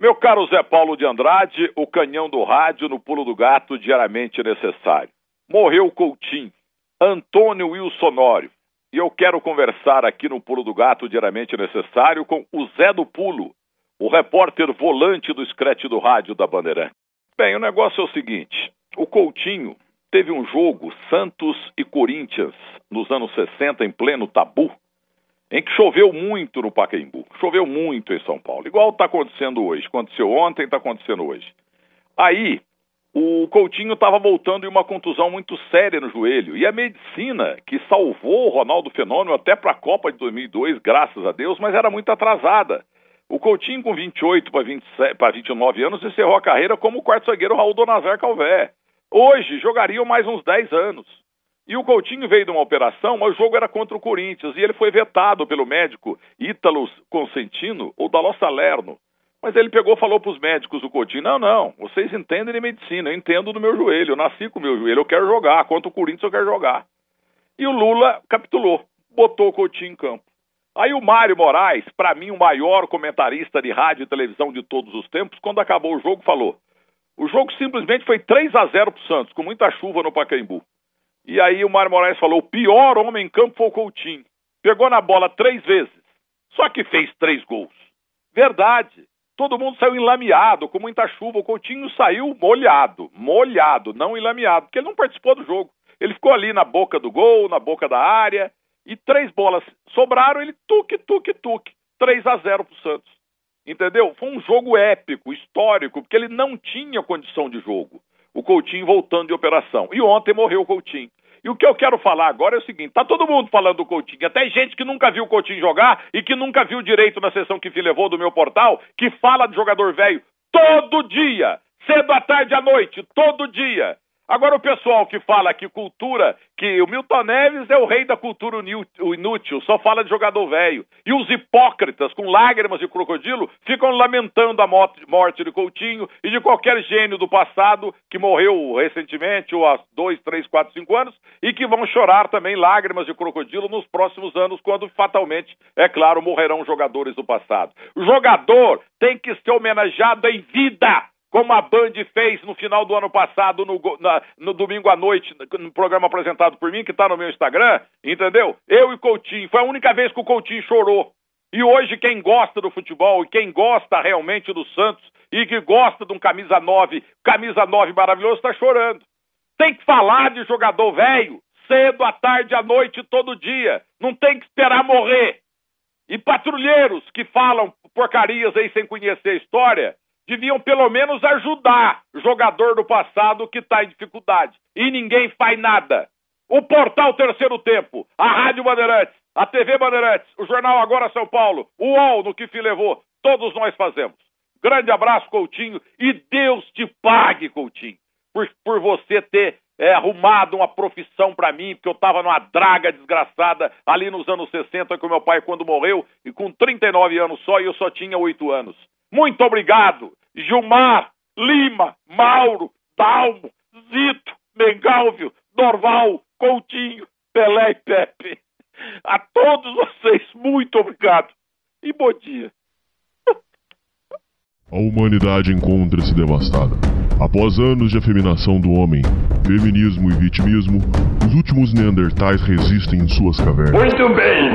Meu caro Zé Paulo de Andrade, o canhão do rádio no pulo do gato diariamente necessário. Morreu Coutinho, Antônio Wilsonório. E eu quero conversar aqui no pulo do gato diariamente necessário com o Zé do Pulo, o repórter volante do Screte do rádio da Bandeirante. Bem, o negócio é o seguinte: o Coutinho teve um jogo Santos e Corinthians nos anos 60 em pleno tabu em que choveu muito no Pacaembu, choveu muito em São Paulo, igual está acontecendo hoje, aconteceu ontem, está acontecendo hoje. Aí, o Coutinho estava voltando em uma contusão muito séria no joelho, e a medicina, que salvou o Ronaldo Fenômeno até para a Copa de 2002, graças a Deus, mas era muito atrasada. O Coutinho, com 28 para 29 anos, encerrou a carreira como o quarto zagueiro Raul Donazar Calvé. Hoje, jogariam mais uns 10 anos. E o Coutinho veio de uma operação, mas o jogo era contra o Corinthians e ele foi vetado pelo médico Ítalo Consentino ou Daló Salerno. Mas ele pegou falou para os médicos do Coutinho: não, não, vocês entendem de medicina, eu entendo do meu joelho, eu nasci com o meu joelho, eu quero jogar, contra o Corinthians eu quero jogar. E o Lula capitulou, botou o Coutinho em campo. Aí o Mário Moraes, para mim o maior comentarista de rádio e televisão de todos os tempos, quando acabou o jogo, falou: o jogo simplesmente foi 3 a 0 para o Santos, com muita chuva no Pacaembu. E aí o Mário Moraes falou: o pior homem em campo foi o Coutinho. Pegou na bola três vezes, só que fez três gols. Verdade. Todo mundo saiu enlameado, com muita chuva. O Coutinho saiu molhado, molhado, não enlameado, porque ele não participou do jogo. Ele ficou ali na boca do gol, na boca da área, e três bolas sobraram, ele tuque, tuque, tuque. 3 a 0 pro Santos. Entendeu? Foi um jogo épico, histórico, porque ele não tinha condição de jogo. O Coutinho voltando de operação. E ontem morreu o Coutinho. E o que eu quero falar agora é o seguinte: tá todo mundo falando do Coutinho, até gente que nunca viu o Coutinho jogar e que nunca viu direito na sessão que levou do meu portal, que fala de jogador velho todo dia, cedo à tarde à noite, todo dia. Agora o pessoal que fala que cultura, que o Milton Neves é o rei da cultura inútil, só fala de jogador velho. E os hipócritas, com lágrimas de crocodilo, ficam lamentando a morte de Coutinho e de qualquer gênio do passado que morreu recentemente, ou há dois, três, quatro, cinco anos, e que vão chorar também lágrimas de crocodilo nos próximos anos, quando fatalmente, é claro, morrerão jogadores do passado. O jogador tem que ser homenageado em vida como a Band fez no final do ano passado, no, na, no domingo à noite, no programa apresentado por mim, que está no meu Instagram, entendeu? Eu e Coutinho. Foi a única vez que o Coutinho chorou. E hoje, quem gosta do futebol e quem gosta realmente do Santos e que gosta de um camisa 9, camisa 9 maravilhoso, está chorando. Tem que falar de jogador velho, cedo, à tarde, à noite, todo dia. Não tem que esperar morrer. E patrulheiros que falam porcarias aí sem conhecer a história, deviam pelo menos ajudar jogador do passado que está em dificuldade. E ninguém faz nada. O portal Terceiro Tempo, a Rádio Bandeirantes, a TV Bandeirantes, o Jornal Agora São Paulo, o UOL no que se levou, todos nós fazemos. Grande abraço, Coutinho, e Deus te pague, Coutinho, por, por você ter é, arrumado uma profissão para mim, porque eu estava numa draga desgraçada ali nos anos 60 com meu pai quando morreu, e com 39 anos só, e eu só tinha 8 anos. Muito obrigado, Gilmar, Lima, Mauro, Dalmo, Zito, Mengalvio, Dorval, Coutinho, Pelé e Pepe. A todos vocês, muito obrigado e bom dia. A humanidade encontra-se devastada. Após anos de afeminação do homem, feminismo e vitimismo, os últimos neandertais resistem em suas cavernas. Muito bem,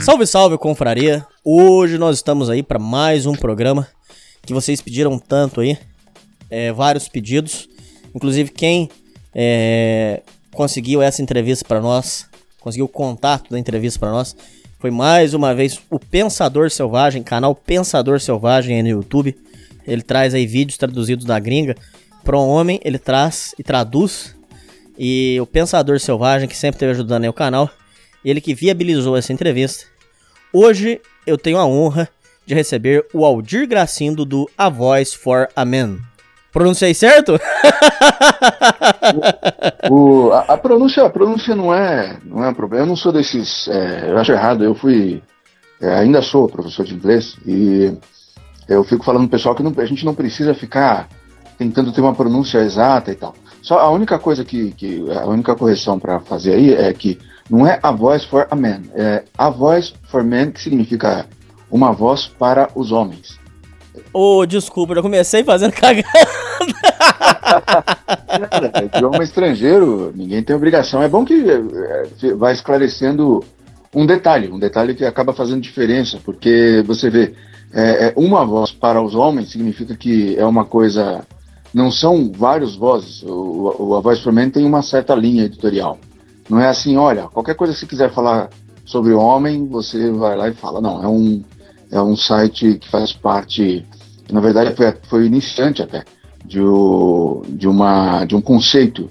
Salve, salve, confraria! Hoje nós estamos aí para mais um programa que vocês pediram tanto aí, é, vários pedidos. Inclusive, quem é, conseguiu essa entrevista para nós conseguiu o contato da entrevista para nós. Foi mais uma vez o Pensador Selvagem, canal Pensador Selvagem aí no YouTube. Ele traz aí vídeos traduzidos da gringa para um homem, ele traz e traduz. E o Pensador Selvagem, que sempre esteve ajudando aí o canal, ele que viabilizou essa entrevista. Hoje eu tenho a honra de receber o Aldir Gracindo do A Voice for a Man. Pronunciei certo? o, a, a, pronúncia, a pronúncia não é, não é um problema. Eu não sou desses. É, eu acho errado. Eu fui. É, ainda sou professor de inglês e eu fico falando pro pessoal que não, a gente não precisa ficar tentando ter uma pronúncia exata e tal. Só a única coisa que, que a única correção para fazer aí é que não é a voice for a man, é a voice for men que significa uma voz para os homens. Ô, oh, desculpa, eu comecei fazendo cagada. é, idioma estrangeiro, ninguém tem obrigação. É bom que é, vai esclarecendo um detalhe, um detalhe que acaba fazendo diferença, porque você vê, é, é, uma voz para os homens significa que é uma coisa. Não são várias vozes. O, o, a voz for men tem uma certa linha editorial. Não é assim, olha, qualquer coisa que você quiser falar sobre o homem, você vai lá e fala. Não, é um, é um site que faz parte, na verdade foi, foi iniciante até, de, o, de, uma, de um conceito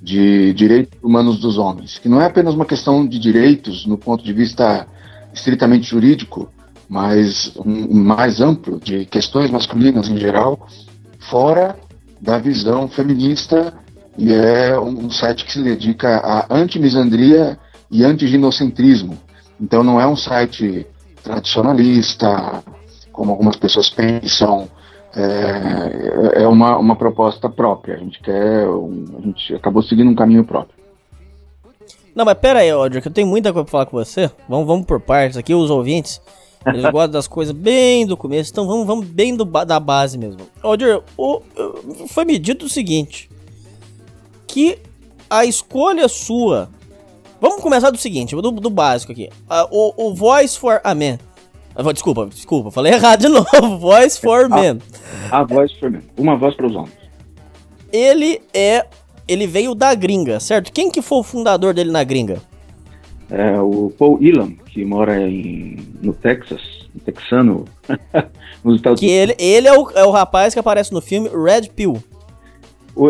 de direitos humanos dos homens, que não é apenas uma questão de direitos no ponto de vista estritamente jurídico, mas um, mais amplo, de questões masculinas em geral, fora da visão feminista, e é um, um site que se dedica a anti-misandria e anti-ginocentrismo. Então não é um site tradicionalista, como algumas pessoas pensam. É, é uma, uma proposta própria. A gente quer. Um, a gente acabou seguindo um caminho próprio. Não, mas pera aí, Audrey, que eu tenho muita coisa pra falar com você. Vamos, vamos por partes aqui, os ouvintes. Eles gostam das coisas bem do começo, então vamos, vamos bem do, da base mesmo. Audrey, o, foi me dito o seguinte: que a escolha sua Vamos começar do seguinte, do, do básico aqui. O, o Voice for a Man. Uh, desculpa, desculpa, falei errado de novo. Voice for Man. A, a Voice for Man. Uma voz para os homens. Ele é. Ele veio da gringa, certo? Quem que foi o fundador dele na gringa? É o Paul Elam, que mora em, no Texas, um texano, nos Estados que Unidos. Ele, ele é, o, é o rapaz que aparece no filme Red Pill.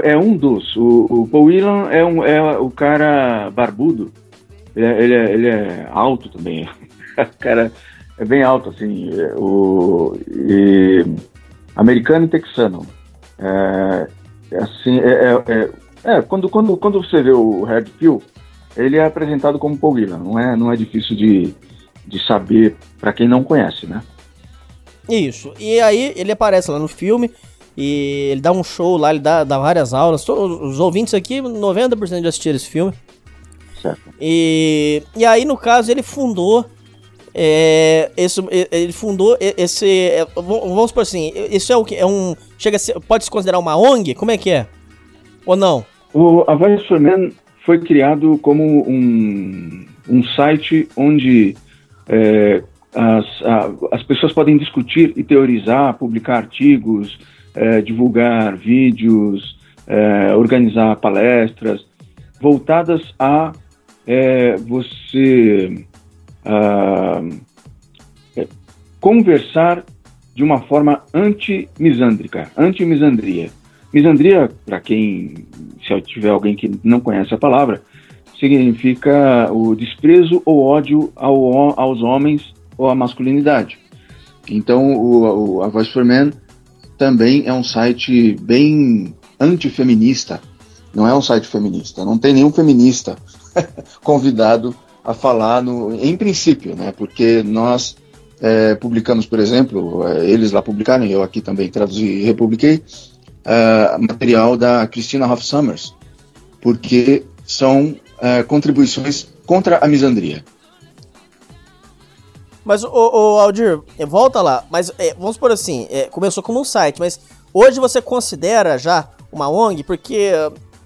é um dos. O, o Paul Elam é, um, é o cara barbudo ele é, ele é, ele é alto também. o cara é bem alto, assim. É, o, e, americano e texano. É, é assim, é, é, é, quando, quando, quando você vê o Red Pill, ele é apresentado como Paul Gillan. Não é, não é difícil de, de saber para quem não conhece, né? Isso. E aí ele aparece lá no filme e ele dá um show lá, ele dá, dá várias aulas. Os ouvintes aqui, 90% de assistir esse filme. Certo. E, e aí, no caso, ele fundou. É, esse, ele fundou esse. É, vamos por assim, isso é o que? É um. Chega ser, pode se considerar uma ONG? Como é que é? Ou não? O Avance for Men foi criado como um, um site onde é, as, a, as pessoas podem discutir e teorizar, publicar artigos, é, divulgar vídeos, é, organizar palestras voltadas a é você ah, é conversar de uma forma anti-misândrica, anti-misandria. Misandria, para quem, se tiver alguém que não conhece a palavra, significa o desprezo ou ódio ao, aos homens ou à masculinidade. Então, o, o, a Voice for Men também é um site bem antifeminista. Não é um site feminista. Não tem nenhum feminista convidado a falar no, em princípio, né? Porque nós é, publicamos, por exemplo, é, eles lá publicaram, eu aqui também traduzi e republiquei, é, material da Christina Hoff Summers, porque são é, contribuições contra a misandria. Mas, o, o Aldir, volta lá, mas é, vamos por assim, é, começou como um site, mas hoje você considera já uma ONG, porque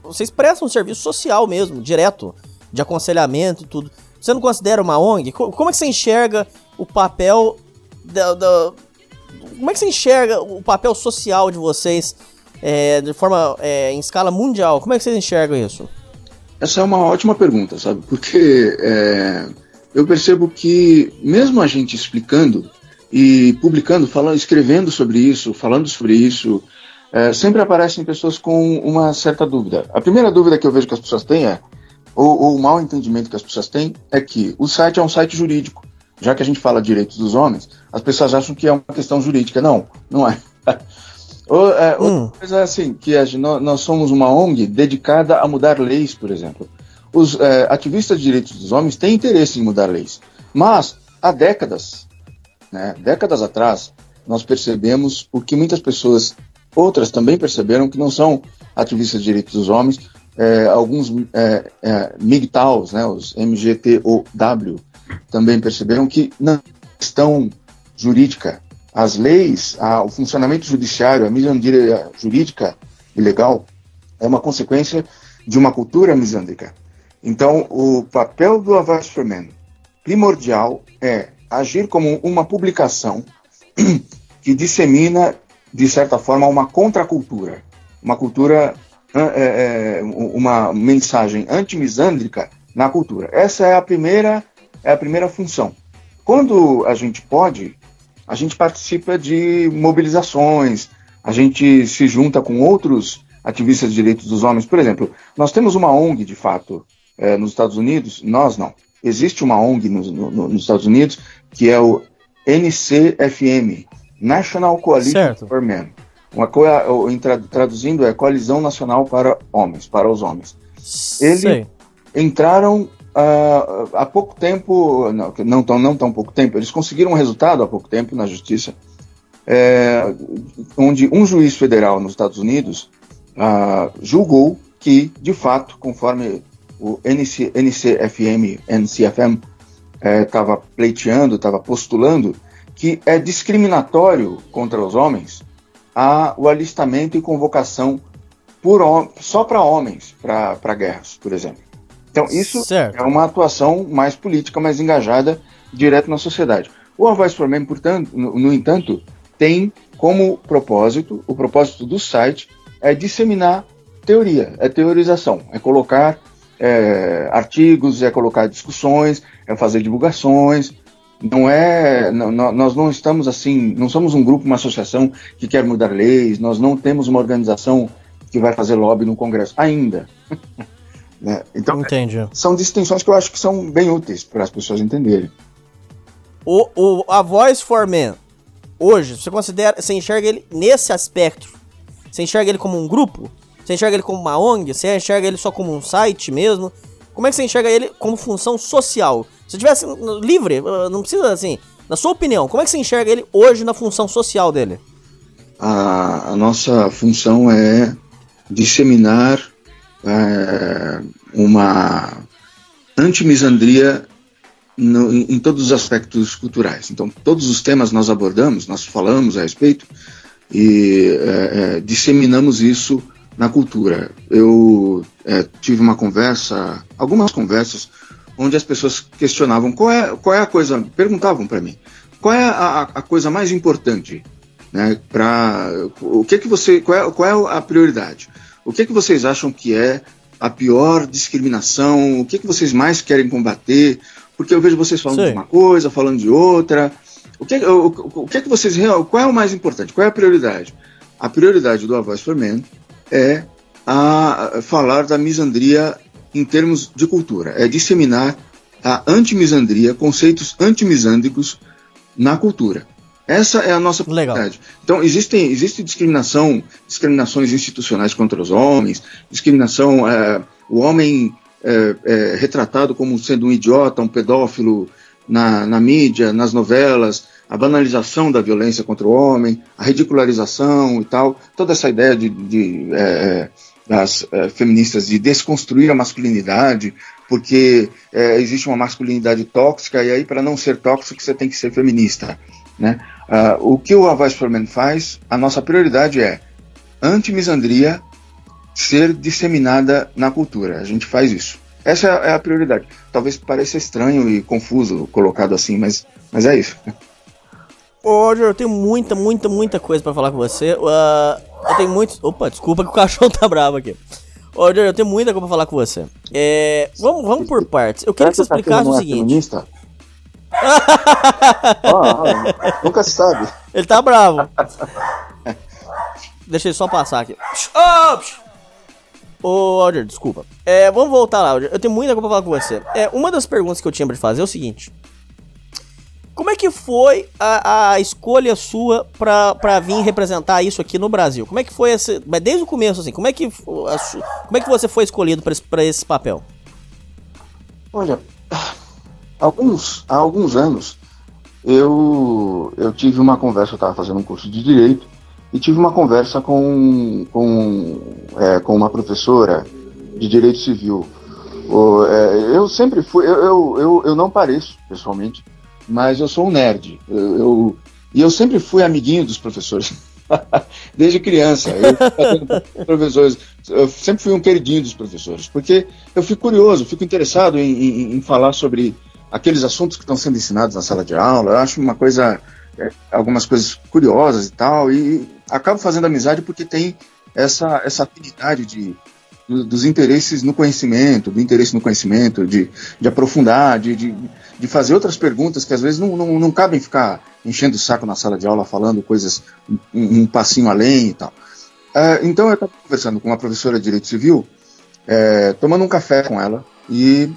vocês prestam um serviço social mesmo, direto de aconselhamento e tudo. Você não considera uma ONG? Como é que você enxerga o papel da, da como é que você enxerga o papel social de vocês é, de forma é, em escala mundial? Como é que vocês enxergam isso? Essa é uma ótima pergunta, sabe? Porque é, eu percebo que, mesmo a gente explicando e publicando, falando, escrevendo sobre isso, falando sobre isso, é, sempre aparecem pessoas com uma certa dúvida. A primeira dúvida que eu vejo que as pessoas têm é, ou, ou o mau entendimento que as pessoas têm, é que o site é um site jurídico. Já que a gente fala direitos dos homens, as pessoas acham que é uma questão jurídica. Não, não é. Ou, é, hum. Outra coisa é assim, que a, nós somos uma ONG dedicada a mudar leis, por exemplo. Os é, ativistas de direitos dos homens têm interesse em mudar leis, mas há décadas, né, décadas atrás, nós percebemos o que muitas pessoas, outras também perceberam, que não são ativistas de direitos dos homens, é, alguns é, é, MGTOWs, né, os MGTOW, também perceberam que não questão jurídica as leis, a, o funcionamento judiciário, a misandria jurídica e legal é uma consequência de uma cultura misândrica. Então, o papel do Avast primordial é agir como uma publicação que dissemina, de certa forma, uma contracultura, uma cultura, é, é, uma mensagem antimisândrica na cultura. Essa é a primeira, é a primeira função. Quando a gente pode, a gente participa de mobilizações, a gente se junta com outros ativistas de direitos dos homens. Por exemplo, nós temos uma ONG, de fato, é, nos Estados Unidos, nós não. Existe uma ONG no, no, nos Estados Unidos que é o NCFM, National Coalition certo. for Men. Uma traduzindo é Coalizão Nacional para Homens, para os Homens. Eles entraram Uh, há pouco tempo, não, não, tão, não tão pouco tempo, eles conseguiram um resultado há pouco tempo na justiça, é, onde um juiz federal nos Estados Unidos uh, julgou que, de fato, conforme o NC, NCFM, NCFM estava é, pleiteando, estava postulando, que é discriminatório contra os homens a, o alistamento e convocação por, só para homens, para guerras, por exemplo. Então, isso certo. é uma atuação mais política, mais engajada, direto na sociedade. O A Voice for Men, portanto, no, no entanto, tem como propósito, o propósito do site é disseminar teoria, é teorização, é colocar é, artigos, é colocar discussões, é fazer divulgações. Não é, não, nós não estamos assim, não somos um grupo, uma associação que quer mudar leis, nós não temos uma organização que vai fazer lobby no Congresso ainda. Né? Então, Entendi. são distinções que eu acho que são bem úteis para as pessoas entenderem. O, o, a Voice for Men, hoje, você considera, você enxerga ele nesse aspecto? Você enxerga ele como um grupo? Você enxerga ele como uma ONG? Você enxerga ele só como um site mesmo? Como é que você enxerga ele como função social? Se tivesse livre, não precisa assim. Na sua opinião, como é que você enxerga ele hoje na função social dele? A, a nossa função é disseminar é, uma antimisandria no, em todos os aspectos culturais. Então, todos os temas nós abordamos, nós falamos a respeito e é, é, disseminamos isso na cultura. Eu é, tive uma conversa, algumas conversas, onde as pessoas questionavam qual é, qual é a coisa, perguntavam para mim, qual é a, a, coisa mais importante, né? Para o que que você, qual é, qual é a prioridade? O que, que vocês acham que é a pior discriminação? O que, que vocês mais querem combater? Porque eu vejo vocês falando Sim. de uma coisa, falando de outra. O que, o, o, que, que vocês. Qual é o mais importante? Qual é a prioridade? A prioridade do A Voice for Men é a falar da misandria em termos de cultura, é disseminar a antimisandria, conceitos antimisândricos na cultura. Essa é a nossa prioridade. Então, existem, existe discriminação, discriminações institucionais contra os homens, discriminação, é, o homem é, é, retratado como sendo um idiota, um pedófilo na, na mídia, nas novelas, a banalização da violência contra o homem, a ridicularização e tal, toda essa ideia de, de é, das é, feministas de desconstruir a masculinidade, porque é, existe uma masculinidade tóxica e aí para não ser tóxico você tem que ser feminista, né? Uh, o que o Avast for Men faz, a nossa prioridade é anti-misandria ser disseminada na cultura. A gente faz isso. Essa é a prioridade. Talvez pareça estranho e confuso colocado assim, mas, mas é isso. Ô, Roger, eu tenho muita, muita, muita coisa para falar com você. Uh, eu tenho muitos. Opa, desculpa que o cachorro tá bravo aqui. Ô, Aldir, eu tenho muita coisa pra falar com você. É, vamos, vamos por partes. Eu queria que você explicasse o seguinte. feminista? Ah, nunca se sabe. Ele tá bravo. Deixa ele só passar aqui. Ô, Aldir, desculpa. É, vamos voltar lá, Aldir. Eu tenho muita coisa pra falar com você. É, uma das perguntas que eu tinha pra te fazer é o seguinte. Como é que foi a, a escolha sua pra, pra vir representar isso aqui no Brasil? Como é que foi esse... Mas desde o começo, assim, como é que, como é que você foi escolhido pra esse, pra esse papel? Olha, alguns, há alguns anos eu, eu tive uma conversa, eu estava fazendo um curso de Direito, e tive uma conversa com, com, é, com uma professora de Direito Civil. O, é, eu sempre fui, eu, eu, eu, eu não pareço, pessoalmente, mas eu sou um nerd. Eu, eu- e eu sempre fui amiguinho dos professores. Desde criança. Eu, professores, eu sempre fui um queridinho dos professores, porque eu fico curioso, fico interessado em, em- em falar sobre aqueles assuntos que estão sendo ensinados na sala de aula. Eu acho uma coisa, é, algumas coisas curiosas e tal, e acabo fazendo amizade porque tem essa, essa afinidade de, do- dos interesses no conhecimento, do interesse no conhecimento, de, de aprofundar, de, de, de fazer outras perguntas que às vezes não, não, não cabem ficar enchendo o saco na sala de aula falando coisas um, um passinho além e tal. É, então eu estava conversando com uma professora de Direito Civil, é, tomando um café com ela, e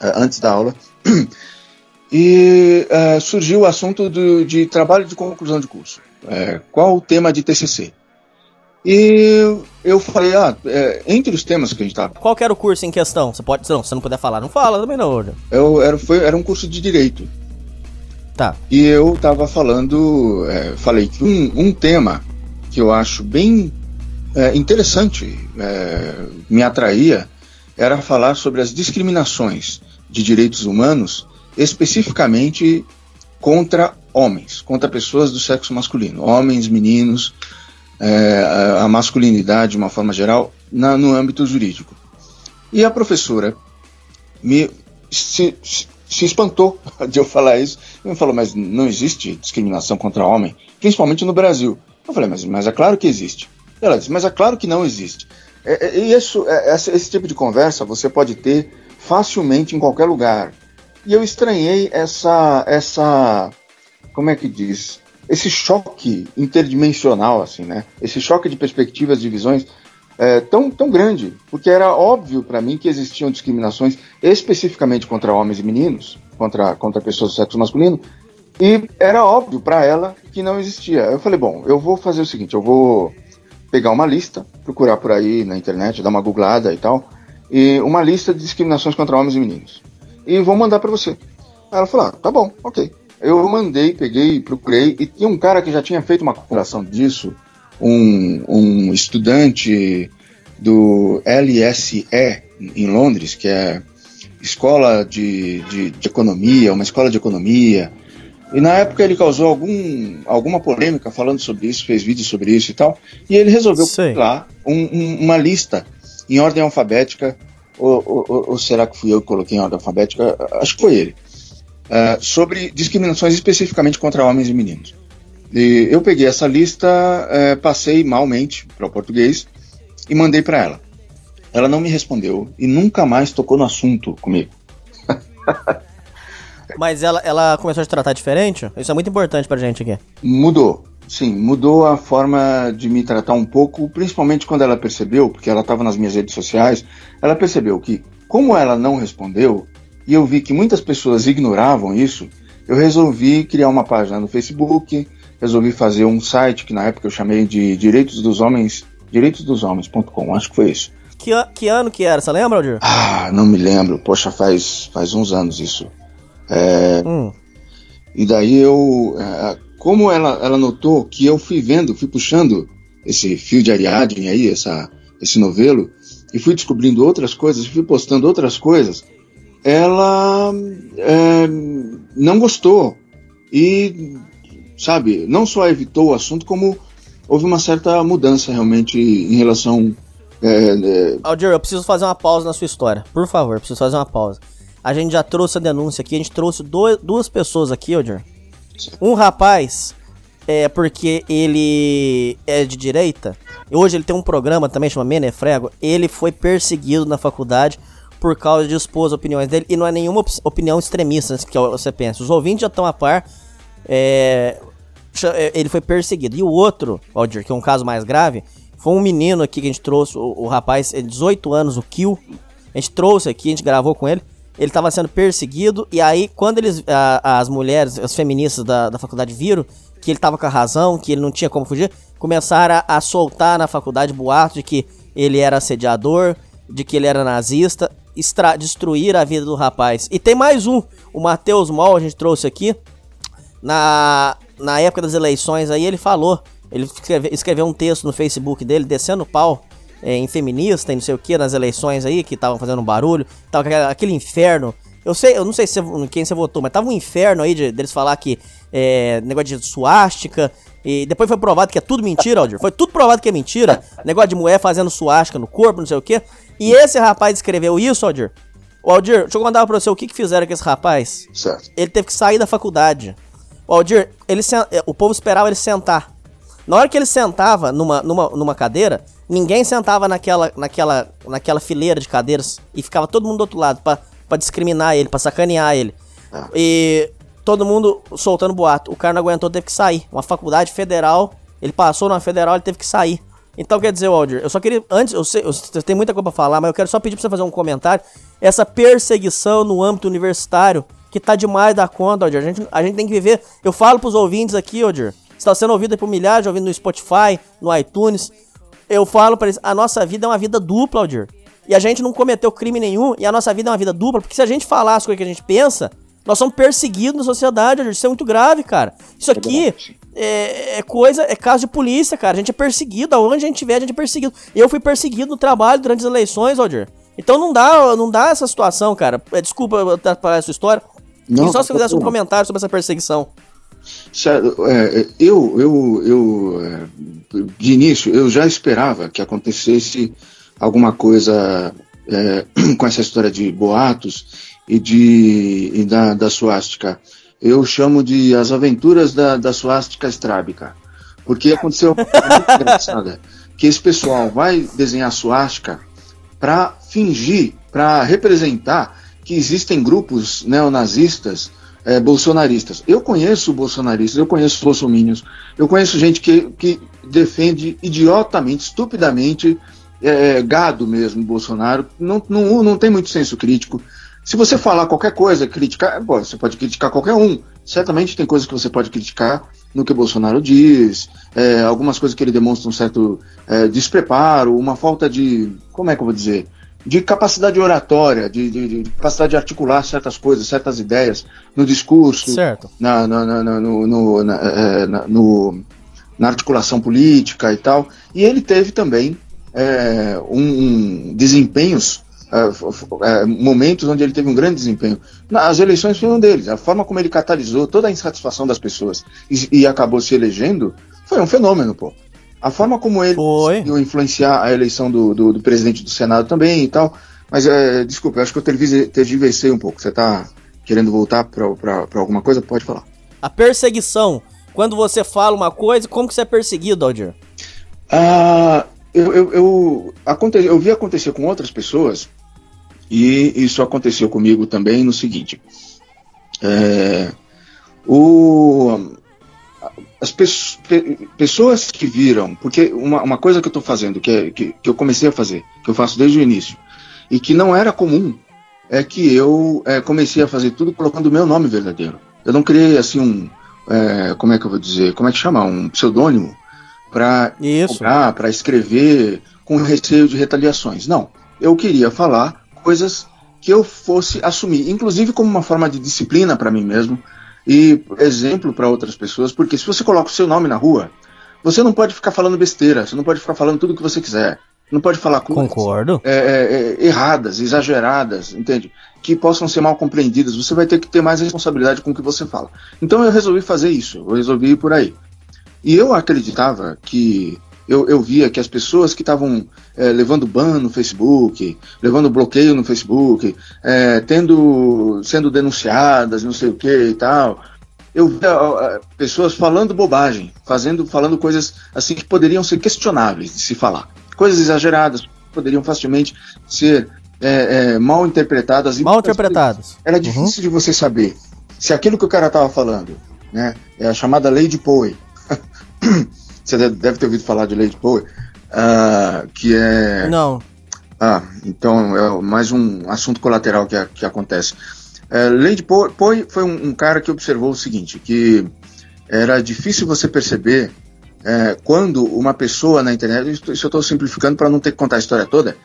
antes da aula, e é, surgiu o assunto do, de trabalho de conclusão de curso. É, qual o tema de TCC? E eu falei, ah, é, entre os temas que a gente estava Qual que era o curso em questão? Você pode... Não, se você não puder falar, não fala também não, eu, era, foi, era um curso de Direito. Tá. E eu estava falando, é, falei que um, um tema que eu acho bem interessante, me atraía, era falar sobre as discriminações de direitos humanos, especificamente contra homens, contra pessoas do sexo masculino, homens, meninos, é, a- masculinidade de uma forma geral, na- no âmbito jurídico. E a professora me se, se- se espantou de eu falar isso. E me falou, mas não existe discriminação contra homem, principalmente no Brasil. Eu falei, mas, mas é claro que existe. Ela disse, mas é claro que não existe. É, é, e isso, é, esse tipo de conversa você pode ter facilmente em qualquer lugar. E eu estranhei essa, essa, como é que diz? Esse choque interdimensional, assim, né? Esse choque de perspectivas, de visões é, tão, tão grande, porque era óbvio para mim que existiam discriminações especificamente contra homens e meninos, contra, contra pessoas do sexo masculino, e era óbvio para ela que não existia. Eu falei, bom, eu vou fazer o seguinte, eu vou pegar uma lista, procurar por aí na internet, dar uma googlada e tal, e uma lista de discriminações contra homens e meninos. E vou mandar para você. Aí ela falou, ah, tá bom, ok. Eu mandei, peguei, procurei, e tinha um cara que já tinha feito uma comparação disso, um, um estudante do LSE em Londres, que é escola de, de, de economia, uma escola de economia. E na época ele causou algum, alguma polêmica falando sobre isso, fez vídeo sobre isso e tal. E ele resolveu lá um- um- uma lista em ordem alfabética, ou, ou- ou- será que fui eu que coloquei em ordem alfabética? Acho que foi ele. Ah, sobre discriminações especificamente contra homens e meninos. E eu peguei essa lista, eh, passei malmente para o português e mandei para ela. Ela não me respondeu e nunca mais tocou no assunto comigo. Mas ela, ela começou a te tratar diferente? Isso é muito importante pra gente aqui. Mudou, sim, mudou a forma de me tratar um pouco, principalmente quando ela percebeu, porque ela estava nas minhas redes sociais, ela percebeu que, como ela não respondeu, e eu vi que muitas pessoas ignoravam isso, eu resolvi criar uma página no Facebook, resolvi fazer um site que na época eu chamei de Direitos dos Homens, direitosdoshomens.com, acho que foi isso. Que, que ano que era? Você lembra, Aldir? Ah, não me lembro, poxa, faz, faz uns anos isso. É, Hum. E daí eu, eh, como ela, ela notou que eu fui vendo, fui puxando esse fio de Ariadne aí, essa, esse novelo, e fui descobrindo outras coisas, fui postando outras coisas, ela eh, não gostou. E, sabe, não só evitou o assunto, como houve uma certa mudança realmente em relação. eh, eh, Aldir, eu preciso fazer uma pausa na sua história. Por favor, preciso fazer uma pausa. A gente já trouxe a denúncia aqui, a gente trouxe dois- duas pessoas aqui, Aldir. Um rapaz, é porque ele é de direita, Hoje ele tem um programa também, chama Menefrego. Ele foi perseguido na faculdade por causa de expor as opiniões dele. E não é nenhuma op opinião extremista que você pensa. Os ouvintes já estão a par. É, ele foi perseguido. E o outro, Aldir, que é um caso mais grave, foi um menino aqui que a gente trouxe, o, o rapaz, 18 anos, o Kill. A gente trouxe aqui, a gente gravou com ele. Ele estava sendo perseguido, e aí, quando eles, a, as mulheres, as feministas da, da faculdade viram que ele estava com a razão, que ele não tinha como fugir, começaram a, a soltar na faculdade boatos de que ele era assediador, de que ele era nazista, extra, destruir a vida do rapaz. E tem mais um, o Matheus Moll, a gente trouxe aqui, na, na época das eleições aí, ele falou, ele escreve, escreveu um texto no Facebook dele, descendo pau é, em feminista e não sei o que, nas eleições aí, que estavam fazendo barulho, tava aquele inferno. Eu sei, eu não sei se, quem você votou, mas tava um inferno aí de, deles falar que é, negócio de suástica. E depois foi provado que é tudo mentira, Aldir. Foi tudo provado que é mentira. Negócio de mulher fazendo suástica no corpo, não sei o que. E esse rapaz escreveu isso, Aldir. O Aldir, deixa eu contar pra você o que, que fizeram com esse rapaz. Certo. Ele teve que sair da faculdade. O Aldir, ele, o povo esperava ele sentar. Na hora que ele sentava numa, numa, numa cadeira, ninguém sentava naquela, naquela, naquela fileira de cadeiras e ficava todo mundo do outro lado para discriminar ele, para sacanear ele. Ah. E todo mundo soltando boato. O cara não aguentou, teve que sair. Uma faculdade federal, ele passou numa federal, ele teve que sair. Então quer dizer, Waldir, eu só queria. Antes, eu sei, eu tenho muita coisa pra falar, mas eu quero só pedir pra você fazer um comentário. Essa perseguição no âmbito universitário, que tá demais da conta, Waldir. A gente, a gente tem que viver. Eu falo pros ouvintes aqui, Waldir. Está sendo ouvido por milhares, ouvindo no Spotify, no iTunes. Eu falo para eles, a nossa vida é uma vida dupla, Aldir. E a gente não cometeu crime nenhum, e a nossa vida é uma vida dupla, porque se a gente falar as coisas que a gente pensa, nós somos perseguidos na sociedade, Aldir. Isso é muito grave, cara. Isso aqui é, é, coisa, é caso de polícia, cara. A gente é perseguido, aonde a gente estiver, a gente é perseguido. Eu fui perseguido no trabalho durante as eleições, Aldir. Então não dá, não dá essa situação, cara. É, desculpa atrapalhar essa história. Não, e só se você fizesse um comentário sobre essa perseguição. É, eu, eu, eu, é, de início, eu já esperava que acontecesse alguma coisa é, com essa história de boatos e, de, e da, da suástica. Eu chamo de as aventuras da, da suástica estrábica. Porque aconteceu uma coisa muito engraçada, que esse pessoal vai desenhar suástica para fingir, para representar que existem grupos neonazistas é, bolsonaristas. Eu conheço bolsonaristas, eu conheço bolsominions, eu conheço gente que, que defende idiotamente, estupidamente, é, gado mesmo, Bolsonaro, não, não, não tem muito senso crítico. Se você falar qualquer coisa, criticar, bom, você pode criticar qualquer um. Certamente tem coisas que você pode criticar no que Bolsonaro diz, é, algumas coisas que ele demonstra um certo é, despreparo, uma falta de. Como é que eu vou dizer? De capacidade oratória, de, de, de, capacidade de articular certas coisas, certas ideias no discurso, certo. Na, na, na, no, no, na, é, na, no, na articulação política e tal. E ele teve também é, um, um, desempenhos, é, é momentos onde ele teve um grande desempenho. As eleições foi um deles. A forma como ele catalisou toda a insatisfação das pessoas e, e acabou se elegendo foi um fenômeno, pô. A forma como ele Foi. conseguiu influenciar a eleição do, do, do, presidente do Senado também e tal. Mas, é, desculpa, eu acho que eu tergiversei um pouco. Você está querendo voltar para alguma coisa? Pode falar. A perseguição. Quando você fala uma coisa, como que você é perseguido, Aldir? Ah, eu, eu, eu, aconte, eu vi acontecer com outras pessoas e isso aconteceu comigo também no seguinte. É, o, as pe pessoas que viram, porque uma, uma coisa que eu estou fazendo, que, é, que, que, eu comecei a fazer, que eu faço desde o início, e que não era comum, é que eu é, comecei a fazer tudo colocando o meu nome verdadeiro. Eu não criei assim um, é, como é que eu vou dizer, como é que chama, um pseudônimo para para escrever com receio de retaliações. Não, eu queria falar coisas que eu fosse assumir, inclusive como uma forma de disciplina para mim mesmo, e exemplo para outras pessoas, porque se você coloca o seu nome na rua, você não pode ficar falando besteira, você não pode ficar falando tudo o que você quiser. Não pode falar coisas Concordo. É, é, é, erradas, exageradas, entende? Que possam ser mal compreendidas. Você vai ter que ter mais responsabilidade com o que você fala. Então eu resolvi fazer isso, eu resolvi ir por aí. E eu acreditava que eu, eu via que as pessoas que estavam é, levando ban no Facebook, levando bloqueio no Facebook, é, tendo, sendo denunciadas, não sei o que e tal, eu via pessoas falando bobagem, fazendo, falando coisas assim que poderiam ser questionáveis de se falar. Coisas exageradas, poderiam facilmente ser é, é, mal interpretadas. Mal interpretadas. Era difícil uhum. de você saber se aquilo que o cara estava falando, né, é a chamada lei de Poe. você deve ter ouvido falar de de Poe, uh, que é... Não. Ah, então é mais um assunto colateral que, que acontece. É, Lady Poe, Poe foi um, um, cara que observou o seguinte, que era difícil você perceber é, quando uma pessoa na internet, isso, isso eu estou simplificando para não ter que contar a história toda,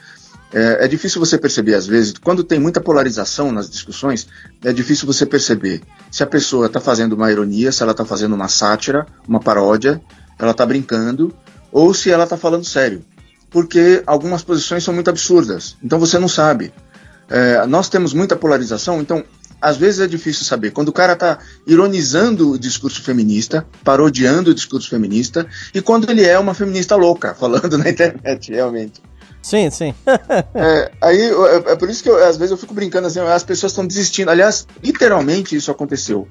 é, é, difícil você perceber às vezes, quando tem muita polarização nas discussões, é difícil você perceber se a pessoa está fazendo uma ironia, se ela está fazendo uma sátira, uma paródia, ela está brincando, ou se ela está falando sério porque algumas posições são muito absurdas. Então você não sabe. É, nós temos muita polarização, então às vezes é difícil saber. Quando o cara está ironizando o discurso feminista, parodiando o discurso feminista, e quando ele é uma feminista louca, falando na internet, realmente. Sim, sim. é, aí é, é, por isso que eu, às vezes eu fico brincando assim, as pessoas estão desistindo. Aliás, literalmente isso aconteceu.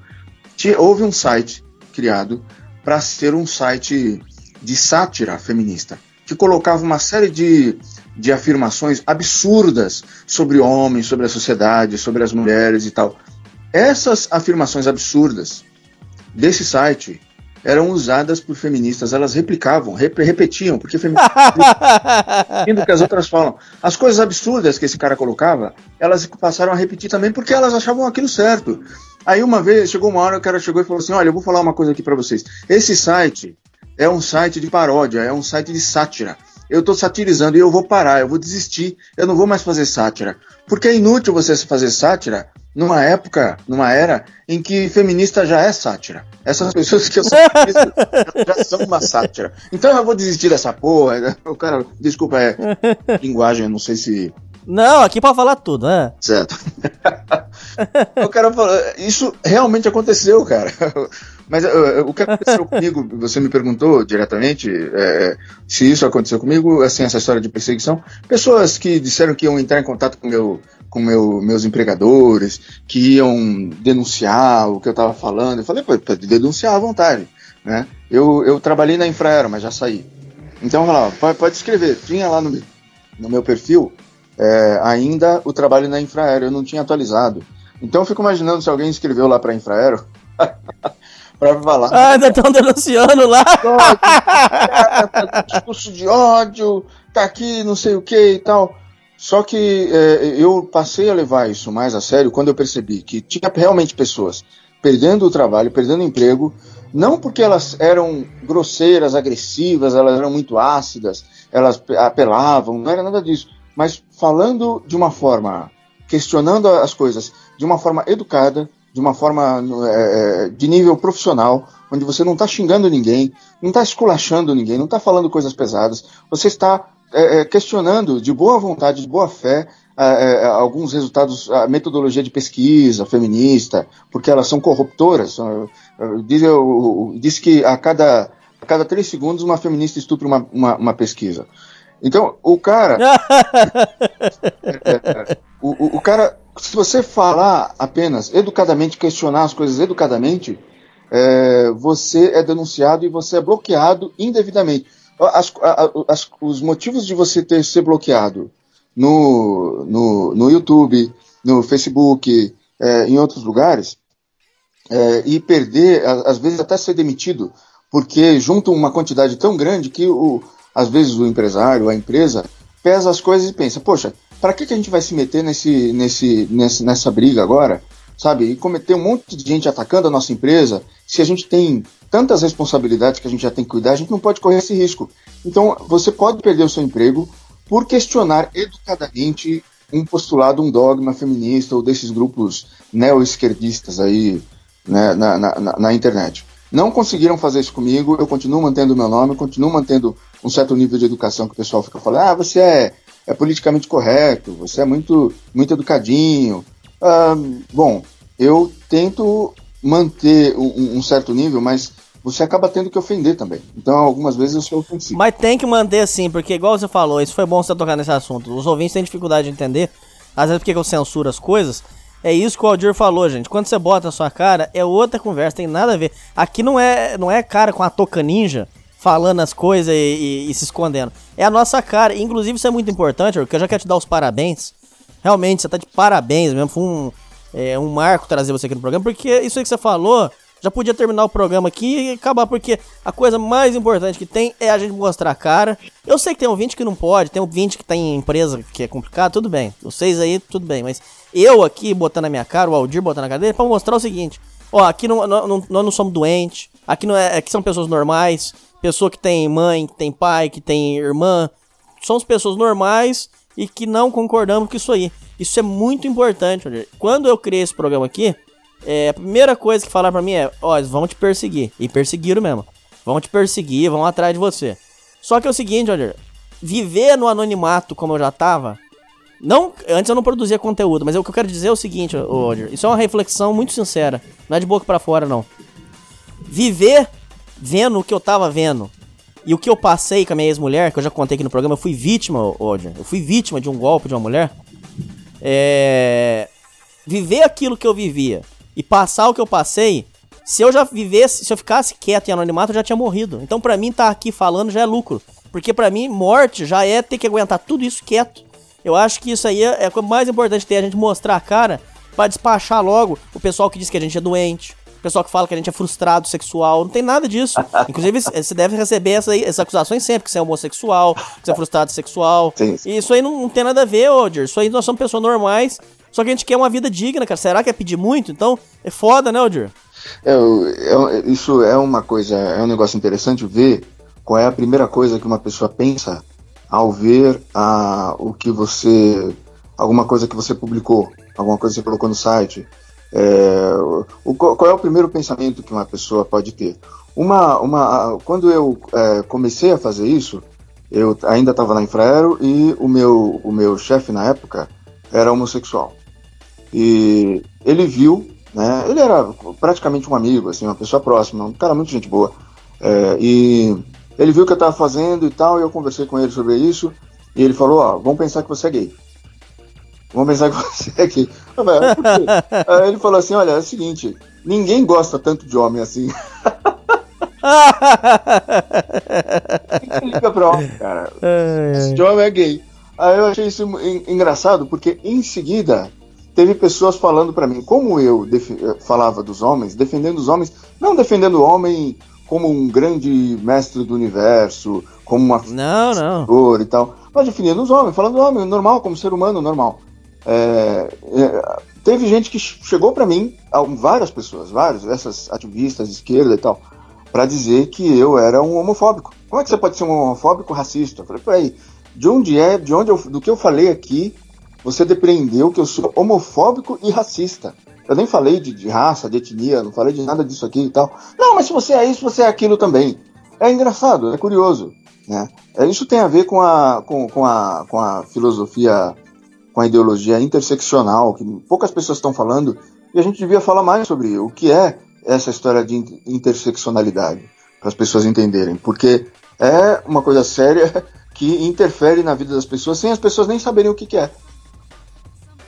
Houve um site criado para ser um site de sátira feminista que colocava uma série de, de afirmações absurdas sobre homens, sobre a sociedade, sobre as mulheres e tal. Essas afirmações absurdas desse site eram usadas por feministas, elas replicavam, rep repetiam, porque feministas que as outras falam. As coisas absurdas que esse cara colocava, elas passaram a repetir também porque elas achavam aquilo certo. Aí uma vez, chegou uma hora, o cara chegou e falou assim: Olha, eu vou falar uma coisa aqui para vocês. Esse site é um site de paródia, é um site de sátira. Eu estou satirizando e eu vou parar, eu vou desistir, eu não vou mais fazer sátira. Porque é inútil você fazer sátira numa época, numa era em que feminista já é sátira. Essas pessoas que eu sou feminista já são uma sátira. Então eu vou desistir dessa porra. O cara, desculpa, é linguagem, eu não sei se não, aqui para falar tudo, né? Certo. o cara falou, isso realmente aconteceu, cara. Mas uh, o que aconteceu comigo, você me perguntou diretamente é, se isso aconteceu comigo, assim, essa história de perseguição. Pessoas que disseram que iam entrar em contato com meu, com meu, meus empregadores, que iam denunciar o que eu estava falando. Eu falei, pode denunciar à vontade. Né? Eu, eu trabalhei na Infraero, mas já saí. Então, lá, pode, pode escrever. Tinha lá no, no meu perfil é, ainda o trabalho na Infraero, eu não tinha atualizado. Então eu fico imaginando se alguém escreveu lá para Infraero para falar. Ah, ainda estão denunciando lá. Discurso de ódio, tá aqui, não sei o que e tal. Só que é, eu passei a levar isso mais a sério quando eu percebi que tinha realmente pessoas perdendo o trabalho, perdendo o emprego, não porque elas eram grosseiras, agressivas, elas eram muito ácidas, elas apelavam, não era nada disso mas falando de uma forma, questionando as coisas de uma forma educada, de uma forma é, é de nível profissional, onde você não está xingando ninguém, não está esculachando ninguém, não está falando coisas pesadas, você está é, é, questionando de boa vontade, de boa fé, é, é, alguns resultados, a metodologia de pesquisa feminista, porque elas são corruptoras. Diz, diz que a cada, a cada três segundos uma feminista estupra uma, uma, uma pesquisa. Então, o cara. o, o, cara, se você falar apenas educadamente, questionar as coisas educadamente, é, você é denunciado e você é bloqueado indevidamente. As, as, os motivos de você ter ser bloqueado no, no, no YouTube, no Facebook, é, em outros lugares, é, e perder, às vezes até ser demitido, porque juntam uma quantidade tão grande que o, às vezes o empresário, a empresa, pesa as coisas e pensa, poxa, para que, que a gente vai se meter nesse, nesse, nessa briga agora? Sabe? E cometer um monte de gente atacando a nossa empresa, se a gente tem tantas responsabilidades que a gente já tem que cuidar, a gente não pode correr esse risco. Então, você pode perder o seu emprego por questionar educadamente um postulado, um dogma feminista ou desses grupos neo-esquerdistas aí né, na, na, na, internet. Não conseguiram fazer isso comigo, eu continuo mantendo meu nome, continuo mantendo um certo nível de educação que o pessoal fica falando, ah, você é, é politicamente correto, você é muito, muito educadinho. Ah, bom, eu tento manter um, um, certo nível, mas você acaba tendo que ofender também. Então, algumas vezes eu sou ofensivo. Mas tem que manter assim, porque igual você falou, isso foi bom você tocar nesse assunto. Os ouvintes têm dificuldade de entender, às vezes porque eu censuro as coisas, É isso que o Aldir falou, gente. Quando você bota a sua cara, é outra conversa, tem nada a ver. Aqui não é, não é cara com a toca ninja falando as coisas e, e, e se escondendo. É a nossa cara. Inclusive, isso é muito importante, porque eu já quero te dar os parabéns. Realmente, você tá de parabéns mesmo. Foi um, é, um marco trazer você aqui no programa, porque isso aí que você falou já podia terminar o programa aqui e acabar, porque a coisa mais importante que tem é a gente mostrar a cara. Eu sei que tem um 20 que não pode, tem um 20 que tem empresa que é complicado, tudo bem. Vocês aí, tudo bem, mas eu aqui botando a minha cara, o Aldir botando a cadeira, pra mostrar o seguinte: ó, aqui não, não, não, nós não somos doentes, aqui, não é, aqui são pessoas normais, pessoa que tem mãe, que tem pai, que tem irmã. Somos pessoas normais e que não concordamos com isso aí. Isso é muito importante. Quando eu criei esse programa aqui, é, a primeira coisa que falaram pra mim é: ó, eles vão te perseguir. E perseguiram mesmo. Vão te perseguir, vão atrás de você. Só que é o seguinte, olha, viver no anonimato como eu já tava. Não, antes eu não produzia conteúdo, mas o que eu quero dizer é o seguinte, Roger. Isso é uma reflexão muito sincera. Não é de boca para fora, não. Viver vendo o que eu tava vendo e o que eu passei com a minha ex-mulher, que eu já contei aqui no programa, eu fui vítima, Roger. Eu fui vítima de um golpe de uma mulher. É. Viver aquilo que eu vivia e passar o que eu passei, se eu já vivesse, se eu ficasse quieto em anonimato, eu já tinha morrido. Então, para mim, estar tá aqui falando já é lucro. Porque para mim, morte já é ter que aguentar tudo isso quieto. Eu acho que isso aí é, é o mais importante ter a gente mostrar a cara para despachar logo o pessoal que diz que a gente é doente, pessoal que fala que a gente é frustrado sexual, não tem nada disso. Inclusive, você deve receber essa, essas acusações sempre, que você é homossexual, que você é frustrado sexual. Sim, sim. E isso aí não, não, tem nada a ver, Odger. Isso aí nós somos pessoas normais só que a gente quer uma vida digna, cara. Será que é pedir muito? Então, é foda, né, Odir? É, é, isso é uma coisa, é um negócio interessante ver qual é a primeira coisa que uma pessoa pensa ao ver a, o que você. alguma coisa que você publicou, alguma coisa que você colocou no site. É, o, qual é o primeiro pensamento que uma pessoa pode ter? Uma, uma, quando eu é, comecei a fazer isso, eu ainda estava na Infraero e o meu, o meu chefe na época era homossexual. E ele viu, né? Ele era praticamente um amigo, assim, uma pessoa próxima, um cara muito gente boa. É, e ele viu o que eu estava fazendo e tal, e eu conversei com ele sobre isso. E ele falou: Ó, vamos pensar que você é gay. Vamos pensar que você é gay. Aí ele falou assim: Olha, é o seguinte, ninguém gosta tanto de homem assim. liga pra homem, cara. Esse homem é gay. Aí eu achei isso engraçado, porque em seguida teve pessoas falando para mim, como eu falava dos homens, defendendo os homens, não defendendo o homem como um grande mestre do universo, como uma não, não. e tal, mas defendendo os homens, falando do homem normal, como ser humano normal. É, é, teve gente que chegou para mim, várias pessoas, vários, essas ativistas de esquerda e tal, para dizer que eu era um homofóbico. Como é que você pode ser um homofóbico racista? Eu falei, peraí, de onde é, de onde eu, do que eu falei aqui, você depreendeu que eu sou homofóbico e racista. Eu nem falei de, de, raça, de etnia, não falei de nada disso aqui e tal. Não, mas se você é isso, você é aquilo também. É engraçado, é curioso. Né? É, isso tem a ver com a, com, com, a, com a filosofia, com a ideologia interseccional, que poucas pessoas estão falando, e a gente devia falar mais sobre o que é essa história de interseccionalidade, para as pessoas entenderem. Porque é uma coisa séria que interfere na vida das pessoas sem as pessoas nem saberem o que, que é.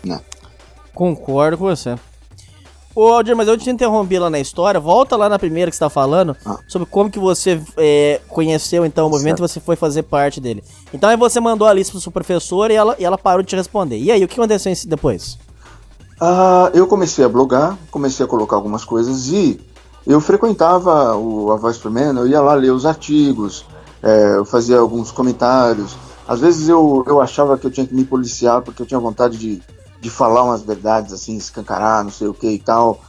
Não. Concordo com você. Ô, Aldir, mas eu te interrompi lá na história. Volta lá na primeira que você tá falando ah. sobre como que você é, conheceu então o movimento certo. e você foi fazer parte dele. Então aí você mandou a lista pro sua professora e ela, e ela parou de te responder. E aí, o que aconteceu depois? Ah, eu comecei a blogar, comecei a colocar algumas coisas e eu frequentava o A Voz Men, eu ia lá ler os artigos, é, eu fazia alguns comentários. Às vezes eu, eu achava que eu tinha que me policiar porque eu tinha vontade de, de falar umas verdades assim, escancarar, não sei o que e tal.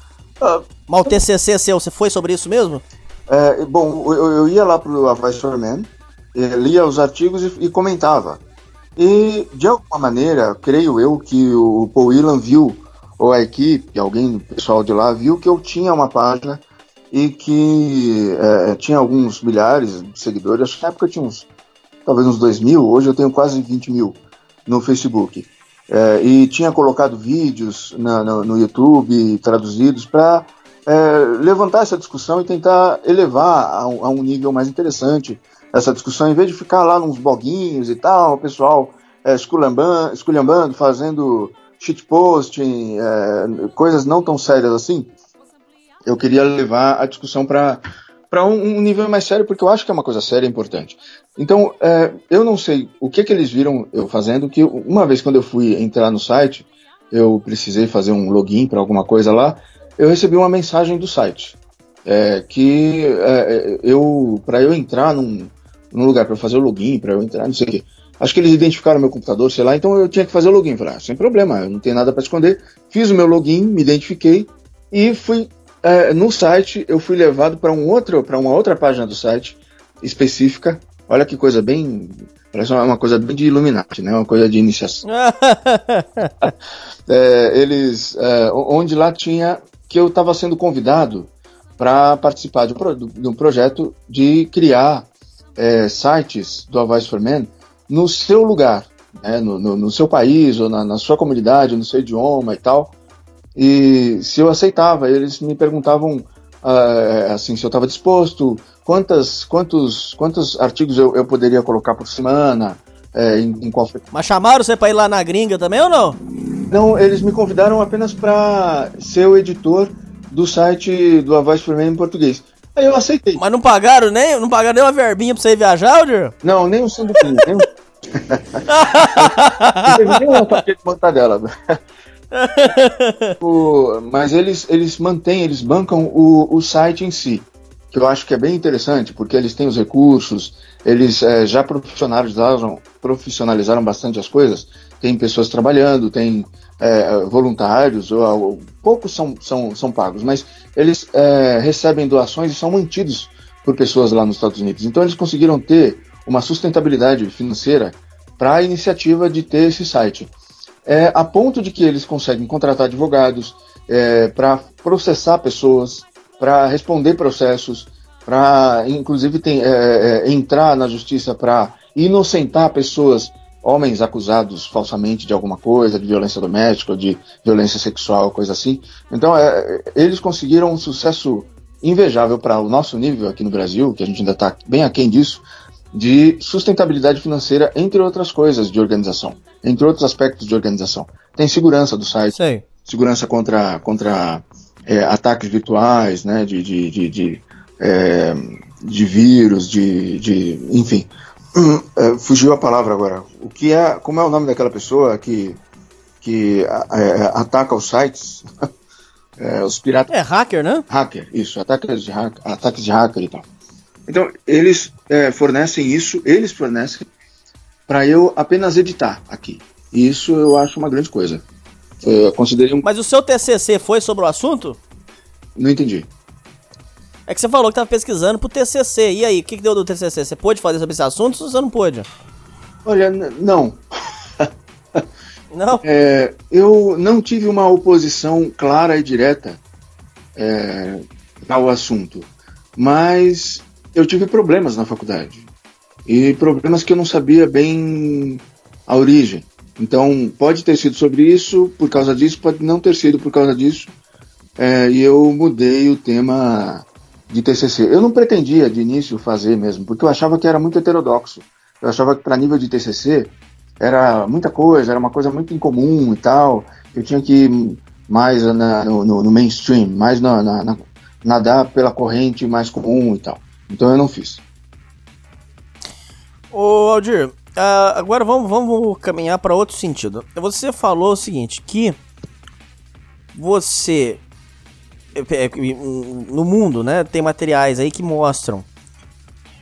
Uh, Mas o TCC seu, você foi sobre isso mesmo? É, bom, eu, eu, ia lá pro for Men, lia os artigos e, e, comentava. E, de alguma maneira, creio eu que o Paul viu, ou a equipe, alguém do pessoal de lá, viu que eu tinha uma página e que é, tinha alguns milhares de seguidores, acho que na época tinha uns, talvez uns 2 mil, hoje eu tenho quase 20 mil no Facebook. É, e tinha colocado vídeos na, no, no, YouTube traduzidos para é, levantar essa discussão e tentar elevar a a um, nível mais interessante essa discussão, em vez de ficar lá nos bloguinhos e tal, o pessoal é, esculhambando, esculhambando fazendo shitposting, é, coisas não tão sérias assim, eu queria levar a discussão para para um, um, nível mais sério, porque eu acho que é uma coisa séria e importante. Então, é, eu não sei o que, que eles viram eu fazendo, que uma vez quando eu fui entrar no site, eu precisei fazer um login para alguma coisa lá, eu recebi uma mensagem do site, é, que é, eu para eu entrar num, num lugar para fazer o login, para eu entrar, não sei o quê, acho que eles identificaram meu computador, sei lá, então eu tinha que fazer o login. Falei, ah, sem problema, eu não tenho nada para esconder. Fiz o meu login, me identifiquei e fui é, no site eu fui levado para um outro, para uma outra página do site específica. Olha que coisa bem, parece uma coisa bem de Illuminati, né? Uma coisa de iniciação. é, eles, é, onde lá tinha que eu estava sendo convidado para participar de um, de um, projeto de criar é, sites do Advice for Men no seu lugar, né? no, no, no, seu país ou na, na sua comunidade, no seu idioma e tal. E se eu aceitava, eles me perguntavam uh, assim se eu estava disposto, quantas, quantos, quantos artigos eu, eu poderia colocar por semana, é, em, em qual Mas chamaram você para ir lá na gringa também ou não? Não, eles me convidaram apenas para ser o editor do site do A Voz for em português. Aí eu aceitei. Mas não pagaram nem, não pagaram nem uma verbinha pra você ir viajar, Aldir? Não, nem um sanduíche. nem um... não teve nem uma paquete de mortadela o, mas eles, eles mantêm, eles bancam o, o site em si, que eu acho que é bem interessante, porque eles têm os recursos, eles é, já profissionalizaram, profissionalizaram bastante as coisas, tem pessoas trabalhando, tem é, voluntários, ou, ou, poucos são, são, são pagos, mas eles é, recebem doações e são mantidos por pessoas lá nos Estados Unidos. Então eles conseguiram ter uma sustentabilidade financeira para a iniciativa de ter esse site é, a ponto de que eles conseguem contratar advogados para processar pessoas, para responder processos, para inclusive tem, é, é, entrar na justiça para inocentar pessoas, homens acusados falsamente de alguma coisa, de violência doméstica, de violência sexual, coisa assim. Então, é, eles conseguiram um sucesso invejável para o nosso nível aqui no Brasil, que a gente ainda está bem aquém disso, de sustentabilidade financeira, entre outras coisas de organização, entre outros aspectos de organização. Tem segurança do site, Sei. segurança contra, contra é, ataques virtuais, né, de, de, de, de, é, de vírus, de, de enfim. É, fugiu a palavra agora. O que é, como é o nome daquela pessoa que, que ataca os sites? É, os piratas. É hacker, né? Hacker, isso, ataques de, hack, ataques de hacker e tal. Então, eles é, fornecem isso, eles fornecem para eu apenas editar aqui. Isso eu acho uma grande coisa. Eu considerei um... Mas o seu TCC foi sobre o assunto? Não entendi. É que você falou que estava pesquisando pro TCC. E aí, o que, que deu do TCC? Você pôde fazer sobre esse assunto ou você não pôde? Olha, não. Não? É, eu não tive uma oposição clara e direta é, ao assunto, mas eu tive problemas na faculdade. E problemas que eu não sabia bem a origem. Então, pode ter sido sobre isso, por causa disso, pode não ter sido por causa disso. É, e eu mudei o tema de TCC. Eu não pretendia de início fazer mesmo, porque eu achava que era muito heterodoxo. Eu achava que para nível de TCC era muita coisa, era uma coisa muito incomum e tal. Eu tinha que ir mais na, no, no, mainstream, mais na, na, nadar pela corrente mais comum e tal. Então eu não fiz. Ô Aldir, uh, agora vamos, vamos caminhar para outro sentido. Você falou o seguinte, que você é, é, no mundo, né, tem materiais aí que mostram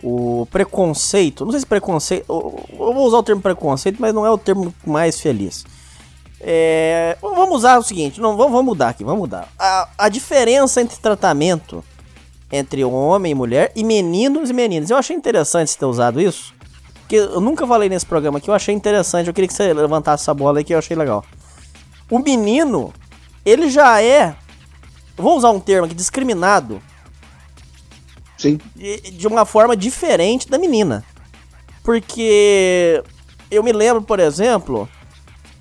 o preconceito, não sei se preconceito, eu vou usar o termo preconceito, mas não é o termo mais feliz. É, vamos usar o seguinte, não, vamos, vamos mudar aqui, vamos mudar. A, a diferença entre tratamento entre homem e mulher e meninos e meninas. Eu achei interessante você ter usado isso. Porque eu nunca falei nesse programa aqui, eu achei interessante. Eu queria que você levantasse essa bola aí que eu achei legal. O menino, ele já é. Vou usar um termo aqui, discriminado. Sim. De, de uma forma diferente da menina. Porque eu me lembro, por exemplo.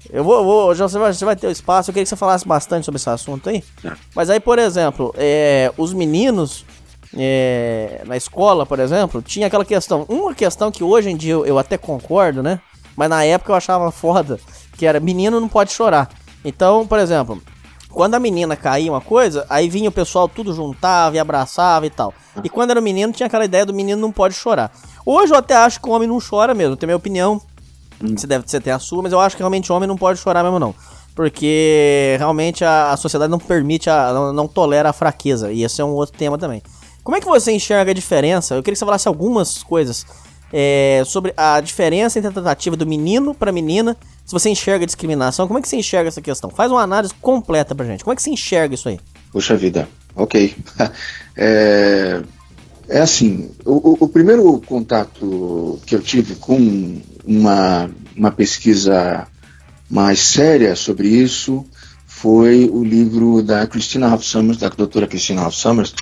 Eu vou, vou já você vai, você vai ter o espaço. Eu queria que você falasse bastante sobre esse assunto aí. É. Mas aí, por exemplo, é, os meninos é, na escola, por exemplo, tinha aquela questão. Uma questão que hoje em dia eu, eu, até concordo, né? Mas na época eu achava foda, que era menino não pode chorar. Então, por exemplo, quando a menina caía uma coisa, aí vinha o pessoal tudo juntava e abraçava e tal. E quando era menino, tinha aquela ideia do menino não pode chorar. Hoje eu até acho que o homem não chora mesmo, tem minha opinião. Você deve você ter a sua, mas eu acho que realmente o homem não pode chorar mesmo, não. Porque realmente a, a sociedade não permite, a, não, não tolera a fraqueza. E esse é um outro tema também. Como é que você enxerga a diferença? Eu queria que você falasse algumas coisas é, sobre a diferença entre a tentativa do menino para menina. Se você enxerga discriminação, como é que você enxerga essa questão? Faz uma análise completa pra gente. Como é que você enxerga isso aí? Puxa vida, ok. é, é assim, o, o, primeiro contato que eu tive com uma, uma pesquisa mais séria sobre isso foi o livro da Christina Hoff Summers, da doutora Christina Hoff Summers,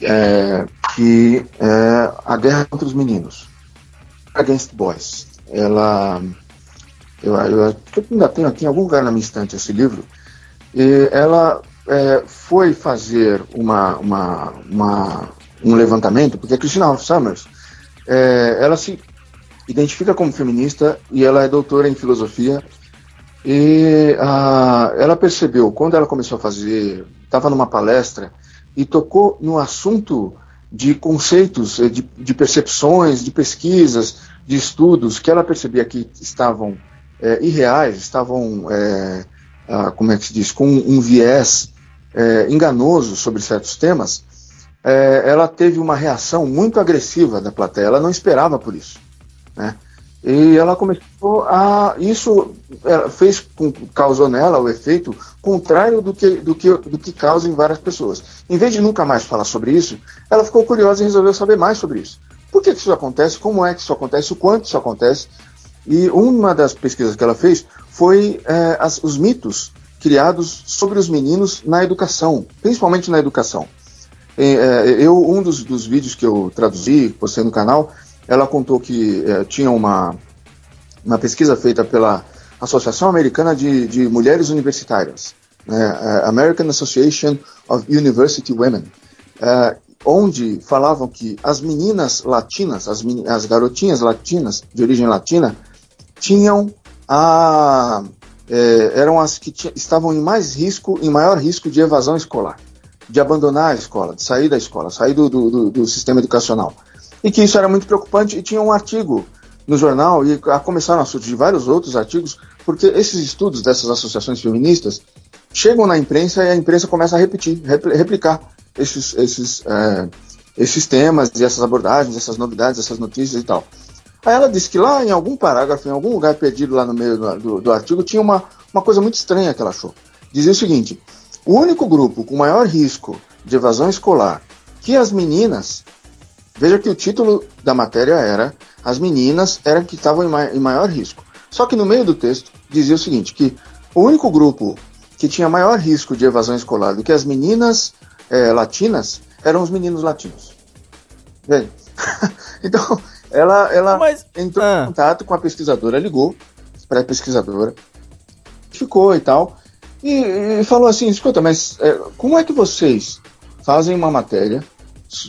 é, que é A Guerra contra os Meninos, Against Boys. Ela, eu, eu, eu ainda tenho aqui em algum lugar na minha estante esse livro, e ela é, foi fazer uma, uma, uma, um levantamento, porque a Christina Hoff Summers, é, ela se identifica como feminista e ela é doutora em filosofia. E a, ela percebeu, quando ela começou a fazer, estava numa palestra e tocou no assunto de conceitos, eh, de, de, percepções, de pesquisas, de estudos que ela percebia que estavam é, irreais, estavam, é, ah, como é que se diz, com um viés é, enganoso sobre certos temas, ela teve uma reação muito agressiva da plateia. Ela não esperava por isso. Né? E ela começou a. Isso fez causou nela o efeito contrário do que, do, que, do que causa em várias pessoas. Em vez de nunca mais falar sobre isso, ela ficou curiosa e resolveu saber mais sobre isso. Por que, que isso acontece? Como é que isso acontece? O quanto isso acontece? E uma das pesquisas que ela fez foi é, as, os mitos criados sobre os meninos na educação, principalmente na educação. É, eu um dos, dos vídeos que eu traduzi, postei no canal, ela contou que é, tinha uma, uma pesquisa feita pela Associação Americana de, de Mulheres Universitárias, né, é, American Association of University Women, é, onde falavam que as meninas latinas, as, as garotinhas latinas de origem latina, tinham a é, eram as que estavam em mais risco, em maior risco de evasão escolar, de abandonar a escola, de sair da escola, sair do, do, do sistema educacional. E que isso era muito preocupante e tinha um artigo no jornal e a começaram a surgir vários outros artigos porque esses estudos dessas associações feministas chegam na imprensa e a imprensa começa a repetir, replicar esses, esses, é, esses temas e essas abordagens, essas novidades, essas notícias e tal. Aí ela disse que lá em algum parágrafo, em algum lugar perdido lá no meio do, do, do artigo, tinha uma, uma coisa muito estranha que ela achou. Dizia o seguinte: o único grupo com maior risco de evasão escolar que as meninas Veja que o título da matéria era As meninas eram que estavam em, em maior risco. Só que no meio do texto dizia o seguinte, que o único grupo que tinha maior risco de evasão escolar do que as meninas é, latinas eram os meninos latinos. Bem, então ela, ela Mas, entrou ah. em contato com a pesquisadora, ligou para a pesquisadora, ficou e tal, e, e, falou assim: escuta, mas é, como é que vocês fazem uma matéria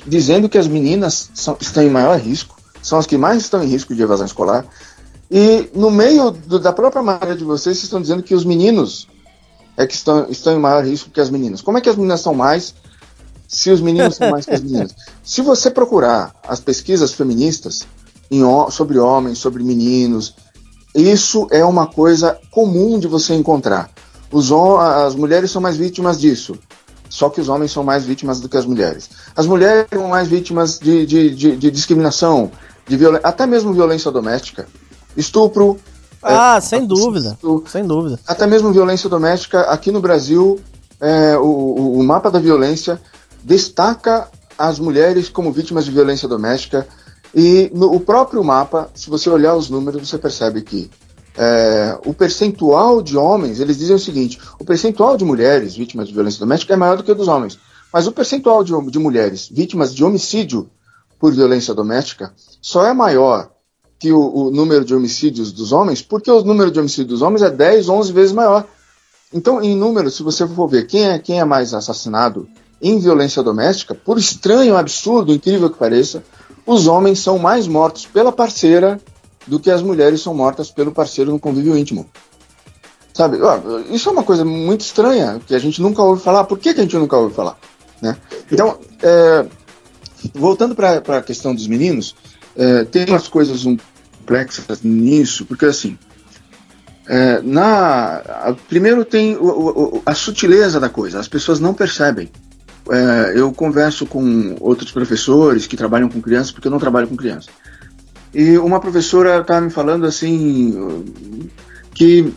dizendo que as meninas são, estão em maior risco, são as que mais estão em risco de evasão escolar. E no meio do, da própria matéria de vocês, vocês estão dizendo que os meninos é que estão, estão em maior risco que as meninas. Como é que as meninas são mais se os meninos são mais que as meninas? Se você procurar as pesquisas feministas em, sobre homens, sobre meninos, isso é uma coisa comum de você encontrar. Os, as mulheres são mais vítimas disso. Só que os homens são mais vítimas do que as mulheres. As mulheres são mais vítimas de, de, de, de discriminação, de até mesmo violência doméstica, estupro. Ah, é, sem dúvida, estupro, sem dúvida. Até mesmo violência doméstica. Aqui no Brasil, é, o, o mapa da violência destaca as mulheres como vítimas de violência doméstica. E no o próprio mapa, se você olhar os números, você percebe que é, o percentual de homens, eles dizem o seguinte: o percentual de mulheres vítimas de violência doméstica é maior do que o dos homens. Mas o percentual de, de mulheres vítimas de homicídio por violência doméstica só é maior que o, o, número de homicídios dos homens, porque o número de homicídios dos homens é 10, 11 vezes maior. Então, em número, se você for ver quem é, quem é mais assassinado em violência doméstica, por estranho, absurdo, incrível que pareça, os homens são mais mortos pela parceira do que as mulheres são mortas pelo parceiro no convívio íntimo. Sabe? Isso é uma coisa muito estranha, que a gente nunca ouve falar. Por que, que a gente nunca ouve falar? Né? Então, é, voltando para a questão dos meninos, é, tem umas coisas um complexas nisso, porque assim, é, na, a, primeiro tem o, o, a sutileza da coisa, as pessoas não percebem. É, eu converso com outros professores que trabalham com crianças, porque eu não trabalho com crianças. E uma professora estava me falando assim que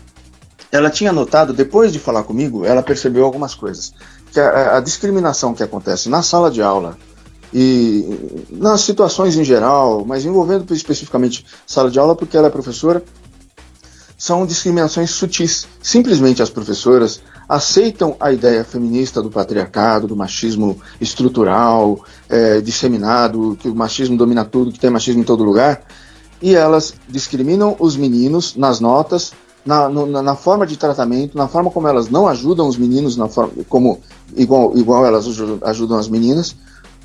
ela tinha notado, depois de falar comigo, ela percebeu algumas coisas. Que a, a discriminação que acontece na sala de aula e nas situações em geral, mas envolvendo especificamente sala de aula, porque ela é professora, são discriminações sutis. Simplesmente as professoras aceitam a ideia feminista do patriarcado, do machismo estrutural, é, disseminado, que o machismo domina tudo, que tem machismo em todo lugar, e elas discriminam os meninos nas notas, na, na, forma de tratamento, na forma como elas não ajudam os meninos, na forma, como igual, igual elas ajudam as meninas,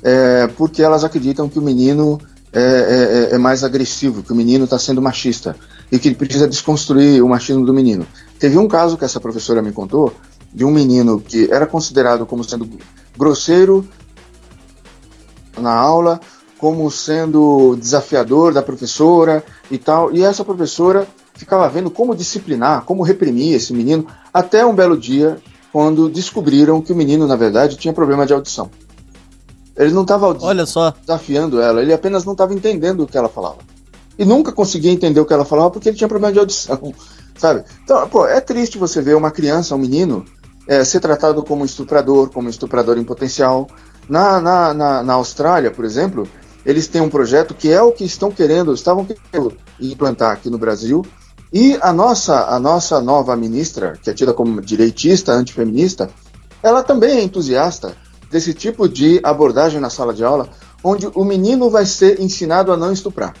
é, porque elas acreditam que o menino é, é, é, é mais agressivo, que o menino está sendo machista e que ele precisa desconstruir o machismo do menino. Teve um caso que essa professora me contou de um menino que era considerado como sendo grosseiro na aula, como sendo desafiador da professora e tal, e essa professora ficava vendo como disciplinar, como reprimir esse menino, até um belo dia, quando descobriram que o menino, na verdade, tinha problema de audição. Ele não estava desafiando ela, ele apenas não estava entendendo o que ela falava. E nunca conseguia entender o que ela falava porque ele tinha problema de audição, sabe? Então, pô, é triste você ver uma criança, um menino, é, ser tratado como estuprador, como estuprador em potencial. Na, na, na, na Austrália, por exemplo, eles têm um projeto que é o que estão querendo, estavam querendo implantar aqui no Brasil, e a nossa, a nossa nova ministra, que é tida como direitista, antifeminista, ela também é entusiasta desse tipo de abordagem na sala de aula, onde o menino vai ser ensinado a não estuprar.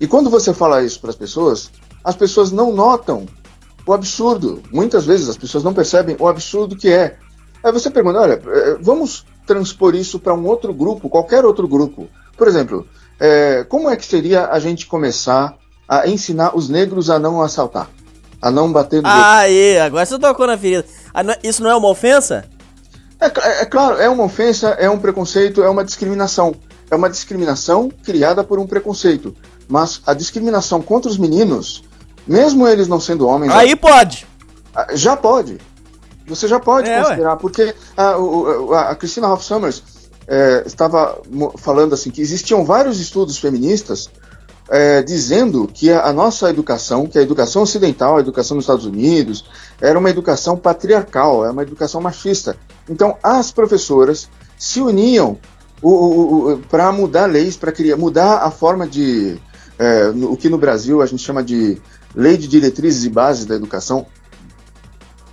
E quando você fala isso para as pessoas, as pessoas não notam o absurdo. Muitas vezes as pessoas não percebem o absurdo que é. Aí você pergunta: olha, eh, vamos transpor isso para um outro grupo, qualquer outro grupo. Por exemplo, é, como é que seria a gente começar a ensinar os negros a não assaltar? A não bater no. Aí, agora você tocou na ferida. Ah, isso não é uma ofensa? É, é, é, claro, é uma ofensa, é um preconceito, é uma discriminação. É uma discriminação criada por um preconceito. Mas a discriminação contra os meninos, mesmo eles não sendo homens. Aí já, pode! Já pode. Você já pode é, considerar, ué. porque a, a, a Christina Hoff Summers é, estava falando assim que existiam vários estudos feministas é, dizendo que a, nossa educação, que a educação ocidental, a educação nos Estados Unidos, era uma educação patriarcal, era uma educação machista. Então, as professoras se uniam para mudar leis, para mudar a forma de. É, no, o que no Brasil a gente chama de lei de diretrizes e bases da educação,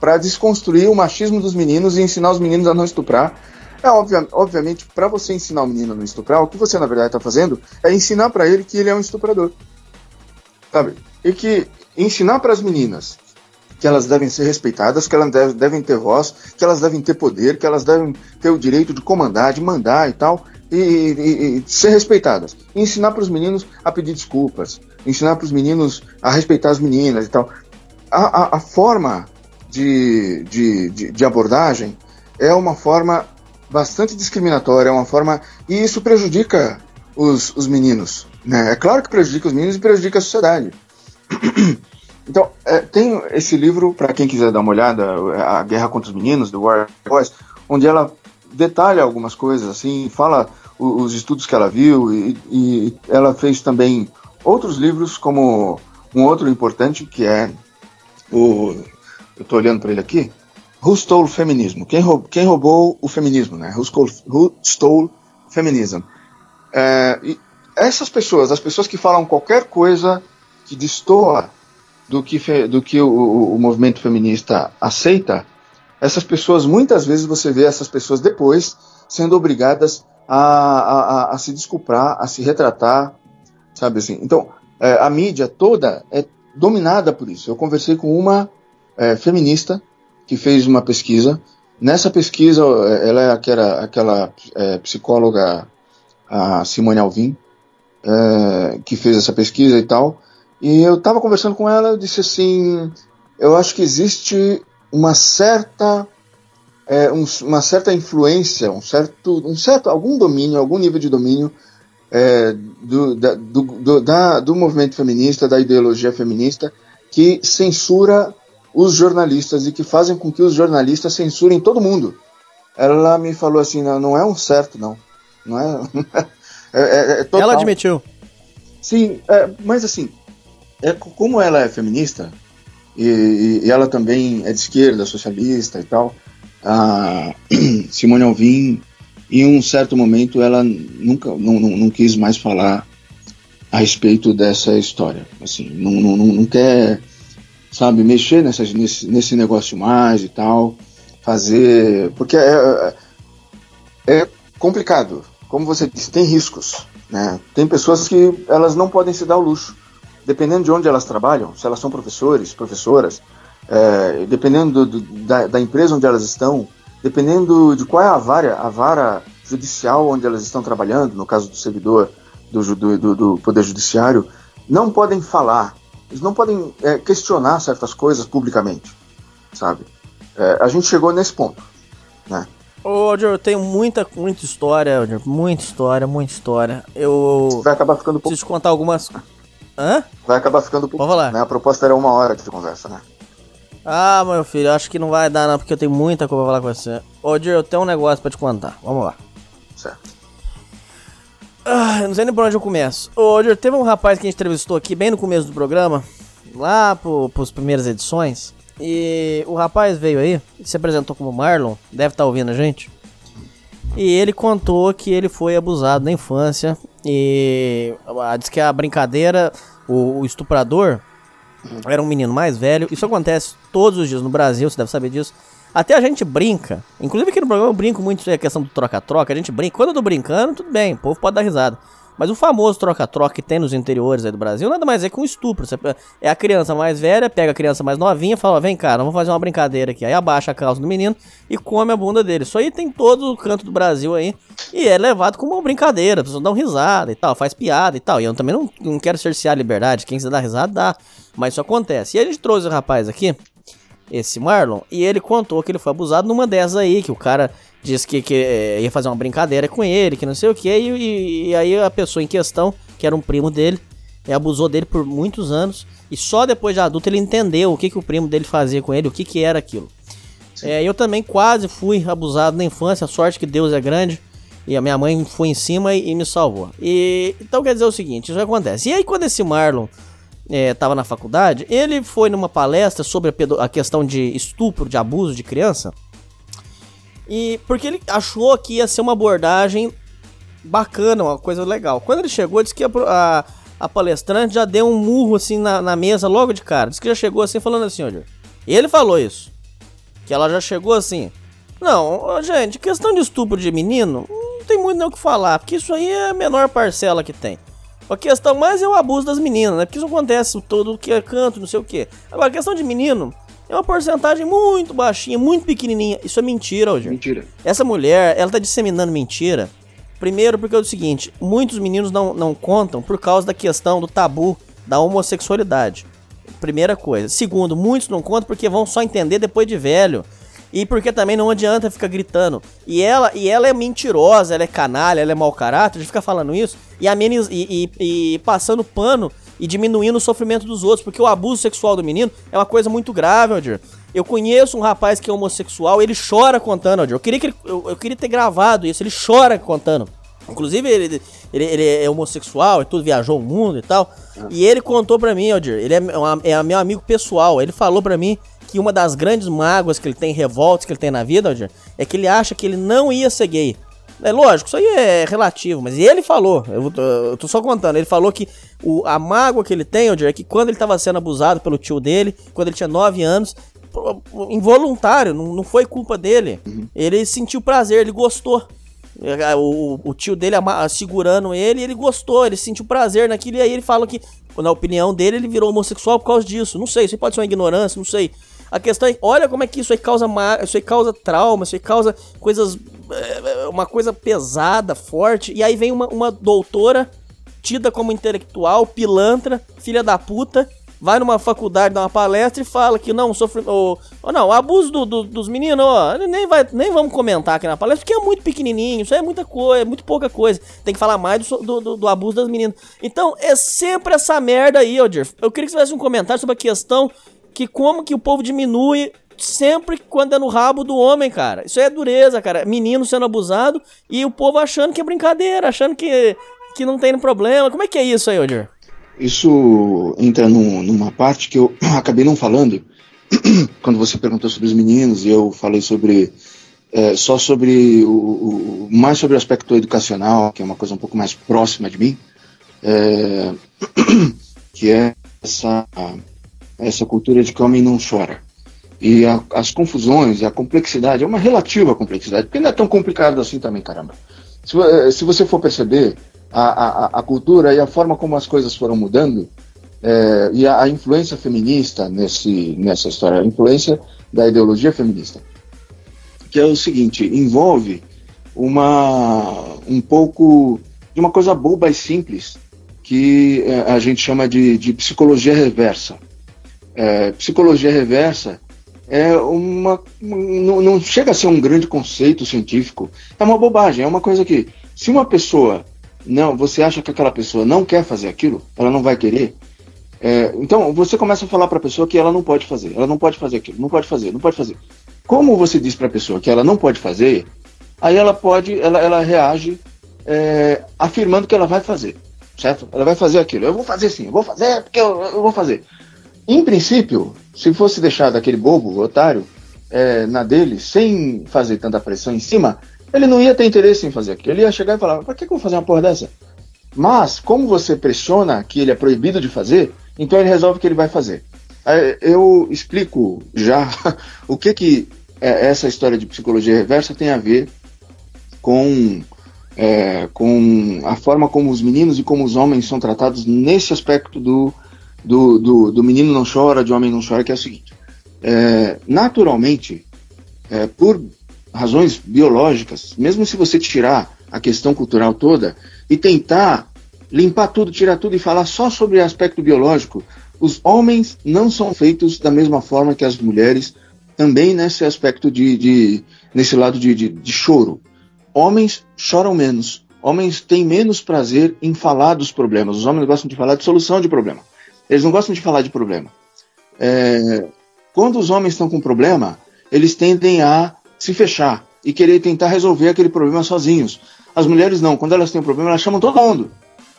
para desconstruir o machismo dos meninos e ensinar os meninos a não estuprar é obvia, obviamente, para você ensinar o menino a não estuprar, o que você na verdade está fazendo é ensinar para ele que ele é um estuprador. Sabe? E que ensinar para as meninas que elas devem ser respeitadas, que elas devem, devem ter voz, que elas devem ter poder, que elas devem ter o direito de comandar, de mandar e tal, e, e, e ser respeitadas. E ensinar para os meninos a pedir desculpas, ensinar para os meninos a respeitar as meninas e tal. A, a, a forma de, de, de, de abordagem é uma forma bastante discriminatória, é uma forma. E isso prejudica os, os meninos. Né? É claro que prejudica os meninos e prejudica a sociedade. Então, é, tem esse livro, para quem quiser dar uma olhada, A Guerra contra os Meninos, The War Boys, onde ela detalha algumas coisas, assim, fala os, os estudos que ela viu, e, e ela fez também outros livros, como um outro importante, que é o. Eu estou olhando para ele aqui, Who Stole Feminismo? Quem, roubou, quem roubou o feminismo, né? Who Stole, who stole Feminism? É, essas pessoas, as pessoas que falam qualquer coisa que destoa do que, fe, do que o, o, o, movimento feminista aceita, essas pessoas, muitas vezes você vê essas pessoas depois sendo obrigadas a, a, a se desculpar, a se retratar, sabe assim? Então, é, a mídia toda é dominada por isso. Eu conversei com uma é, feminista que fez uma pesquisa. Nessa pesquisa, ela é aquela, aquela é, psicóloga, a Simone Alvim, é, que fez essa pesquisa e tal. E eu estava conversando com ela, eu disse assim: eu acho que existe uma certa é, um, uma certa influência, um certo, um certo, algum domínio, algum nível de domínio é, do, da, do, do, da, do movimento feminista, da ideologia feminista, que censura os jornalistas e que fazem com que os jornalistas censurem todo mundo. Ela me falou assim, não, não é um certo, não. Não é. é, é, é ela admitiu. Sim, é, mas assim, é, como ela é feminista, e, e, ela também é de esquerda, socialista e tal, a Simone Alvim, em um certo momento, ela nunca não, não, não quis mais falar a respeito dessa história. Assim, não, não, não quer, sabe, mexer nessa, nesse, nesse negócio mais e tal, fazer. Porque é, é, é complicado. Como você disse, tem riscos. Né? Tem pessoas que elas não podem se dar o luxo. Dependendo de onde elas trabalham, se elas são professores, professoras, é, dependendo do, do, da, da, empresa onde elas estão, dependendo de qual é a vara, a vara judicial onde elas estão trabalhando, no caso do servidor do, do, do Poder Judiciário, não podem falar, eles não podem é, questionar certas coisas publicamente, sabe? É, a gente chegou nesse ponto, né? Ô, Roger, eu tenho muita, muita história, Roger, muita história, muita história. Eu. Vai acabar ficando pouco. Preciso contar algumas. Hã? Vai acabar ficando pouco. Vamos lá. Né? A proposta era uma hora de conversa, né? Ah, meu filho, acho que não vai dar não, porque eu tenho muita coisa pra falar com você. Ô, Dir, eu tenho um negócio pra te contar. Vamos lá. Certo. Ah, não sei nem por onde eu começo. Dir, teve um rapaz que a gente entrevistou aqui bem no começo do programa, lá pro, pros primeiras edições. E o rapaz veio aí, se apresentou como Marlon, deve estar tá ouvindo a gente. E ele contou que ele foi abusado na infância. E ah, diz que a brincadeira, o, o estuprador, era um menino mais velho. Isso acontece todos os dias no Brasil, você deve saber disso. Até a gente brinca. Inclusive aqui no programa eu brinco muito a questão do troca-troca. A gente brinca. Quando eu tô brincando, tudo bem, o povo pode dar risada. Mas o famoso troca-troca que tem nos interiores aí do Brasil nada mais é que um estupro. Você é a criança mais velha, pega a criança mais novinha fala: vem cá, vamos fazer uma brincadeira aqui. Aí abaixa a calça do menino e come a bunda dele. Isso aí tem todo o canto do Brasil aí. E é levado como uma brincadeira. As pessoas dão risada e tal, faz piada e tal. E eu também não, não quero cercear a liberdade. Quem quiser dar risada, dá. Mas isso acontece. E a gente trouxe o rapaz aqui, esse Marlon, e ele contou que ele foi abusado numa dessas aí, que o cara disse que, que é, ia fazer uma brincadeira com ele, que não sei o que, e, e, aí a pessoa em questão, que era um primo dele, abusou dele por muitos anos, e só depois de adulto ele entendeu o que, que o primo dele fazia com ele, o que, que era aquilo. É, eu também quase fui abusado na infância, a sorte que Deus é grande, e a minha mãe foi em cima e, e me salvou. E então quer dizer o seguinte, isso acontece. E aí quando esse Marlon estava é, na faculdade, ele foi numa palestra sobre a, a, questão de estupro, de abuso de criança, e porque ele achou que ia ser uma abordagem bacana, uma coisa legal. Quando ele chegou, disse que a, a, a palestrante já deu um murro assim na, na, mesa logo de cara. Disse que já chegou assim falando assim, olha. Ele falou isso. Que ela já chegou assim. Não, gente, questão de estupro de menino, não tem muito nem o que falar, porque isso aí é a menor parcela que tem. A questão mais é o abuso das meninas, né? Porque isso acontece todo que é canto, não sei o que. Agora, a questão de menino, é uma porcentagem muito baixinha, muito pequenininha. Isso é mentira, hoje. Mentira. Essa mulher, ela tá disseminando mentira. Primeiro porque é o seguinte, muitos meninos não, não contam por causa da questão do tabu da homossexualidade. Primeira coisa. Segundo, muitos não contam porque vão só entender depois de velho. E porque também não adianta ficar gritando. E ela, e ela é mentirosa, ela é canalha, ela é mau caráter, de ficar falando isso e, ameniz, e, e, e passando pano e diminuindo o sofrimento dos outros, porque o abuso sexual do menino é uma coisa muito grave, Aldir. Eu conheço um rapaz que é homossexual, ele chora contando, Aldir. Eu queria, que ele, eu, eu, queria ter gravado isso, ele chora contando. Inclusive, ele, ele, ele é homossexual e tudo, viajou o mundo e tal. E ele contou pra mim, Aldir, ele é, uma, é meu amigo pessoal, ele falou pra mim que uma das grandes mágoas que ele tem, revoltas que ele tem na vida, Aldir, é que ele acha que ele não ia ser gay. É lógico, isso aí é relativo, mas ele falou, eu, eu tô só contando, ele falou que o, a mágoa que ele tem, Odger, é que quando ele tava sendo abusado pelo tio dele, quando ele tinha 9 anos, involuntário, não, não foi culpa dele. Uhum. Ele sentiu prazer, ele gostou. O, o tio dele segurando ele, ele gostou, ele sentiu prazer naquilo, e aí ele fala que, na opinião dele, ele virou homossexual por causa disso. Não sei, isso pode ser uma ignorância, não sei. A questão é, olha como é que isso aí causa, isso aí causa trauma, isso aí causa coisas. É, uma coisa pesada, forte. E aí vem uma, uma doutora tida como intelectual, pilantra, filha da puta, vai numa faculdade, dá uma palestra e fala que não, sofre. Ou, ou não, abuso do, do, dos meninos, ó, nem, vai, nem vamos comentar aqui na palestra, porque é muito pequenininho, isso é muita coisa, é muito pouca coisa. Tem que falar mais do, do, do abuso das meninas. Então, é sempre essa merda aí, Odir. Eu queria que você fizesse um comentário sobre a questão que como que o povo diminui sempre quando é no rabo do homem, cara. Isso é dureza, cara. Menino sendo abusado e o povo achando que é brincadeira, achando que, que não tem problema. Como é que é isso aí, Odir? Isso entra num, numa parte que eu acabei não falando quando você perguntou sobre os meninos e eu falei sobre é, só sobre o, o, mais sobre o aspecto educacional, que é uma coisa um pouco mais próxima de mim, é, que é essa essa cultura de que o homem não chora e a, as confusões e a complexidade, é uma relativa complexidade, porque não é tão complicado assim também, caramba. Se, eh, se você for perceber a, a, a, cultura e a forma como as coisas foram mudando, é, e a, influência feminista nesse, nessa história, a influência da ideologia feminista, que é o seguinte, envolve uma um pouco de uma coisa boba e simples que é, a gente chama de, de psicologia reversa. É, psicologia reversa é uma. Não, não, chega a ser um grande conceito científico. É uma bobagem, é uma coisa que, se uma pessoa. Não, você acha que aquela pessoa não quer fazer aquilo, ela não vai querer. É, então você começa a falar para a pessoa que ela não pode fazer, ela não pode fazer aquilo, não pode fazer, não pode fazer. Como você diz para a pessoa que ela não pode fazer, aí ela pode, ela, ela reage é, afirmando que ela vai fazer, certo? Ela vai fazer aquilo. Eu vou fazer sim, eu vou fazer porque eu, eu vou fazer. Em princípio, se fosse deixar daquele bobo, otário, é, na dele, sem fazer tanta pressão em cima, ele não ia ter interesse em fazer aquilo. Ele ia chegar e falar: pra que, que eu vou fazer uma porra dessa? Mas, como você pressiona que ele é proibido de fazer, então ele resolve que ele vai fazer. Eu explico já o que, que é, essa história de psicologia reversa tem a ver com, é, com a forma como os meninos e como os homens são tratados nesse aspecto do do, do, do menino não chora, de homem não chora, que é o seguinte: é, naturalmente, é, por razões biológicas, mesmo se você tirar a questão cultural toda e tentar limpar tudo, tirar tudo e falar só sobre o aspecto biológico, os homens não são feitos da mesma forma que as mulheres, também nesse aspecto de, de nesse lado de, de, de choro. Homens choram menos, homens têm menos prazer em falar dos problemas. Os homens gostam de falar de solução de problema. Eles não gostam de falar de problema. É, quando os homens estão com problema, eles tendem a se fechar e querer tentar resolver aquele problema sozinhos. As mulheres não, quando elas têm um problema, elas chamam todo mundo,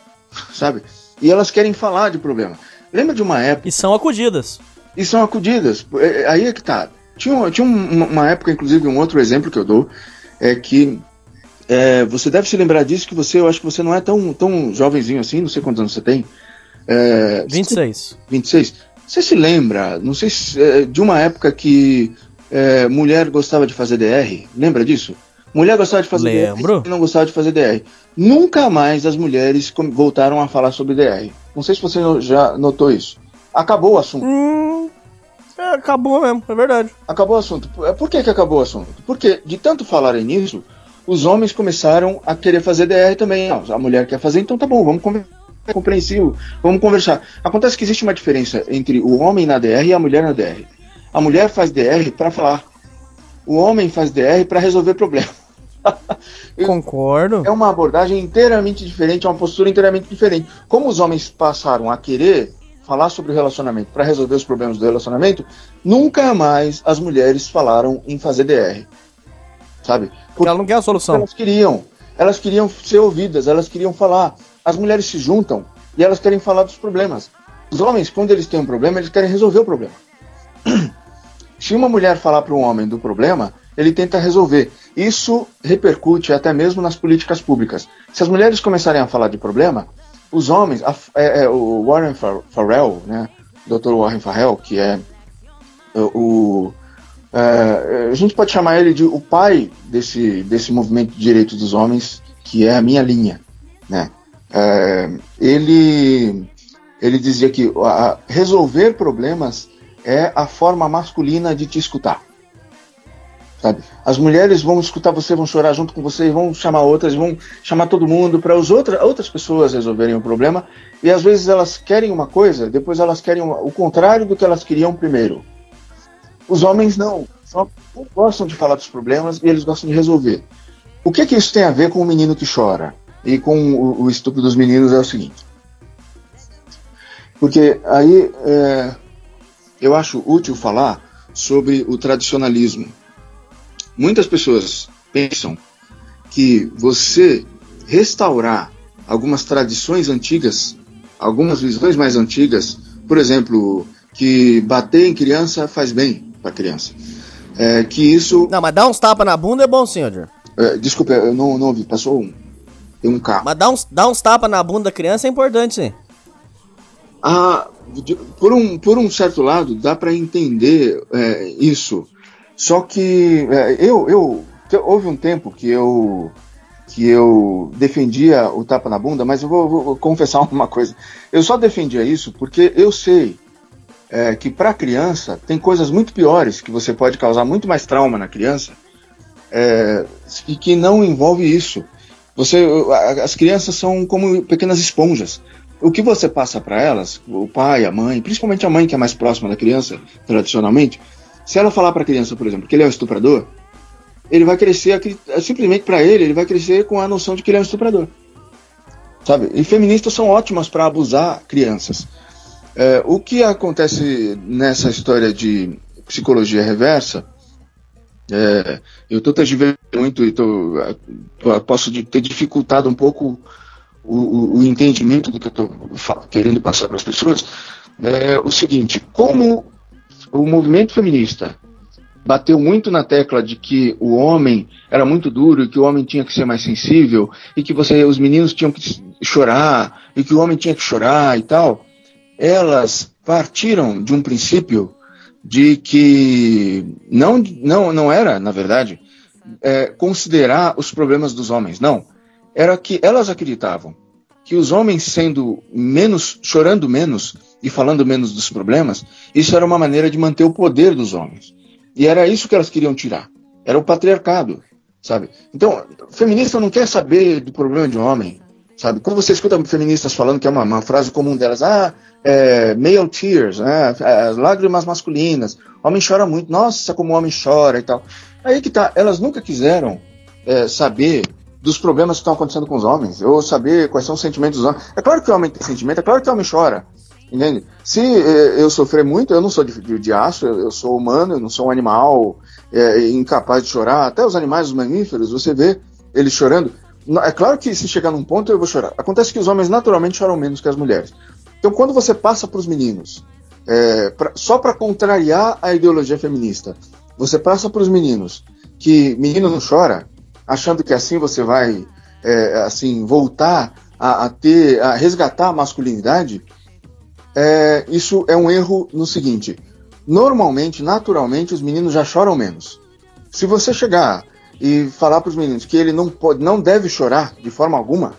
sabe? E elas querem falar de problema. Lembra de uma época. E são acudidas. E são acudidas. É, é, aí é que tá. Tinha, tinha uma época, inclusive, um outro exemplo que eu dou, é que é, você deve se lembrar disso, que você, eu acho que você não é tão, tão jovenzinho assim, não sei quantos anos você tem. É, 26. 26. Você se lembra, não sei se, é, de uma época que é, mulher gostava de fazer DR? Lembra disso? Mulher gostava de fazer Lembro. DR e não gostava de fazer DR. Nunca mais as mulheres voltaram a falar sobre DR. Não sei se você já notou isso. Acabou o assunto. Hum, é, acabou mesmo, é verdade. Acabou o assunto. É, por que, que acabou o assunto? Porque de tanto falarem nisso, os homens começaram a querer fazer DR também. Não, a mulher quer fazer, então tá bom, vamos conversar é compreensível. Vamos conversar. Acontece que existe uma diferença entre o homem na DR e a mulher na DR. A mulher faz DR para falar. O homem faz DR para resolver problema. Concordo. É uma abordagem inteiramente diferente, é uma postura inteiramente diferente. Como os homens passaram a querer falar sobre o relacionamento para resolver os problemas do relacionamento, nunca mais as mulheres falaram em fazer DR. Sabe? Porque ela não quer a solução. Elas queriam. Elas queriam ser ouvidas, elas queriam falar as mulheres se juntam e elas querem falar dos problemas. Os homens, quando eles têm um problema, eles querem resolver o problema. Se uma mulher falar para um homem do problema, ele tenta resolver. Isso repercute até mesmo nas políticas públicas. Se as mulheres começarem a falar de problema, os homens, a, é, é, o Warren Farrell, né, Dr. Warren Farrell, que é o, é, a gente pode chamar ele de o pai desse, desse movimento de direitos dos homens, que é a minha linha, né? É, ele, ele dizia que a, resolver problemas é a forma masculina de te escutar. Sabe? As mulheres vão escutar você, vão chorar junto com você, vão chamar outras, vão chamar todo mundo para outra, outras pessoas resolverem o problema. E às vezes elas querem uma coisa, depois elas querem o contrário do que elas queriam primeiro. Os homens não, só gostam de falar dos problemas e eles gostam de resolver. O que, que isso tem a ver com o menino que chora e com o, o estupro dos meninos é o seguinte. Porque aí é, eu acho útil falar sobre o tradicionalismo Muitas pessoas pensam que você restaurar algumas tradições antigas, algumas visões mais antigas, por exemplo, que bater em criança faz bem para criança. É, que isso. Não, mas dar uns tapas na bunda é bom, senhor. É, desculpa, eu não, não ouvi, passou um. Tem um carro. Mas dar uns, dar uns tapas na bunda da criança é importante, sim. Ah, por um, por um certo lado, dá para entender é, isso. Só que é, eu, eu houve um tempo que eu que eu defendia o tapa na bunda, mas eu vou, vou confessar uma coisa. Eu só defendia isso porque eu sei é, que para criança tem coisas muito piores que você pode causar muito mais trauma na criança é, e que não envolve isso. Você, as crianças são como pequenas esponjas. O que você passa para elas, o pai, a mãe, principalmente a mãe que é mais próxima da criança, tradicionalmente, se ela falar para a criança, por exemplo, que ele é um estuprador, ele vai crescer, simplesmente para ele, ele vai crescer com a noção de que ele é um estuprador. Sabe? E feministas são ótimas para abusar crianças. É, o que acontece nessa história de psicologia reversa, é, eu estou tergiversando muito e posso ter dificultado um pouco o, o, o entendimento do que eu estou querendo passar para as pessoas. É o seguinte: como o movimento feminista bateu muito na tecla de que o homem era muito duro e que o homem tinha que ser mais sensível e que você, os meninos tinham que chorar e que o homem tinha que chorar e tal, elas partiram de um princípio de que não, não, não era, na verdade, é, considerar os problemas dos homens, não. Era que elas acreditavam que os homens sendo menos, chorando menos e falando menos dos problemas, isso era uma maneira de manter o poder dos homens. E era isso que elas queriam tirar. Era o patriarcado, sabe? Então, feminista não quer saber do problema de homem, sabe? Quando você escuta feministas falando que é uma, uma frase comum delas, ah, é, male tears, né? É, lágrimas masculinas, homem chora muito, nossa, como o homem chora e tal. Aí que tá, elas nunca quiseram é, saber dos problemas que estão acontecendo com os homens, ou saber quais são os sentimentos dos homens. É claro que o homem tem sentimento, é claro que o homem chora. Entende? Se eh, eu sofrer muito, eu não sou de, de, de aço, eu, eu, sou humano, eu não sou um animal é, incapaz de chorar. Até os animais, os mamíferos, você vê eles chorando. É claro que se chegar num ponto eu vou chorar. Acontece que os homens naturalmente choram menos que as mulheres. Então, quando você passa para os meninos, é, pra, só para contrariar a ideologia feminista, você passa para os meninos que menino não chora, achando que assim você vai é, assim voltar a, a, ter, a resgatar a masculinidade, é, isso é um erro no seguinte: normalmente, naturalmente, os meninos já choram menos. Se você chegar e falar para os meninos que ele não pode, não deve chorar de forma alguma,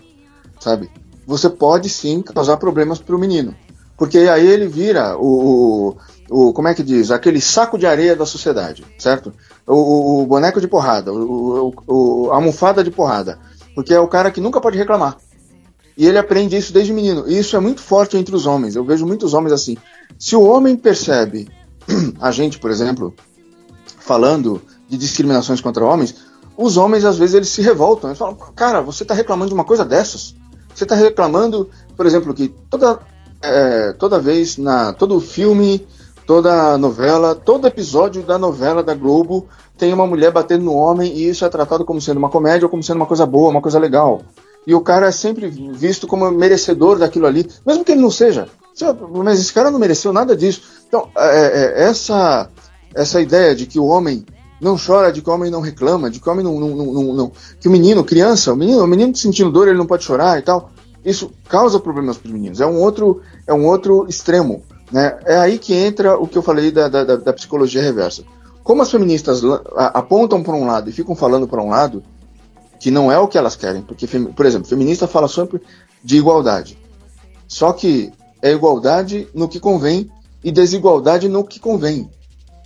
sabe? Você pode sim causar problemas para o menino, porque aí ele vira o, o, o, como é que diz, aquele saco de areia da sociedade, certo? O, o boneco de porrada, o, a almofada de porrada, porque é o cara que nunca pode reclamar. E ele aprende isso desde menino. E isso é muito forte entre os homens. Eu vejo muitos homens assim. Se o homem percebe a gente, por exemplo, falando de discriminações contra homens, os homens às vezes eles se revoltam. Eles falam, cara, você está reclamando de uma coisa dessas? Você está reclamando, por exemplo, que toda, é, toda vez, na todo filme, toda novela, todo episódio da novela da Globo tem uma mulher batendo no homem e isso é tratado como sendo uma comédia ou como sendo uma coisa boa, uma coisa legal e o cara é sempre visto como merecedor daquilo ali, mesmo que ele não seja. Mas esse cara não mereceu nada disso. Então, é, é, essa, essa ideia de que o homem não chora, de que o homem não reclama, de que o homem não. não, não, não que o menino, criança, o menino, o menino sentindo dor, ele não pode chorar e tal. Isso causa problemas para os meninos. É um outro, é um outro extremo. Né? É aí que entra o que eu falei da, da, da psicologia reversa. Como as feministas apontam para um lado e ficam falando para um lado, que não é o que elas querem, porque, por exemplo, feminista fala sempre de igualdade. Só que é igualdade no que convém e desigualdade no que convém.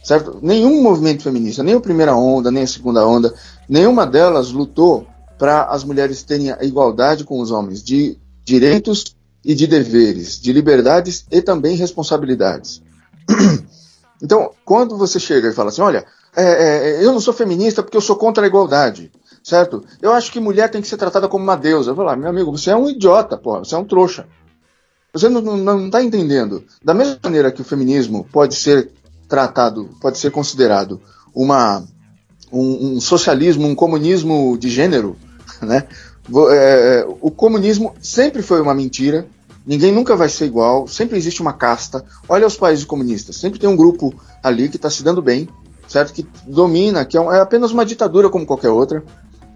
Certo? Nenhum movimento feminista, nem a primeira onda, nem a segunda onda, nenhuma delas lutou para as mulheres terem a igualdade com os homens de direitos e de deveres, de liberdades e também responsabilidades. Então, quando você chega e fala assim, olha, é, é, eu não sou feminista porque eu sou contra a igualdade, certo? Eu acho que mulher tem que ser tratada como uma deusa. Eu vou lá, meu amigo, você é um idiota, porra, você é um trouxa. Você não está entendendo. Da mesma maneira que o feminismo pode ser tratado, pode ser considerado uma, um, um socialismo, um comunismo de gênero, né? É, o comunismo sempre foi uma mentira, ninguém nunca vai ser igual, sempre existe uma casta. Olha os países comunistas, sempre tem um grupo ali que está se dando bem, certo? Que domina, que é, é, apenas uma ditadura como qualquer outra,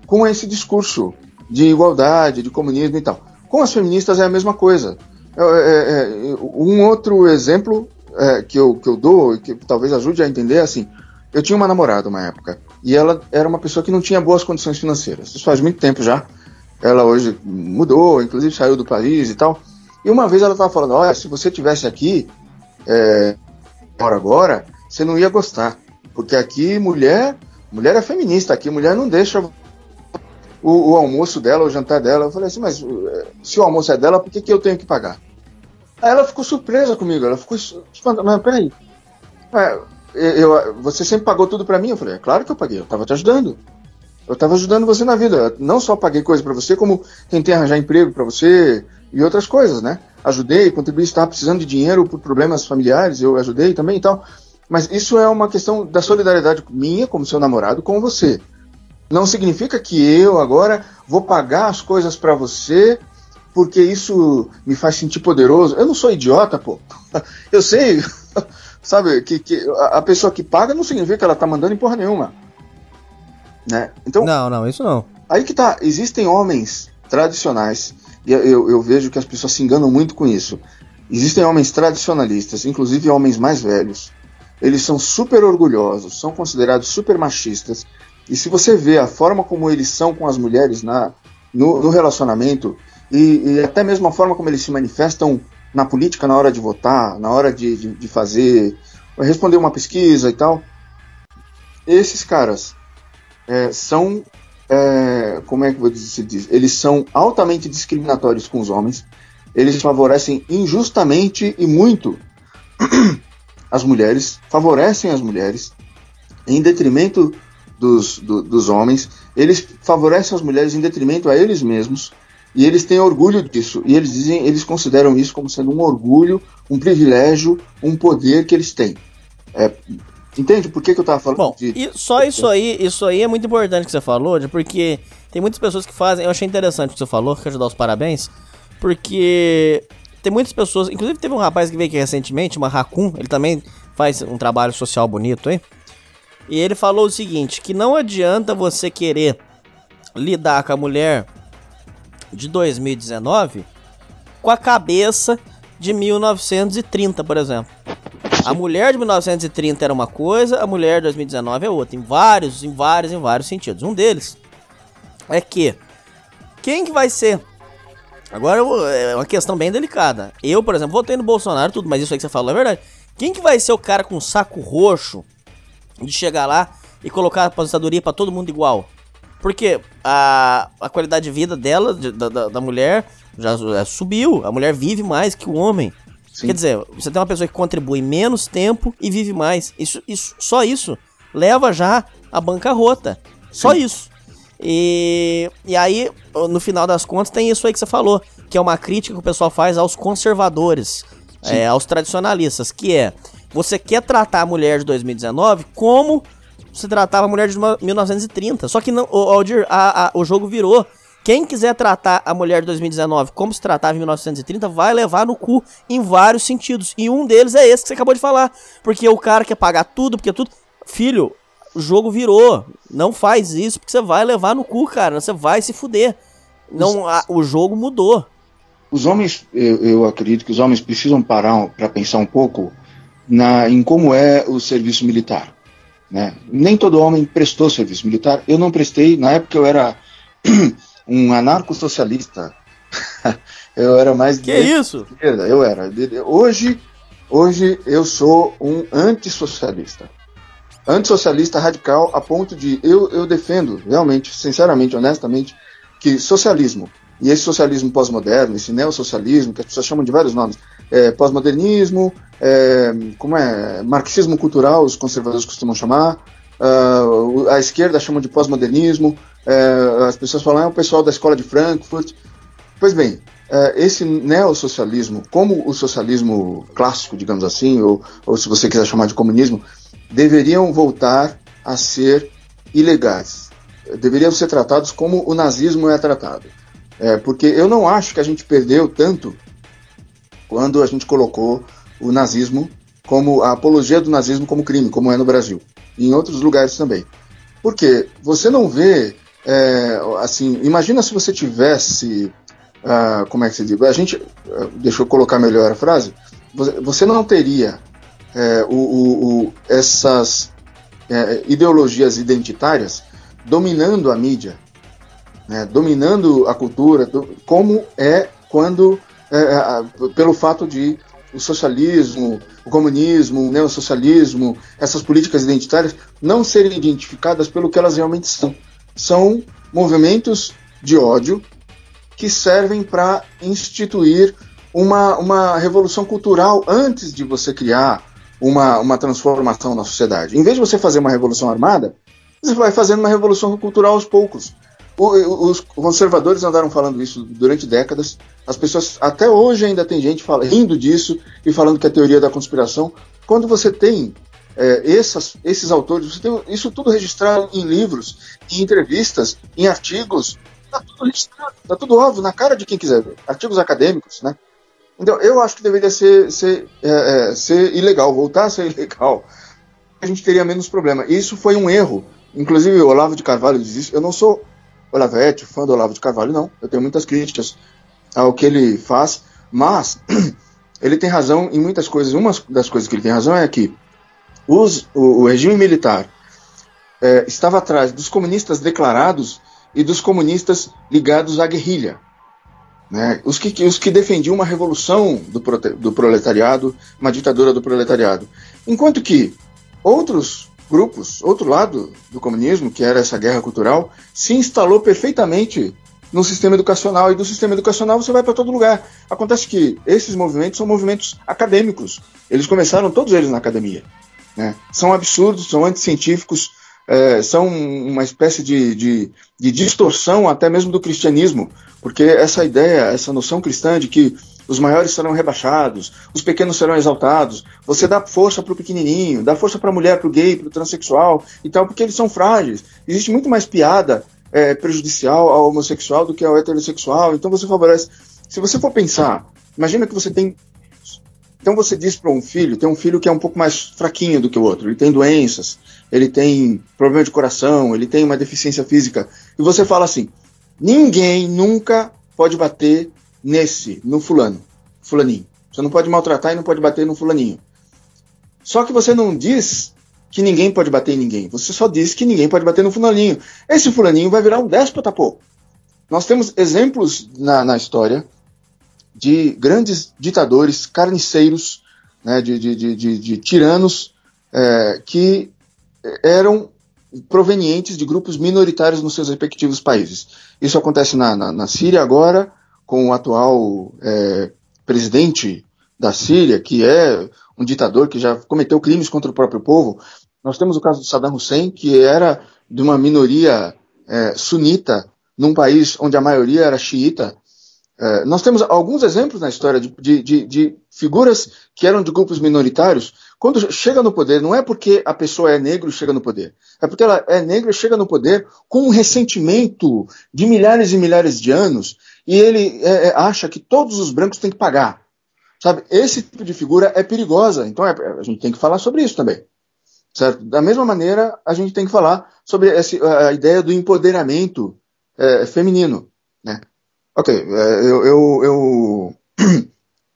com esse discurso de igualdade, de comunismo e tal. Com as feministas é a mesma coisa. É, é, é um outro exemplo é, que, eu, que eu dou, que talvez ajude a entender, é assim, eu tinha uma namorada uma época, e ela era uma pessoa que não tinha boas condições financeiras. Isso faz muito tempo já. Ela hoje mudou, inclusive saiu do país e tal. E uma vez ela estava falando: olha, se você tivesse aqui, é, agora, você não ia gostar. Porque aqui mulher, mulher é feminista, aqui mulher não deixa o, o, almoço dela, o jantar dela. Eu falei assim, mas é, se o almoço é dela, por que, que eu tenho que pagar? Aí ela ficou surpresa comigo, ela ficou espantada, mas peraí, é, eu, você sempre pagou tudo para mim? Eu falei, é claro que eu paguei, eu estava te ajudando. Eu estava ajudando você na vida. Eu não só paguei coisa para você, como tentei arranjar emprego para você e outras coisas, né? Ajudei, contribuí, estava precisando de dinheiro por problemas familiares, eu ajudei também e tal. Mas isso é uma questão da solidariedade minha, como seu namorado, com você. Não significa que eu agora vou pagar as coisas para você porque isso me faz sentir poderoso. Eu não sou idiota, pô. Eu sei, sabe, que, que a pessoa que paga não significa que ela tá mandando em porra nenhuma. Né? Então, não, não, isso não. Aí que tá, existem homens tradicionais, e eu, eu vejo que as pessoas se enganam muito com isso. Existem homens tradicionalistas, inclusive homens mais velhos. Eles são super orgulhosos, são considerados super machistas. E se você vê a forma como eles são com as mulheres na, no, no relacionamento, e, e, até mesmo a forma como eles se manifestam na política na hora de votar, na hora de, de, de fazer, responder uma pesquisa e tal. Esses caras é, são, é, como é que se diz? Eles são altamente discriminatórios com os homens. Eles favorecem injustamente e muito as mulheres, favorecem as mulheres em detrimento dos, do, dos homens. Eles favorecem as mulheres em detrimento a eles mesmos e eles têm orgulho disso. E eles dizem, eles consideram isso como sendo um orgulho, um privilégio, um poder que eles têm. É, entende por que, que eu estava falando? Bom, de... e só isso aí, isso aí é muito importante que você falou, porque tem muitas pessoas que fazem. Eu achei interessante o que você falou, quero dar os parabéns, porque tem muitas pessoas, inclusive teve um rapaz que veio aqui recentemente, uma Raccoon, ele também faz um trabalho social bonito, hein? E ele falou o seguinte, que não adianta você querer lidar com a mulher de 2019 com a cabeça de 1930, por exemplo. A mulher de 1930 era uma coisa, a mulher de 2019 é outra, em vários, em vários, em vários sentidos. Um deles é que quem que vai ser? Agora é uma questão bem delicada. Eu, por exemplo, votei no Bolsonaro, tudo, mas isso aí que você falou é verdade. Quem que vai ser o cara com saco roxo de chegar lá e colocar a aposentadoria para todo mundo igual? Porque a, a qualidade de vida dela, de, da, da mulher, já, já, subiu. A mulher vive mais que o homem. Sim. Quer dizer, você tem uma pessoa que contribui menos tempo e vive mais. Isso, isso, só isso leva já a bancarrota. Só Sim. isso. E, e aí, no final das contas, tem isso aí que você falou, que é uma crítica que o pessoal faz aos conservadores, é, aos tradicionalistas, que é você quer tratar a mulher de 2019 como se tratava a mulher de 1930. Só que não, o, Aldir, a, a, o jogo virou. Quem quiser tratar a mulher de 2019 como se tratava em 1930 vai levar no cu em vários sentidos. E um deles é esse que você acabou de falar. Porque o cara quer pagar tudo, porque tudo. Filho, o jogo virou. Não faz isso, porque você vai levar no cu, cara. Você vai se fuder. Não, a, o jogo mudou. Os homens, eu, eu acredito que os homens precisam parar para pensar um pouco na, em como é o serviço militar. Né? Nem todo homem prestou serviço militar. Eu não prestei, na época eu era um anarco-socialista. eu era mais que de isso? esquerda. Eu era. Hoje, hoje eu sou um antissocialista. antissocialista radical a ponto de eu, eu defendo realmente, sinceramente, honestamente, que socialismo e esse socialismo pós-moderno, esse neossocialismo, que as pessoas chamam de vários nomes, é, pós-modernismo, é, como é, marxismo cultural, os conservadores costumam chamar, uh, a esquerda chama de pós-modernismo, é, as pessoas falam, é o pessoal da escola de Frankfurt. Pois bem, é, esse neossocialismo, como o socialismo clássico, digamos assim, ou, ou se você quiser chamar de comunismo, deveriam voltar a ser ilegais. Deveriam ser tratados como o nazismo é tratado. É, porque eu não acho que a gente perdeu tanto quando a gente colocou o nazismo como a apologia do nazismo como crime, como é no Brasil e em outros lugares também. Porque você não vê, é, assim, imagina se você tivesse, uh, como é que se diz? A gente, uh, deixa eu colocar melhor a frase. Você não teria é, o, o, o, essas é, ideologias identitárias dominando a mídia né, dominando a cultura, do, como é quando, é, é pelo fato de o socialismo, o comunismo, o neossocialismo, essas políticas identitárias não serem identificadas pelo que elas realmente são. São movimentos de ódio que servem para instituir uma, uma revolução cultural antes de você criar uma, uma transformação na sociedade. Em vez de você fazer uma revolução armada, você vai fazendo uma revolução cultural aos poucos. Os conservadores andaram falando isso durante décadas. As pessoas, até hoje, ainda tem gente fala, rindo disso e falando que é teoria da conspiração. Quando você tem é, essas, esses autores, você tem isso tudo registrado em livros, em entrevistas, em artigos, está tudo registrado, está tudo óbvio, na cara de quem quiser ver. Artigos acadêmicos, né? Então, eu acho que deveria ser, ser, é, é, ser ilegal, voltar a ser ilegal. A gente teria menos problema. Isso foi um erro. Inclusive, o Olavo de Carvalho diz isso. Eu não sou Olavete, fã do Olavo de Carvalho, não. Eu tenho muitas críticas ao que ele faz, mas ele tem razão em muitas coisas. Uma das coisas que ele tem razão é que os, o, o, regime militar é, estava atrás dos comunistas declarados e dos comunistas ligados à guerrilha. Né? Os, que, os que defendiam uma revolução do, do proletariado, uma ditadura do proletariado. Enquanto que outros grupos, outro lado do comunismo, que era essa guerra cultural, se instalou perfeitamente no sistema educacional e do sistema educacional você vai para todo lugar. Acontece que esses movimentos são movimentos acadêmicos. Eles começaram todos eles na academia. Né? São absurdos, são anticientíficos, é, são uma espécie de, de, de distorção até mesmo do cristianismo, porque essa ideia, essa noção cristã de que os maiores serão rebaixados, os pequenos serão exaltados. Você dá força para o pequenininho, dá força para a mulher, para o gay, para o transexual e tal, porque eles são frágeis. Existe muito mais piada é, prejudicial ao homossexual do que ao heterossexual. Então você favorece. Se você for pensar, imagina que você tem. Então você diz para um filho, tem um filho que é um pouco mais fraquinho do que o outro, ele tem doenças, ele tem problema de coração, ele tem uma deficiência física, e você fala assim: ninguém nunca pode bater nesse, no fulano, fulaninho. Você não pode maltratar e não pode bater no fulaninho. Só que você não diz que ninguém pode bater em ninguém. Você só diz que ninguém pode bater no fulaninho. Esse fulaninho vai virar um déspota, pô. Nós temos exemplos na, na história de grandes ditadores, carniceiros, né, de, de, de, de, tiranos é, que eram provenientes de grupos minoritários nos seus respectivos países. Isso acontece na, na, na Síria agora, com o atual é, presidente da Síria, que é um ditador que já cometeu crimes contra o próprio povo. Nós temos o caso de Saddam Hussein, que era de uma minoria é, sunita num país onde a maioria era xiita. É, nós temos alguns exemplos na história de, de, de, de, figuras que eram de grupos minoritários. Quando chega no poder, não é porque a pessoa é negra e chega no poder, é porque ela é negra e chega no poder com um ressentimento de milhares e milhares de anos e ele é, é, acha que todos os brancos têm que pagar. Sabe? Esse tipo de figura é perigosa, então é, a gente tem que falar sobre isso também. Certo? Da mesma maneira, a gente tem que falar sobre essa, a ideia do empoderamento é, feminino. Né? Ok, é, eu, eu, eu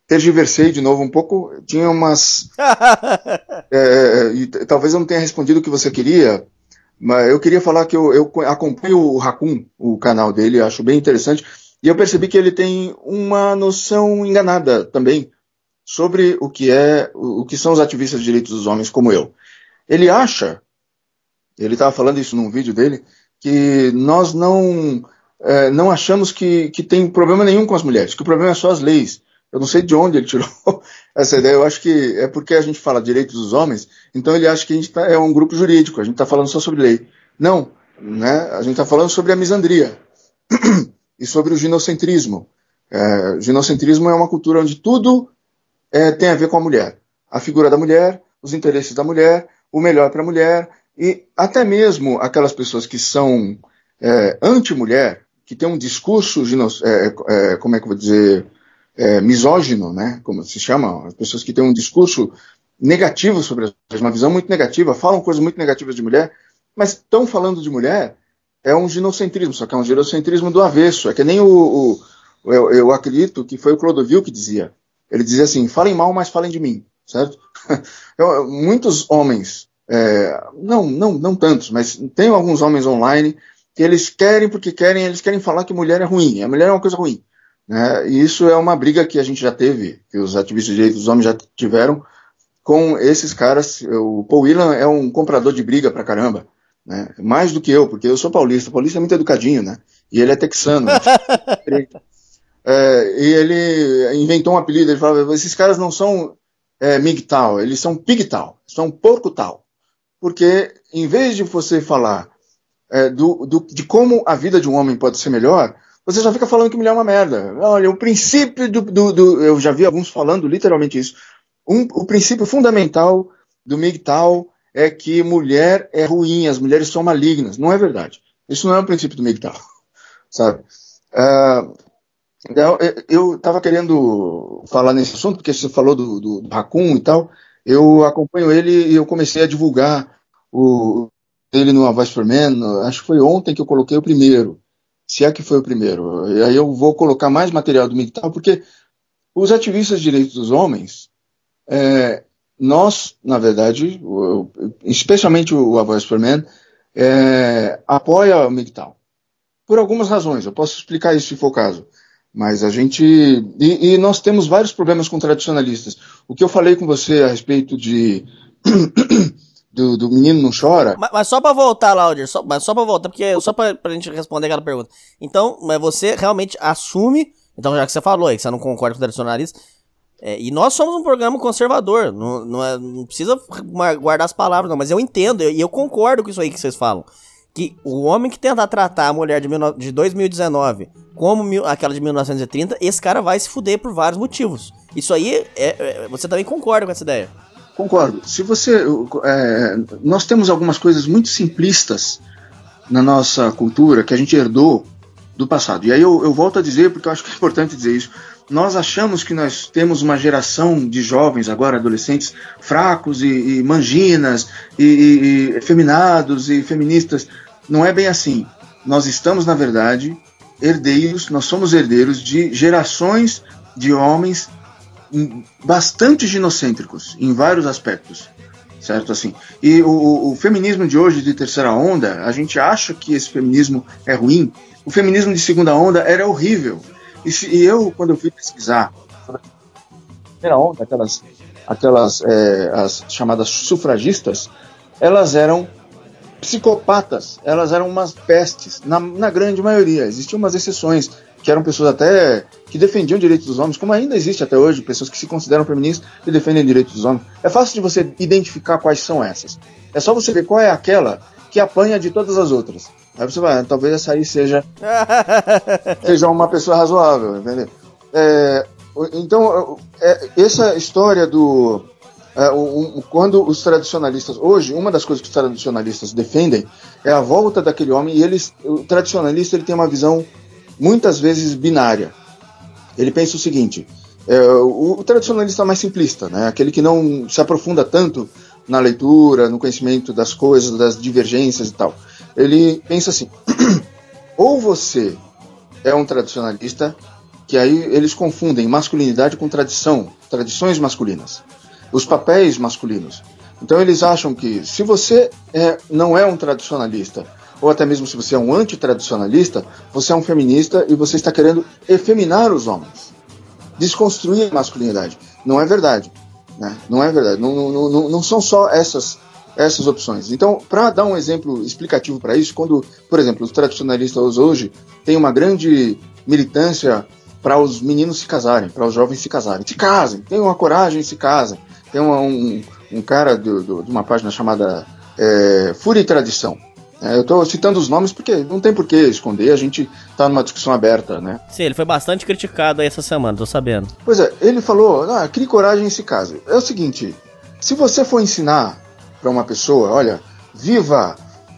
tergiversei de novo um pouco, tinha umas. é, e, talvez eu não tenha respondido o que você queria, mas eu queria falar que eu, eu acompanho o Raccoon, o canal dele, acho bem interessante. E eu percebi que ele tem uma noção enganada também sobre o que é, o que são os ativistas de direitos dos homens como eu. Ele acha Ele estava falando isso num vídeo dele, que nós não, é, não achamos que, que tem problema nenhum com as mulheres, que o problema é só as leis. Eu não sei de onde ele tirou essa ideia. Eu acho que é porque a gente fala direitos dos homens, então ele acha que a gente tá, é um grupo jurídico, a gente está falando só sobre lei. Não, né? a gente está falando sobre a misandria e sobre o ginocentrismo. É, ginocentrismo é uma cultura onde tudo é, tem a ver com a mulher. A figura da mulher, os interesses da mulher, o melhor para a mulher, e até mesmo aquelas pessoas que são é, anti-mulher, que têm um discurso, é, é, como é que eu vou dizer, é, misógino, né, como se chama, as pessoas que têm um discurso negativo sobre as uma visão muito negativa, falam coisas muito negativas de mulher, mas estão falando de mulher, é um ginocentrismo, só que é um ginocentrismo do avesso, é que nem o, o eu, eu, acredito que foi o Clodovil que dizia, ele dizia assim, falem mal, mas falem de mim, certo? Eu, muitos homens, é, não, não, não tantos, mas tem alguns homens online que eles querem porque querem, eles querem falar que mulher é ruim, a mulher é uma coisa ruim. Né? E isso é uma briga que a gente já teve, que os ativistas de direitos dos homens já tiveram com esses caras. O Paul Whelan é um comprador de briga pra caramba, né? mais do que eu, porque eu sou paulista. O paulista é muito educadinho, né? E ele é texano. é, e ele inventou um apelido, ele falava, esses caras não são é, MGTOW, eles são PIGTOW, são porco tal. Porque em vez de você falar é, do, do, de como a vida de um homem pode ser melhor, você já fica falando que mulher é uma merda. Olha, o princípio do, do, do eu já vi alguns falando literalmente isso. Um, o princípio fundamental do MGTOW é que mulher é ruim, as mulheres são malignas. Não é verdade. Isso não é o princípio do MGTOW, sabe? Uh, eu estava querendo falar nesse assunto, porque você falou do, do, do Raccoon e tal. Eu acompanho ele e eu comecei a divulgar o, ele no Voice for Men. Acho que foi ontem que eu coloquei o primeiro se é que foi o primeiro. E aí eu vou colocar mais material do MGTOW, porque os ativistas de direitos dos homens, é, nós, na verdade, especialmente o A for Men, é, apoia o MGTOW. Por algumas razões, eu posso explicar isso se for o caso. Mas a gente. E, e nós temos vários problemas com tradicionalistas. O que eu falei com você a respeito de do, do menino não chora. Mas, mas só pra voltar, Lauder, só, mas só pra voltar, porque só pra, pra gente responder aquela pergunta. Então, mas você realmente assume, então já que você falou aí, que você não concorda com o é, e nós somos um programa conservador, não, não, é, não, precisa guardar as palavras, não, mas eu entendo, e eu, eu, concordo com isso aí que vocês falam. Que o homem que tenta tratar a mulher de, mil, de 2019 como mil, aquela de 1930, esse cara vai se fuder por vários motivos. Isso aí, é, é, você também concorda com essa ideia? Concordo. Se você, é, nós temos algumas coisas muito simplistas na nossa cultura que a gente herdou do passado. E aí eu, eu volto a dizer, porque eu acho que é importante dizer isso. Nós achamos que nós temos uma geração de jovens, agora adolescentes, fracos e, e manginas, e, e, e feminados e feministas. Não é bem assim. Nós estamos, na verdade, herdeiros, nós somos herdeiros de gerações de homens bastante ginocêntricos em vários aspectos, certo? Assim, e o, o, feminismo de hoje de terceira onda, a gente acha que esse feminismo é ruim. O feminismo de segunda onda era horrível. E, eu, quando eu fui pesquisar primeira onda, aquelas, aquelas é, as chamadas sufragistas, elas eram psicopatas, elas eram umas pestes, na, na grande maioria. Existiam umas exceções, que eram pessoas até que defendiam direitos dos homens, como ainda existe até hoje, pessoas que se consideram feministas e defendem direitos dos homens. É fácil de você identificar quais são essas. É só você ver qual é aquela que apanha de todas as outras. Aí você vai, talvez essa aí seja, seja uma pessoa razoável, entendeu? É, então, é, essa história do. É, um, quando os tradicionalistas. Hoje, uma das coisas que os tradicionalistas defendem é a volta daquele homem, e eles. O tradicionalista ele tem uma visão muitas vezes binária. Ele pensa o seguinte: é, o, o, tradicionalista mais simplista, né, aquele que não se aprofunda tanto na leitura, no conhecimento das coisas, das divergências e tal. Ele pensa assim: ou você é um tradicionalista, que aí eles confundem masculinidade com tradição, tradições masculinas, os papéis masculinos. Então eles acham que se você é, não é um tradicionalista, ou até mesmo se você é um antitradicionalista, você é um feminista e você está querendo efeminar os homens, desconstruir a masculinidade. Não é verdade. Né? Não é verdade. Não, não, não, não são só essas essas opções. Então, para dar um exemplo explicativo para isso, quando, por exemplo, os tradicionalistas hoje têm uma grande militância para os meninos se casarem, para os jovens se casarem. Se casem, tenham uma coragem, se casem. Tem uma, um, um cara de uma página chamada é, Fúria e Tradição. É, eu estou citando os nomes porque não tem por que esconder, a gente está numa discussão aberta, né? Sim, ele foi bastante criticado aí essa semana, tô sabendo. Pois é, ele falou, ah, crie coragem e se case. É o seguinte, se você for ensinar para uma pessoa, olha, viva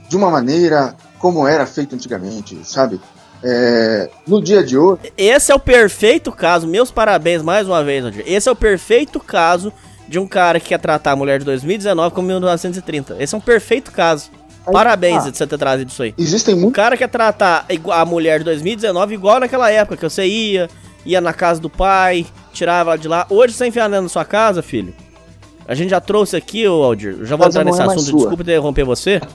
de uma maneira como era feito antigamente, sabe? É, no dia de hoje. Esse é o perfeito caso, meus parabéns mais uma vez, Odir. Esse é o perfeito caso de um cara que quer tratar a mulher de 2019 como 1930. Esse é um perfeito caso. Parabéns ah, de você ter trazido isso aí. Existem muitos. O cara quer tratar a mulher de 2019 igual naquela época, que você ia, ia na casa do pai, tirava ela de lá. Hoje você enfiar na sua casa, filho. A gente já trouxe aqui, ô Aldir, já vou entrar nesse é assunto, desculpa interromper você.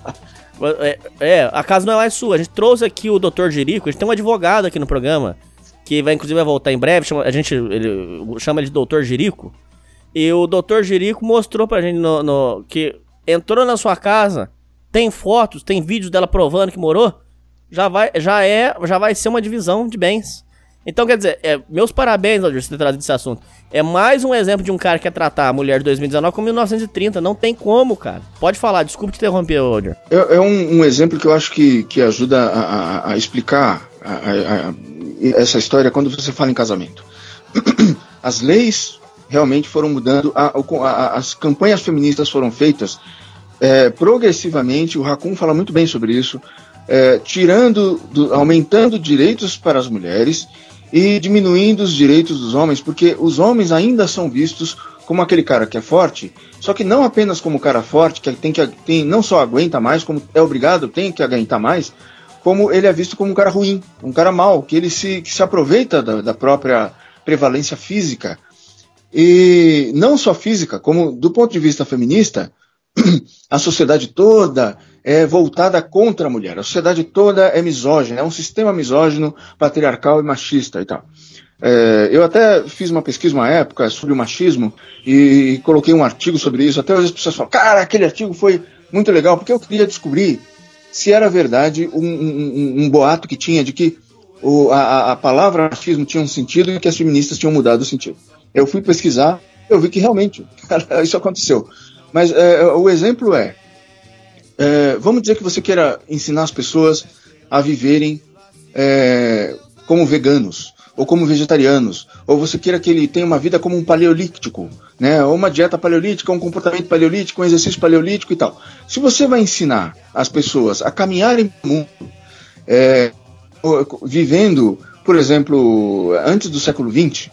É, é, a casa não é mais sua. A gente trouxe aqui o Dr. Jerico, a gente tem um advogado aqui no programa, que vai inclusive vai voltar em breve, chama, a gente ele, chama ele de Dr. Jerico. E o Dr. Jerico mostrou pra gente no, no, que entrou na sua casa, tem fotos, tem vídeos dela provando que morou, já vai, já é, já vai ser uma divisão de bens. Então, quer dizer, é, meus parabéns, Aldir, por ter trazido esse assunto. É mais um exemplo de um cara que quer tratar a mulher de 2019 como 1930. Não tem como, cara. Pode falar, desculpe te interromper, Aldir. É, é um, um, exemplo que eu acho que, que ajuda a, a, a explicar a, essa história quando você fala em casamento. As leis realmente foram mudando, as campanhas feministas foram feitas é, progressivamente, o Racun fala muito bem sobre isso, é, tirando, do, aumentando direitos para as mulheres e diminuindo os direitos dos homens, porque os homens ainda são vistos como aquele cara que é forte, só que não apenas como cara forte, que tem que tem, não só aguenta mais, como é obrigado, tem que aguentar mais, como ele é visto como um cara ruim, um cara mau, que ele se, que se aproveita da, da própria prevalência física. E não só física, como do ponto de vista feminista, a sociedade toda é voltada contra a mulher. A sociedade toda é misógina, é um sistema misógino, patriarcal e machista e tal. É, eu até fiz uma pesquisa uma época sobre o machismo e coloquei um artigo sobre isso. Até hoje as pessoas falam, cara, aquele artigo foi muito legal, porque eu queria descobrir se era verdade um, um, um boato que tinha de que o, a, a palavra machismo tinha um sentido e que as feministas tinham mudado o sentido. Eu fui pesquisar, eu vi que realmente isso aconteceu. Mas é, o exemplo é, é, vamos dizer que você queira ensinar as pessoas a viverem é, como veganos ou como vegetarianos, ou você queira que ele tenha uma vida como um paleolítico, né? Ou uma dieta paleolítica, um comportamento paleolítico, um exercício paleolítico e tal. Se você vai ensinar as pessoas a caminharem no mundo, é, vivendo, por exemplo, antes do século XX,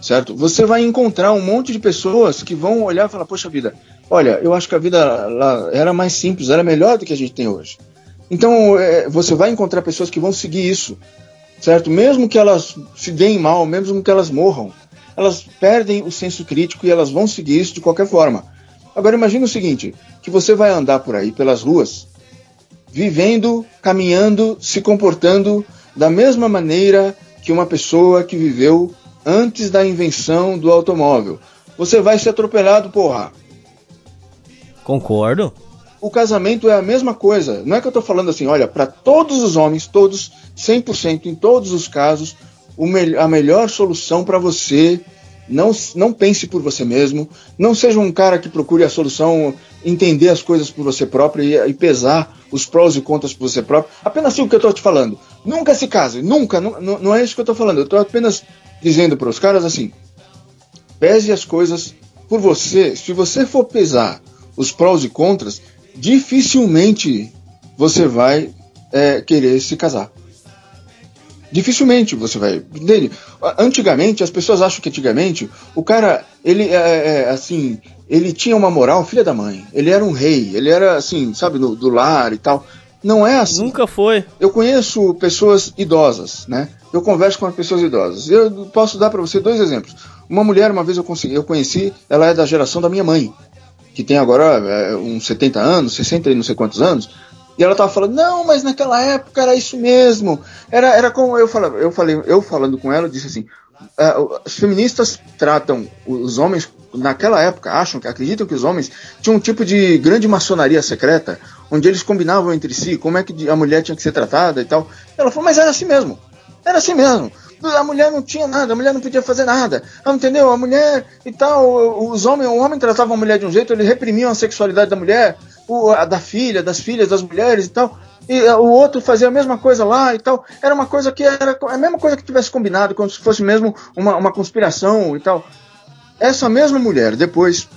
certo? Você vai encontrar um monte de pessoas que vão olhar e falar: Poxa vida, olha, eu acho que a vida lá era mais simples, era melhor do que a gente tem hoje. Então, é, você vai encontrar pessoas que vão seguir isso, certo? Mesmo que elas se deem mal, mesmo que elas morram, elas perdem o senso crítico e elas vão seguir isso de qualquer forma. Agora, imagine o seguinte: que você vai andar por aí pelas ruas, vivendo, caminhando, se comportando da mesma maneira que uma pessoa que viveu antes da invenção do automóvel. Você vai ser atropelado, porra. Concordo. O casamento é a mesma coisa. Não é que eu tô falando assim, olha, para todos os homens, todos, 100% em todos os casos, me a melhor solução para você não, não pense por você mesmo. Não seja um cara que procure a solução, entender as coisas por você próprio e, e pesar os prós e contras por você próprio. Apenas assim o que eu estou te falando. Nunca se case, nunca. Não, não é isso que eu estou falando. Eu estou apenas dizendo para os caras assim: pese as coisas por você. Se você for pesar os prós e contras, dificilmente você vai é, querer se casar. Dificilmente você vai. Dele. Antigamente, as pessoas acham que antigamente o cara, ele é, é, assim, ele tinha uma moral, filha da mãe. Ele era um rei, ele era assim, sabe, no, do lar e tal. Não é assim. Nunca foi. Eu conheço pessoas idosas, né? Eu converso com as pessoas idosas. Eu posso dar para você dois exemplos. Uma mulher, uma vez eu, consegui, eu conheci, ela é da geração da minha mãe, que tem agora é, uns 70 anos, 60 e não sei quantos anos. E ela tava falando, não, mas naquela época era isso mesmo. Era, era como eu falava, eu falei, eu falando com ela, disse assim, uh, as feministas tratam os homens naquela época acham que acreditam que os homens tinham um tipo de grande maçonaria secreta onde eles combinavam entre si como é que a mulher tinha que ser tratada e tal. Ela falou, mas era assim mesmo. Era assim mesmo. A mulher não tinha nada, a mulher não podia fazer nada. Ah, entendeu? A mulher e tal, os homens, o homem tratava a mulher de um jeito, ele reprimia a sexualidade da mulher, o, a da filha, das filhas, das mulheres e tal. E o outro fazia a mesma coisa lá e tal. Era uma coisa que era a mesma coisa que tivesse combinado, como se fosse mesmo uma, uma conspiração e tal. Essa mesma mulher, depois,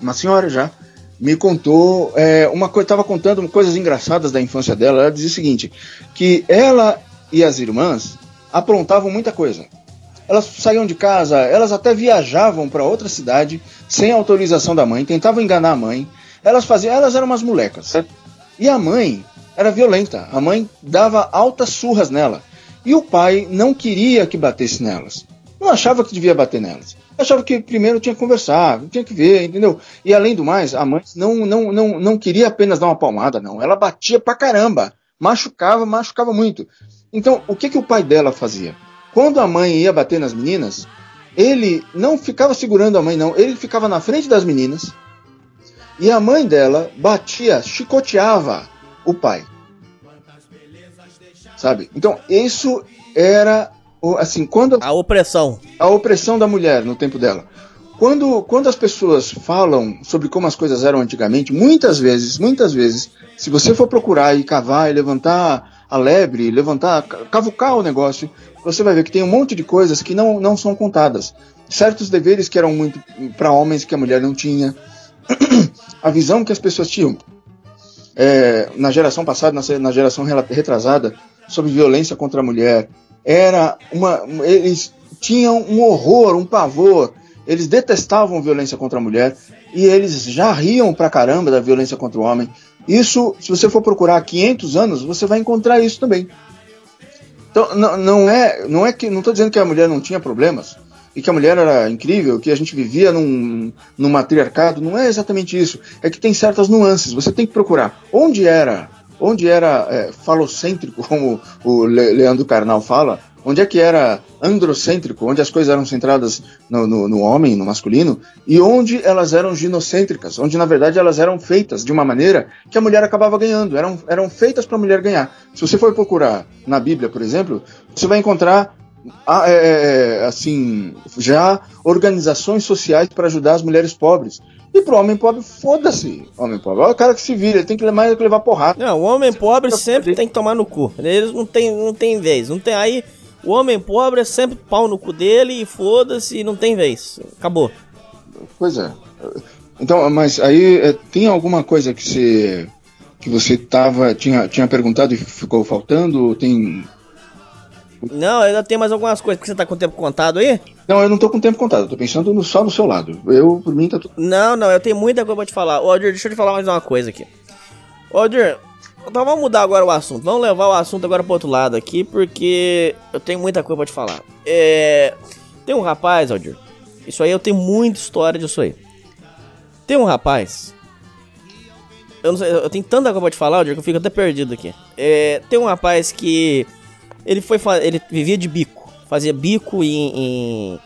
uma senhora já, me contou é, uma coisa, estava contando coisas engraçadas da infância dela. Ela dizia o seguinte: que ela e as irmãs aprontavam muita coisa. Elas saíam de casa, elas até viajavam para outra cidade sem autorização da mãe, tentavam enganar a mãe. Elas faziam, elas eram umas molecas, certo? E a mãe era violenta. A mãe dava altas surras nela. E o pai não queria que batesse nelas. Não achava que devia bater nelas. Achava que primeiro tinha que conversar, tinha que ver, entendeu? E além do mais, a mãe não, não, não, não queria apenas dar uma palmada, não. Ela batia pra caramba. Machucava, machucava muito. Então, o que, que o pai dela fazia? Quando a mãe ia bater nas meninas, ele não ficava segurando a mãe, não. Ele ficava na frente das meninas e a mãe dela batia, chicoteava o pai. Sabe? Então, isso era assim, quando a opressão, a opressão da mulher no tempo dela. Quando, quando as pessoas falam sobre como as coisas eram antigamente, muitas vezes, muitas vezes, se você for procurar e cavar e levantar a lebre, levantar, cavucar o negócio, você vai ver que tem um monte de coisas que não, não são contadas. Certos deveres que eram muito para homens que a mulher não tinha. a visão que as pessoas tinham é, na geração passada, na, na geração retrasada, sobre violência contra a mulher, era uma. Eles tinham um horror, um pavor. Eles detestavam violência contra a mulher e eles já riam pra caramba da violência contra o homem. Isso, se você for procurar 500 anos, você vai encontrar isso também. Então, não, não é, não é que, não estou dizendo que a mulher não tinha problemas e que a mulher era incrível, que a gente vivia num, num matriarcado. Não é exatamente isso. É que tem certas nuances. Você tem que procurar onde era, onde era é, falocêntrico, como o Leandro Carnal fala, onde é que era androcêntrico, onde as coisas eram centradas no, no, no, homem, no masculino, e onde elas eram ginocêntricas, onde na verdade elas eram feitas de uma maneira que a mulher acabava ganhando, eram, eram feitas para a mulher ganhar. Se você for procurar na Bíblia, por exemplo, você vai encontrar é, é, assim já organizações sociais para ajudar as mulheres pobres. E pro homem pobre, foda-se. Homem pobre. Olha o cara que se vira, ele tem que mais levar porrada. Não, o homem pobre sempre tem que tomar no cu. Eles não tem, não tem vez. Não tem aí. O homem pobre é sempre pau no cu dele e foda-se, não tem vez. Acabou. Pois é. Então, mas aí é, tem alguma coisa que você que você tava tinha, tinha perguntado e ficou faltando? Tem não, ainda tem mais algumas coisas. Porque você tá com o tempo contado aí? Não, eu não tô com o tempo contado. Eu tô pensando no, só no seu lado. Eu, por mim, tá tudo. Não, não, eu tenho muita coisa pra te falar. Ô, Odir, deixa eu te falar mais uma coisa aqui. Ô, Odir, então vamos mudar agora o assunto. Vamos levar o assunto agora pro outro lado aqui, porque eu tenho muita coisa pra te falar. É. Tem um rapaz, Aldir. Isso aí eu tenho muita história disso aí. Tem um rapaz. Eu não sei, eu tenho tanta coisa pra te falar, Aldir, que eu fico até perdido aqui. É, tem um rapaz que. Ele foi. Ele vivia de bico. Fazia bico em, em,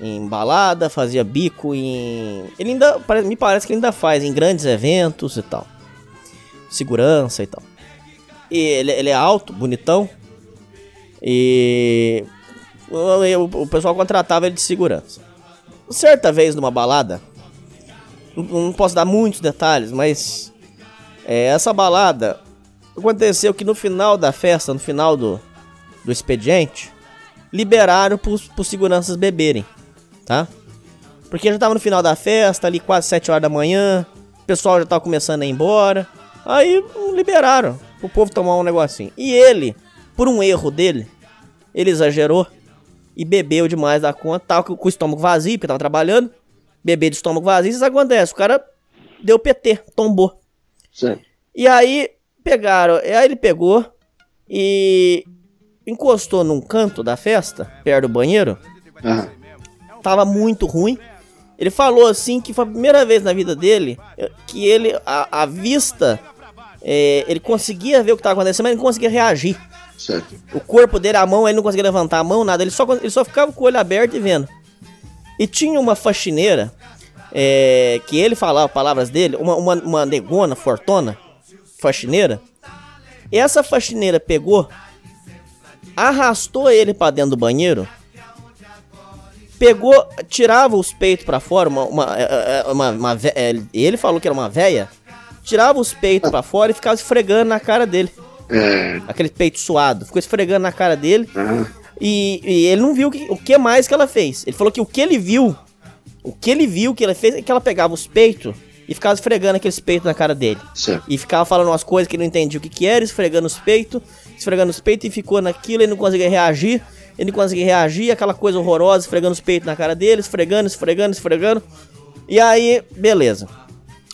em balada, fazia bico em. Ele ainda. Me parece que ele ainda faz em grandes eventos e tal segurança e tal. E ele, ele é alto, bonitão. E o, o pessoal contratava ele de segurança. Certa vez numa balada, não, posso dar muitos detalhes, mas é, essa balada aconteceu que no final da festa, no final do, do expediente, liberaram para os seguranças beberem, tá? Porque já tava no final da festa, ali quase 7 horas da manhã, o pessoal já tava começando a ir embora. Aí liberaram o povo tomar um negocinho. E ele, por um erro dele, ele exagerou e bebeu demais da conta. Tava com o estômago vazio, porque tava trabalhando. Bebeu de estômago vazio, isso acontece. O cara deu PT, tombou. Sim. E aí pegaram, aí ele pegou e encostou num canto da festa, perto do banheiro. Uhum. Tava muito ruim. Ele falou assim que foi a primeira vez na vida dele que ele, a, a vista é, ele conseguia ver o que estava acontecendo, mas ele não conseguia reagir. Certo. O corpo dele, a mão, ele não conseguia levantar a mão, nada. Ele só, ele só ficava com o olho aberto e vendo. E tinha uma faxineira, é, que ele falava palavras dele, uma, uma, uma negona, fortona, faxineira. E essa faxineira pegou, arrastou ele para dentro do banheiro, pegou, tirava os peitos para fora, uma, uma, é, é, uma, uma, é, ele falou que era uma véia, tirava os peitos para fora e ficava esfregando na cara dele. É, Aquele peito suado. Ficou esfregando na cara dele. ah, E, e ele não viu que- o que mais que ela fez. Ele falou que o que ele viu, o que ele viu que ela fez é que ela pegava os peitos e ficava esfregando aqueles peitos na cara dele. certo. E ficava falando umas coisas que ele não entendia o que que era, esfregando os peitos, esfregando os peitos e ficou naquilo, ele não conseguia reagir. Ele não conseguia reagir, aquela coisa horrorosa, esfregando os peitos na cara dele, esfregando, esfregando, esfregando. E aí, beleza.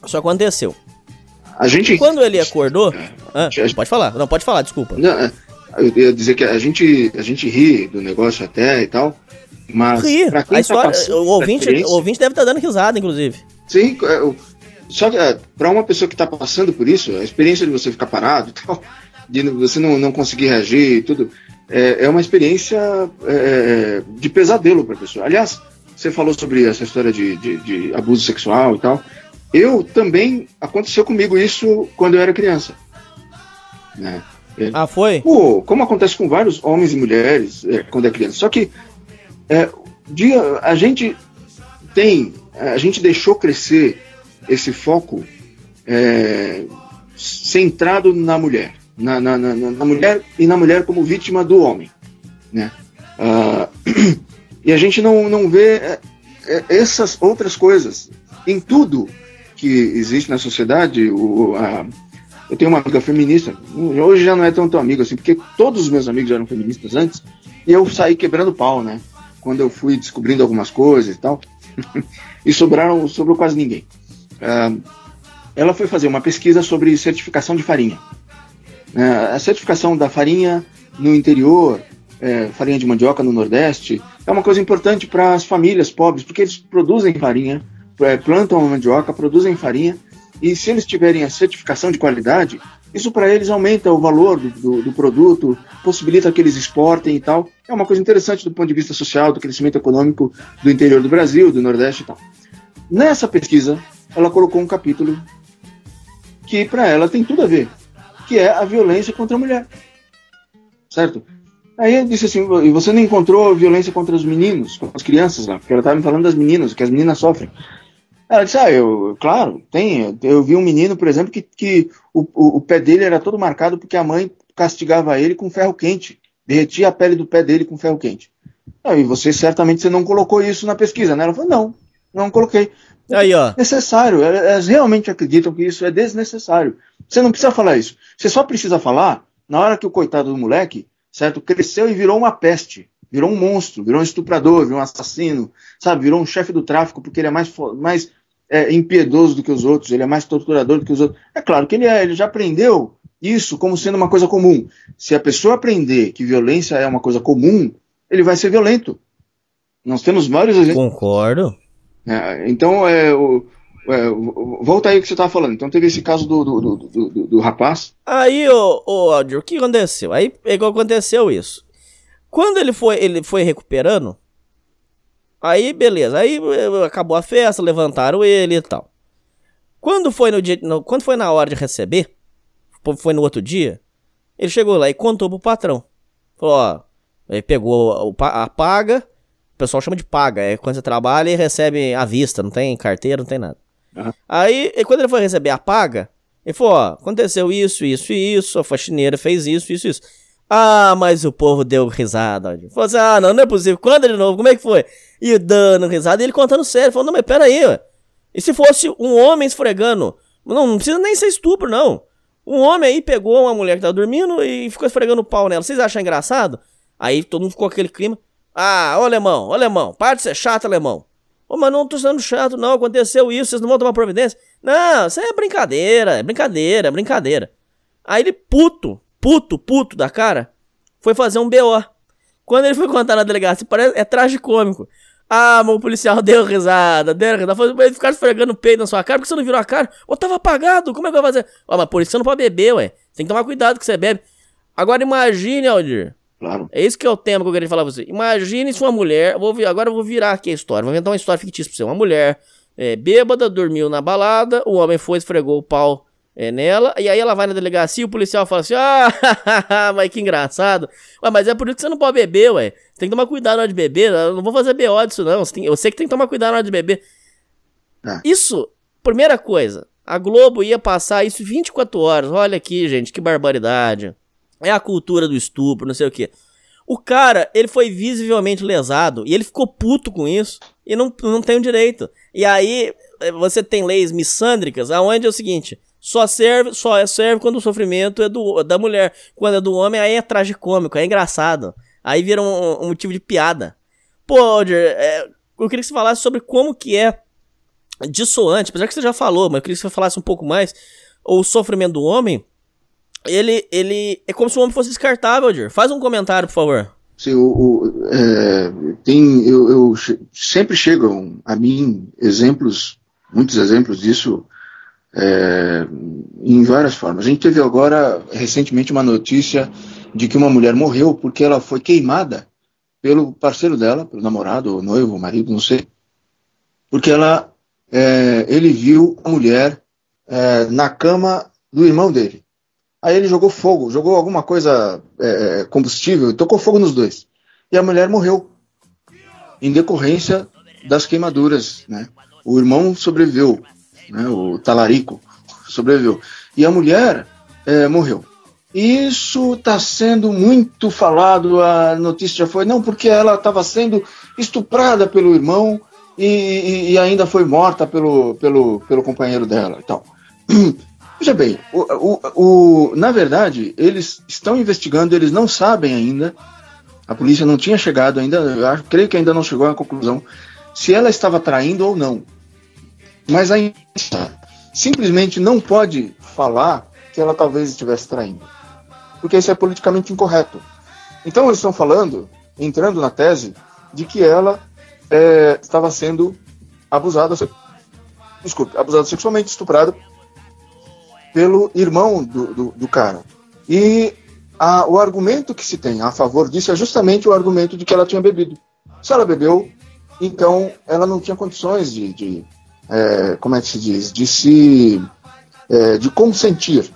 Isso aconteceu. A gente. Quando ele acordou. Ah, pode falar, não, pode falar, desculpa. Não, é, eu ia dizer que a gente, a gente ri do negócio até e tal, mas. Quem A tá história, passando o, ouvinte, o ouvinte deve estar dando risada, inclusive. Sim, é, o- só que é, para uma pessoa que está passando por isso, a experiência de você ficar parado e tal, de você não, não conseguir reagir e tudo, é, é uma experiência é, de pesadelo para a pessoa. Aliás, você falou sobre essa história de, de- de abuso sexual e tal. Eu também aconteceu comigo isso quando eu era criança. Né? Ah, foi? Pô, como acontece com vários homens e mulheres é, quando é criança. Só que é, dia, a gente tem, a gente deixou crescer esse foco é, centrado na mulher, na, na, na, na mulher e na mulher como vítima do homem, né? Ah, e a gente não, não vê é, é, essas outras coisas em tudo que existe na sociedade. O, a, eu tenho uma amiga feminista, hoje já não é tanto amigo assim, porque todos os meus amigos eram feministas antes, e eu saí quebrando pau, né? Quando eu fui descobrindo algumas coisas e tal, e sobraram, sobrou quase ninguém. Ah, ela foi fazer uma pesquisa sobre certificação de farinha. Né? a certificação da farinha no interior, é, farinha de mandioca no Nordeste, é uma coisa importante para as famílias pobres, porque eles produzem farinha, é, plantam a mandioca, produzem farinha, e se eles tiverem a certificação de qualidade, isso para eles aumenta o valor do, do- do produto, possibilita que eles exportem e tal. É uma coisa interessante do ponto de vista social, do crescimento econômico do interior do Brasil, do Nordeste e tal. Nessa pesquisa, ela colocou um capítulo que para ela tem tudo a ver, que é a violência contra a mulher. Certo? Aí eu disse assim, e você não encontrou violência contra os meninos, com as crianças lá? Porque ela estava me falando das meninas, que as meninas sofrem. Ela disse, ah, eu, claro, tem. Eu vi um menino, por exemplo, que, que o, o, o pé dele era todo marcado porque a mãe castigava ele com ferro quente, derretia a pele do pé dele com ferro quente. Ah, e você certamente você não colocou isso na pesquisa, né? Ela falou, não, não coloquei Aí, ó. necessário. Elas realmente acreditam que isso é desnecessário. Você não precisa falar isso. Você só precisa falar na hora que o coitado do moleque, certo, cresceu e virou uma peste. Virou um monstro, virou um estuprador, virou um assassino, sabe? Virou um chefe do tráfico porque ele é mais, mais é, impiedoso do que os outros, ele é mais torturador do que os outros. É claro que ele, é, ele já aprendeu isso como sendo uma coisa comum. Se a pessoa aprender que violência é uma coisa comum, ele vai ser violento. Nós temos vários exemplos. Concordo. É, então, é, o- volta aí o que você estava falando. Então, teve esse caso do, do, do, do, do- rapaz. Aí, ô, ô Aldir, o que aconteceu? Aí igual aconteceu isso. Quando ele foi, ele foi recuperando, aí beleza, aí eh, acabou a festa, levantaram ele e tal. Quando foi no dia, no- quando foi na hora de receber, foi no outro dia, ele chegou lá e contou pro patrão. Falou, ó, ele pegou a paga, o pessoal chama de paga, é quando você trabalha e recebe à vista, não tem carteira, não tem nada. Aí, e quando ele foi receber a paga, ele falou, ó, aconteceu isso, isso e isso, a faxineira fez isso, isso, isso. Ah, mas o povo deu risada. Falou assim, ah, não, não é possível, conta de novo, como é que foi? E dando risada, e ele contando sério, falou, não, mas pera aí, ué. E se fosse um homem esfregando, não, não precisa nem ser estupro, não. Um homem aí pegou uma mulher que tava dormindo e ficou esfregando o pau nela. Vocês acham engraçado? Aí todo mundo ficou aquele clima. Ah, ô alemão, ô alemão, para de ser chato, alemão. Ô, mas não tô sendo chato, não. Aconteceu isso, vocês não vão tomar providência? Não, isso é brincadeira, é brincadeira, é brincadeira. Aí ele, puto, puto, puto da cara, foi fazer um BO. Quando ele foi contar na delegacia, parece, é tragicômico. Ah, meu policial deu risada, deu risada. Falei, Mas ficar esfregando o peito na sua cara, por que você não virou a cara? Ô, tava apagado, como é que vou fazer? Ó, mas por isso você não pode beber, ué. Tem que tomar cuidado que você bebe. Agora imagine, Aldir. Claro. É isso que é o tema que eu queria falar pra você. Imagine se uma mulher. Vou, agora eu vou virar aqui a história. Vou inventar uma história fictícia pra você. Uma mulher é, bêbada, dormiu na balada, o homem foi, esfregou o pau é, nela, e aí ela vai na delegacia e o policial fala assim: Ah, mas que engraçado. Ué, mas é por isso que você não pode beber, ué. Você tem que tomar cuidado na hora de beber. Eu não vou fazer BO disso, não. Você tem- eu sei que tem que tomar cuidado na hora de beber. É. Isso, primeira coisa. A Globo ia passar isso 24 horas. Olha aqui, gente, que barbaridade. É a cultura do estupro, não sei o quê. O cara, ele foi visivelmente lesado e ele ficou puto com isso e não, não tem o direito. E aí, eh, você tem leis missândricas, aonde é o seguinte: só serve, só serve quando o sofrimento é do, da mulher. Quando é do homem, aí é tragicômico, é engraçado. Aí vira um, um motivo de piada. Pô, Aldir, é, eu queria que você falasse sobre como que é dissoante, apesar que você já falou, mas eu queria que você falasse um pouco mais. O sofrimento do homem, ele, ele é como se o homem fosse descartável, Aldir. Faz um comentário, por favor. Sim, o, o, é, tem, eu, eu sempre chegam a mim exemplos, muitos exemplos disso, é, em várias formas. A gente teve agora, recentemente, uma notícia de que uma mulher morreu porque ela foi queimada pelo parceiro dela, pelo namorado, noivo, marido, não sei, porque ela, é, ele viu a mulher é, na cama do irmão dele. Aí ele jogou fogo, jogou alguma coisa é, combustível, e tocou fogo nos dois. E a mulher morreu em decorrência das queimaduras, né? O irmão sobreviveu, né? O talarico sobreviveu e a mulher é, morreu. Isso está sendo muito falado. A notícia já foi não porque ela estava sendo estuprada pelo irmão e, e- e ainda foi morta pelo, pelo, pelo companheiro dela e tal. Veja bem, o, o, o- na verdade, eles estão investigando, eles não sabem ainda, a polícia não tinha chegado ainda, eu creio que ainda não chegou à conclusão, se ela estava traindo ou não. Mas a simplesmente não pode falar que ela talvez estivesse traindo, porque isso é politicamente incorreto. Então eles estão falando, entrando na tese, de que ela é, estava sendo abusada, desculpe, abusada sexualmente, estuprada pelo irmão do, do, do cara. E a- o argumento que se tem a favor disso é justamente o argumento de que ela tinha bebido. Se ela bebeu, então ela não tinha condições de, de, é, como é que se diz, de se, é, de consentir.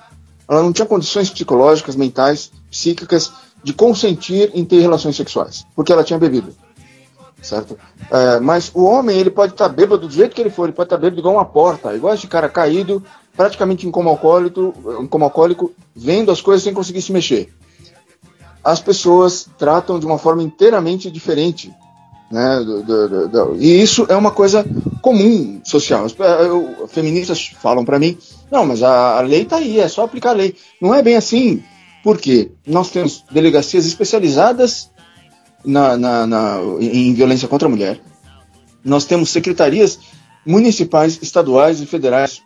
Ela não tinha condições psicológicas, mentais, psíquicas de consentir em ter relações sexuais, porque ela tinha bebido certo? É, mas o homem, ele pode estar bêbado do jeito que ele for, ele pode estar bêbado igual uma porta, igual esse cara caído, praticamente em coma alcoólico, em coma alcoólico, vendo as coisas sem conseguir se mexer. As pessoas tratam de uma forma inteiramente diferente. Né, do- do- do- e isso é uma coisa comum social. Eh, eu- feministas falam para mim: não, mas a, a lei está aí, é só aplicar a lei. Não é bem assim, porque nós temos delegacias especializadas na, na- na- em violência contra a mulher. Nós temos secretarias municipais, estaduais e federais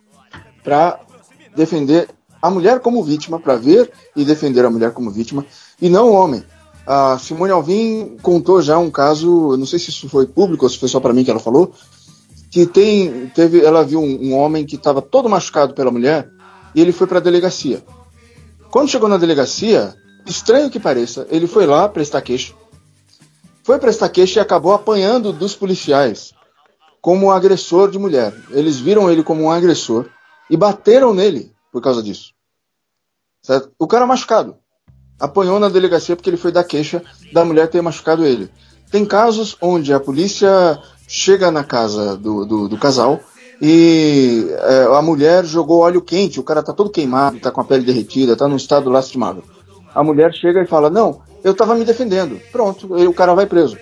para defender a mulher como vítima, para ver e defender a mulher como vítima, e não o homem. A Simone Alvim contou já um caso, eu não sei se isso foi público ou se foi só para mim que ela falou, que tem, teve, ela viu um, um homem que estava todo machucado pela mulher e ele foi para a delegacia. Quando chegou na delegacia, estranho que pareça, ele foi lá prestar queixa, foi prestar queixa e acabou apanhando dos policiais como agressor de mulher. Eles viram ele como um agressor e bateram nele por causa disso. Certo? O cara machucado apanhou na delegacia porque ele foi dar queixa da mulher ter machucado ele. Tem casos onde a polícia chega na casa do, do, do casal e é, a mulher jogou óleo quente, o cara tá todo queimado, tá com a pele derretida, tá num estado lastimável. A mulher chega e fala: Não, eu tava me defendendo. Pronto, o cara vai preso.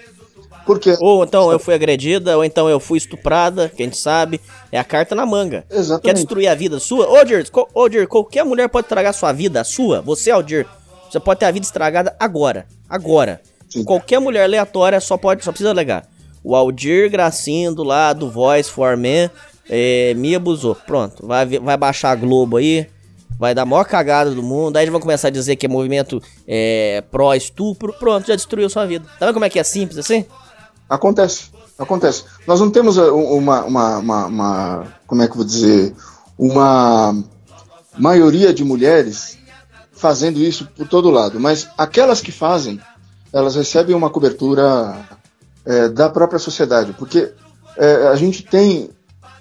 Por quê? Ou então eu fui agredida, ou então eu fui estuprada, que a gente sabe. É a carta na manga. Quer Exatamente. destruir a vida sua? Ô, Dir, ô, Dir, qualquer mulher pode estragar sua vida, a sua. Você, Aldir, você pode ter a vida estragada agora. Agora. Sim. Qualquer mulher aleatória só pode, só precisa alegar. O Aldir Gracindo lá do Voice for Men é, me abusou. Pronto, vai, vai baixar a Globo aí. Vai dar a maior cagada do mundo. Aí eles vão começar a dizer que é movimento é, pró-estupro. Pronto, já destruiu sua vida. Tá vendo como é que é simples assim? Acontece. Acontece. Nós não temos uh, uma, uma, uma, uma como é que eu vou dizer, uma maioria de mulheres fazendo isso por todo lado, mas aquelas que fazem, elas recebem uma cobertura é, da própria sociedade, porque é, a gente tem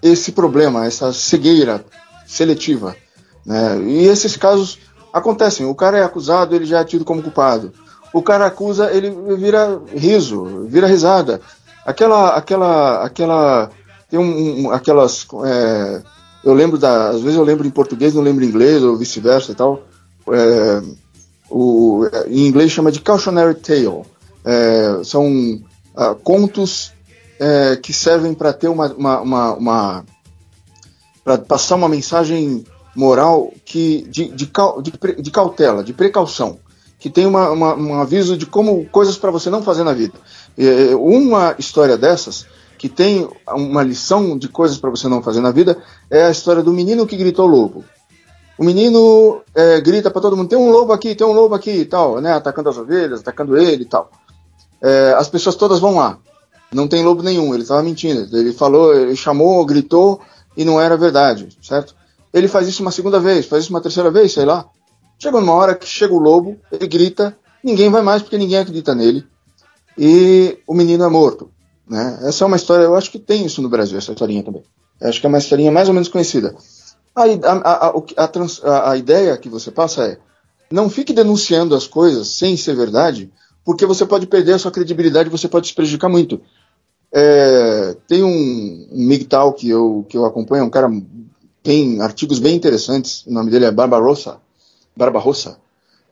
esse problema, essa cegueira seletiva, né? E esses casos acontecem. O cara é acusado, ele já é tido como culpado. O cara acusa, ele vira riso, vira risada. Aquela, aquela, aquela, tem um, um aquelas, é, eu lembro da, às vezes eu lembro em português, não lembro em inglês ou vice-versa e tal é, o, em inglês chama de cautionary tale. É, são uh, contos é, que servem para ter uma, uma, uma, uma para passar uma mensagem moral que de, de, de, de cautela, de precaução, que tem uma, uma, um aviso de como coisas para você não fazer na vida. É, uma história dessas que tem uma lição de coisas para você não fazer na vida é a história do menino que gritou lobo o menino é, grita para todo mundo: tem um lobo aqui, tem um lobo aqui e tal, né? Atacando as ovelhas, atacando ele e tal. É, as pessoas todas vão lá. Não tem lobo nenhum, ele estava mentindo. Ele falou, ele chamou, gritou e não era verdade, certo? Ele faz isso uma segunda vez, faz isso uma terceira vez, sei lá. Chega uma hora que chega o lobo, ele grita, ninguém vai mais porque ninguém acredita nele e o menino é morto. Né? Essa é uma história, eu acho que tem isso no Brasil, essa historinha também. Eu acho que é uma historinha mais ou menos conhecida. A, a, a, a, ideia que você passa é: não fique denunciando as coisas sem ser verdade, porque você pode perder a sua credibilidade, você pode se prejudicar muito. É, tem um, um MGTOW que eu, que eu acompanho, um cara tem artigos bem interessantes, o nome dele é Barbarossa. Barbarossa.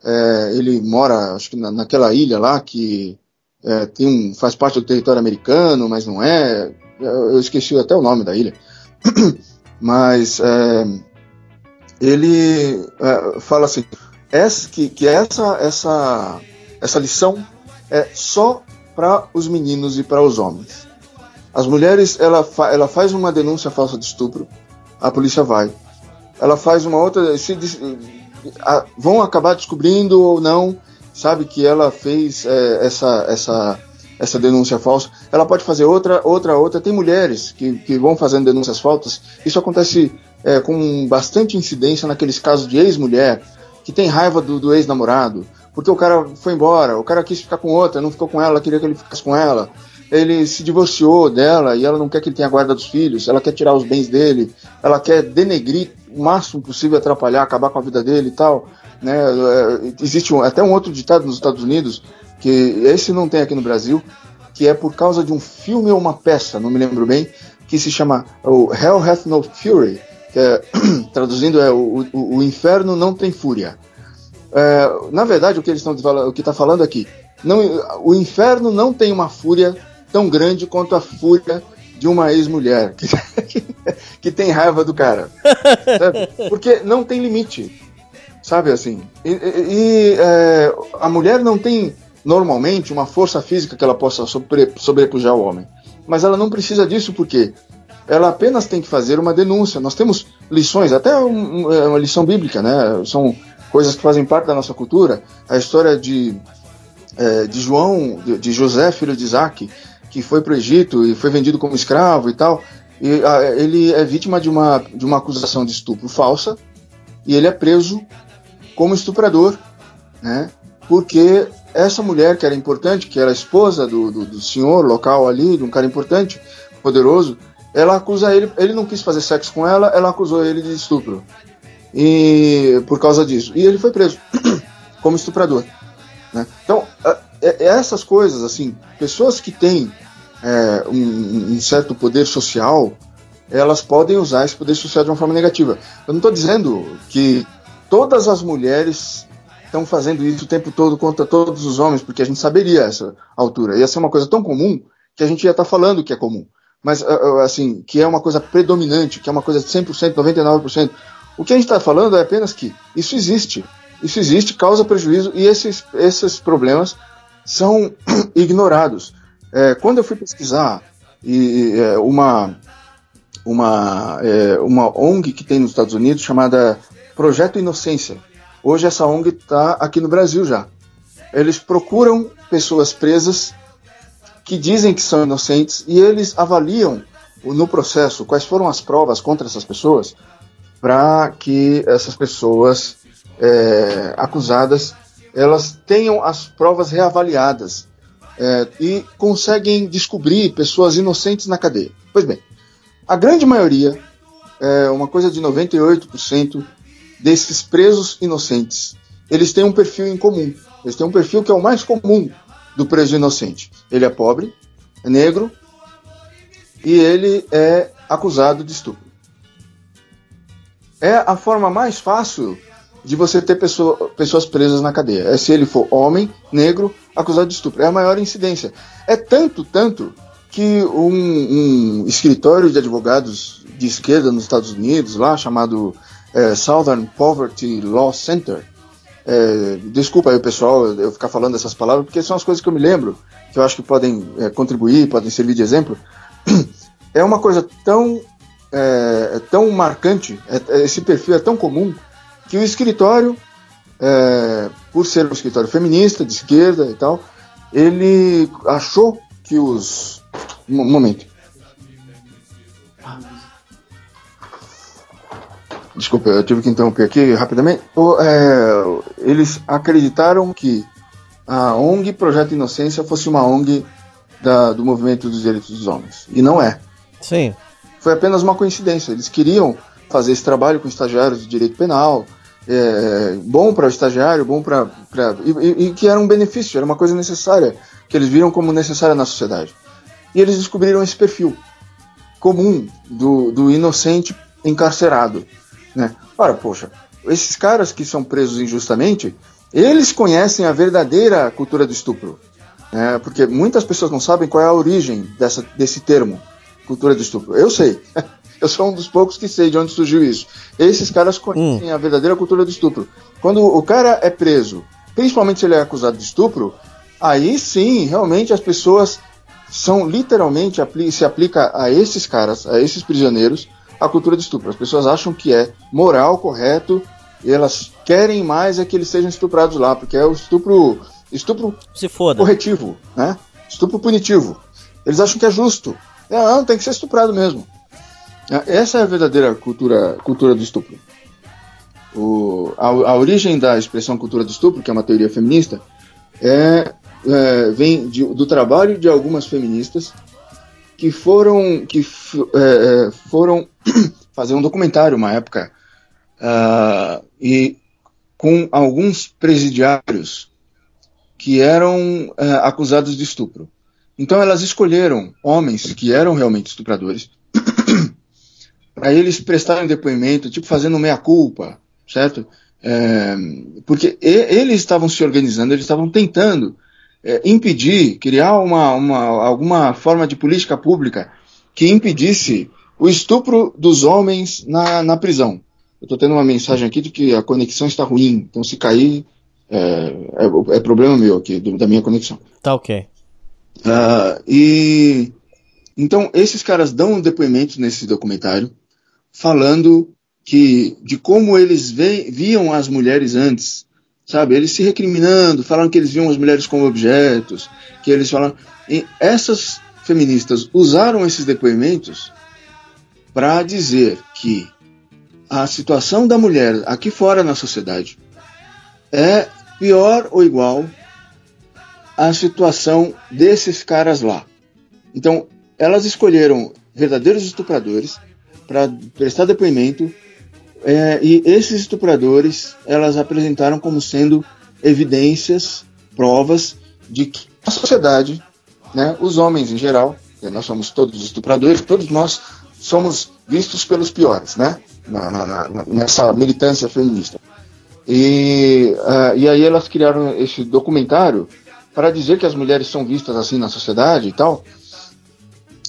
É, ele mora, acho que na, naquela ilha lá que é, tem um, faz parte do território americano, mas não é. Eu esqueci até o nome da ilha. mas é, ele é, fala assim essa, que, que essa, essa, essa lição é só para os meninos e para os homens. As mulheres, ela, fa, ela faz uma denúncia falsa de estupro, a polícia vai. Ela faz uma outra. Se, a, vão acabar descobrindo ou não, sabe que ela fez é, essa, essa essa denúncia falsa, ela pode fazer outra, outra, outra. Tem mulheres que, que vão fazendo denúncias falsas. Isso acontece é, com bastante incidência naqueles casos de ex-mulher que tem raiva do, do ex-namorado, porque o cara foi embora, o cara quis ficar com outra, não ficou com ela, queria que ele ficasse com ela. Ele se divorciou dela e ela não quer que ele tenha guarda dos filhos, ela quer tirar os bens dele, ela quer denegrir o máximo possível, atrapalhar, acabar com a vida dele e tal. Né? É, existe um, até um outro ditado nos Estados Unidos que esse não tem aqui no Brasil, que é por causa de um filme ou uma peça, não me lembro bem, que se chama o Hell Hath No Fury, que é, traduzindo é o, o, o, Inferno Não Tem Fúria. É, na verdade, o que eles estão o que está falando aqui, não, o inferno não tem uma fúria tão grande quanto a fúria de uma ex-mulher que, que, tem raiva do cara, sabe? porque não tem limite, sabe assim. E, e é, a mulher não tem normalmente uma força física que ela possa sobre, sobrepujar o homem. Mas ela não precisa disso porque ela apenas tem que fazer uma denúncia. Nós temos lições, até um, é uma lição bíblica, né? São coisas que fazem parte da nossa cultura. A história de, é, de João, de, de, José, filho de Isaac, que foi para o Egito e foi vendido como escravo e tal. E a, ele é vítima de uma, de uma acusação de estupro falsa e ele é preso como estuprador, né? Porque essa mulher que era importante, que era esposa do, do, do, senhor local ali, de um cara importante, poderoso, ela acusa ele, ele não quis fazer sexo com ela, ela acusou ele de estupro. E por causa disso. E ele foi preso como estuprador. Né? Então, é, é, essas coisas, assim, pessoas que têm é, um, um certo poder social, elas podem usar esse poder social de uma forma negativa. Eu não estou dizendo que todas as mulheres estão fazendo isso o tempo todo contra todos os homens, porque a gente saberia essa altura. Ia ser uma coisa tão comum que a gente ia estar tá falando que é comum. Mas, ah, ah, assim, que é uma coisa predominante, que é uma coisa de 100%, 99%. O que a gente está falando é apenas que isso existe. Isso existe, causa prejuízo e esses, esses problemas são ignorados. É, quando eu fui pesquisar e, é, uma, uma, é, uma ONG que tem nos Estados Unidos chamada Projeto Inocência, Hoje essa ONG está aqui no Brasil já. Eles procuram pessoas presas que dizem que são inocentes e eles avaliam no processo quais foram as provas contra essas pessoas para que essas pessoas é, acusadas elas tenham as provas reavaliadas é, e conseguem descobrir pessoas inocentes na cadeia. Pois bem, a grande maioria, é, uma coisa de 98% desses presos inocentes, eles têm um perfil em comum. Eles têm um perfil que é o mais comum do preso inocente. Ele é pobre, é negro e ele é acusado de estupro. É a forma mais fácil de você ter pessoa, pessoas presas na cadeia. É se ele for homem, negro, acusado de estupro. É a maior incidência. É tanto, tanto, que um, um escritório de advogados de esquerda nos Estados Unidos, lá chamado é, Southern Poverty Law Center, é, desculpa aí o pessoal eu ficar falando essas palavras, porque são as coisas que eu me lembro, que eu acho que podem é, contribuir, podem servir de exemplo. É uma coisa tão, é, tão marcante, é, esse perfil é tão comum, que o escritório, é, por ser um escritório feminista, de esquerda e tal, ele achou que os. Um momento. Desculpa, eu tive que interromper aqui rapidamente. O, é, eles acreditaram que a ONG Projeto Inocência fosse uma ONG da, do movimento dos direitos dos homens. E não é. Sim. Foi apenas uma coincidência. Eles queriam fazer esse trabalho com estagiários de direito penal, é, bom para o estagiário, bom para. E, e, que era um benefício, era uma coisa necessária, que eles viram como necessária na sociedade. E eles descobriram esse perfil comum do, do inocente encarcerado. Né? Ora, poxa, esses caras que são presos injustamente, eles conhecem a verdadeira cultura do estupro. Né? Porque muitas pessoas não sabem qual é a origem dessa, desse termo, cultura do estupro. Eu sei. Eu sou um dos poucos que sei de onde surgiu isso. Esses caras conhecem hum. a verdadeira cultura do estupro. Quando o cara é preso, principalmente se ele é acusado de estupro, aí sim, realmente as pessoas são literalmente se aplica a esses caras, a esses prisioneiros, a cultura do estupro. As pessoas acham que é moral, correto, e elas querem mais é que eles sejam estuprados lá, porque é o estupro, estupro corretivo, né? Estupro punitivo. Eles acham que é justo. É, não, tem que ser estuprado mesmo. É, essa é a verdadeira cultura, cultura do estupro. O, a, a, origem da expressão cultura do estupro, que é uma teoria feminista, é, é vem de, do trabalho de algumas feministas que foram, que, é, é foram fazer um documentário uma época uh, e com alguns presidiários que eram uh, acusados de estupro. Então elas escolheram homens que eram realmente estupradores para eles prestarem depoimento, tipo fazendo meia-culpa, certo? É, porque eles estavam se organizando, eles estavam tentando é, impedir, criar uma, uma, alguma forma de política pública que impedisse o estupro dos homens na, na prisão. Eu estou tendo uma mensagem aqui de que a conexão está ruim, então se cair é, é, é problema meu aqui, do, da minha conexão. Tá ok. Uh, e então esses caras dão depoimentos nesse documentário falando que de como eles ve, viam as mulheres antes, sabe? Eles se recriminando, falando que eles viam as mulheres como objetos, que eles falam. Essas feministas usaram esses depoimentos para dizer que a situação da mulher aqui fora na sociedade é pior ou igual à situação desses caras lá. Então, elas escolheram verdadeiros estupradores para prestar depoimento é, e esses estupradores elas apresentaram como sendo evidências, provas de que a sociedade, né, os homens em geral, nós somos todos estupradores, todos nós somos vistos pelos piores, né, na, na, na, nessa militância feminista. E, uh, e aí elas criaram esse documentário para dizer que as mulheres são vistas assim na sociedade e tal,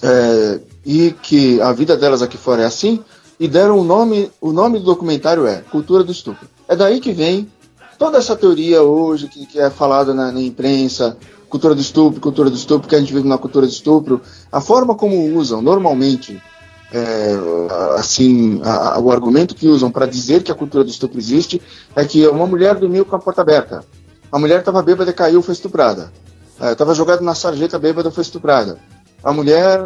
é, e que a vida delas aqui fora é assim, e deram o nome, o nome do documentário é Cultura do Estupro. É daí que vem toda essa teoria hoje que, que é falada na, na, imprensa, cultura do estupro, cultura do estupro, que a gente vive na cultura do estupro, a forma como usam normalmente, é, assim, a, o argumento que usam para dizer que a cultura do estupro existe é que uma mulher dormiu com a porta aberta, a mulher estava bêbada e caiu, foi estuprada. Estava jogado na sarjeta bêbada, foi estuprada. A mulher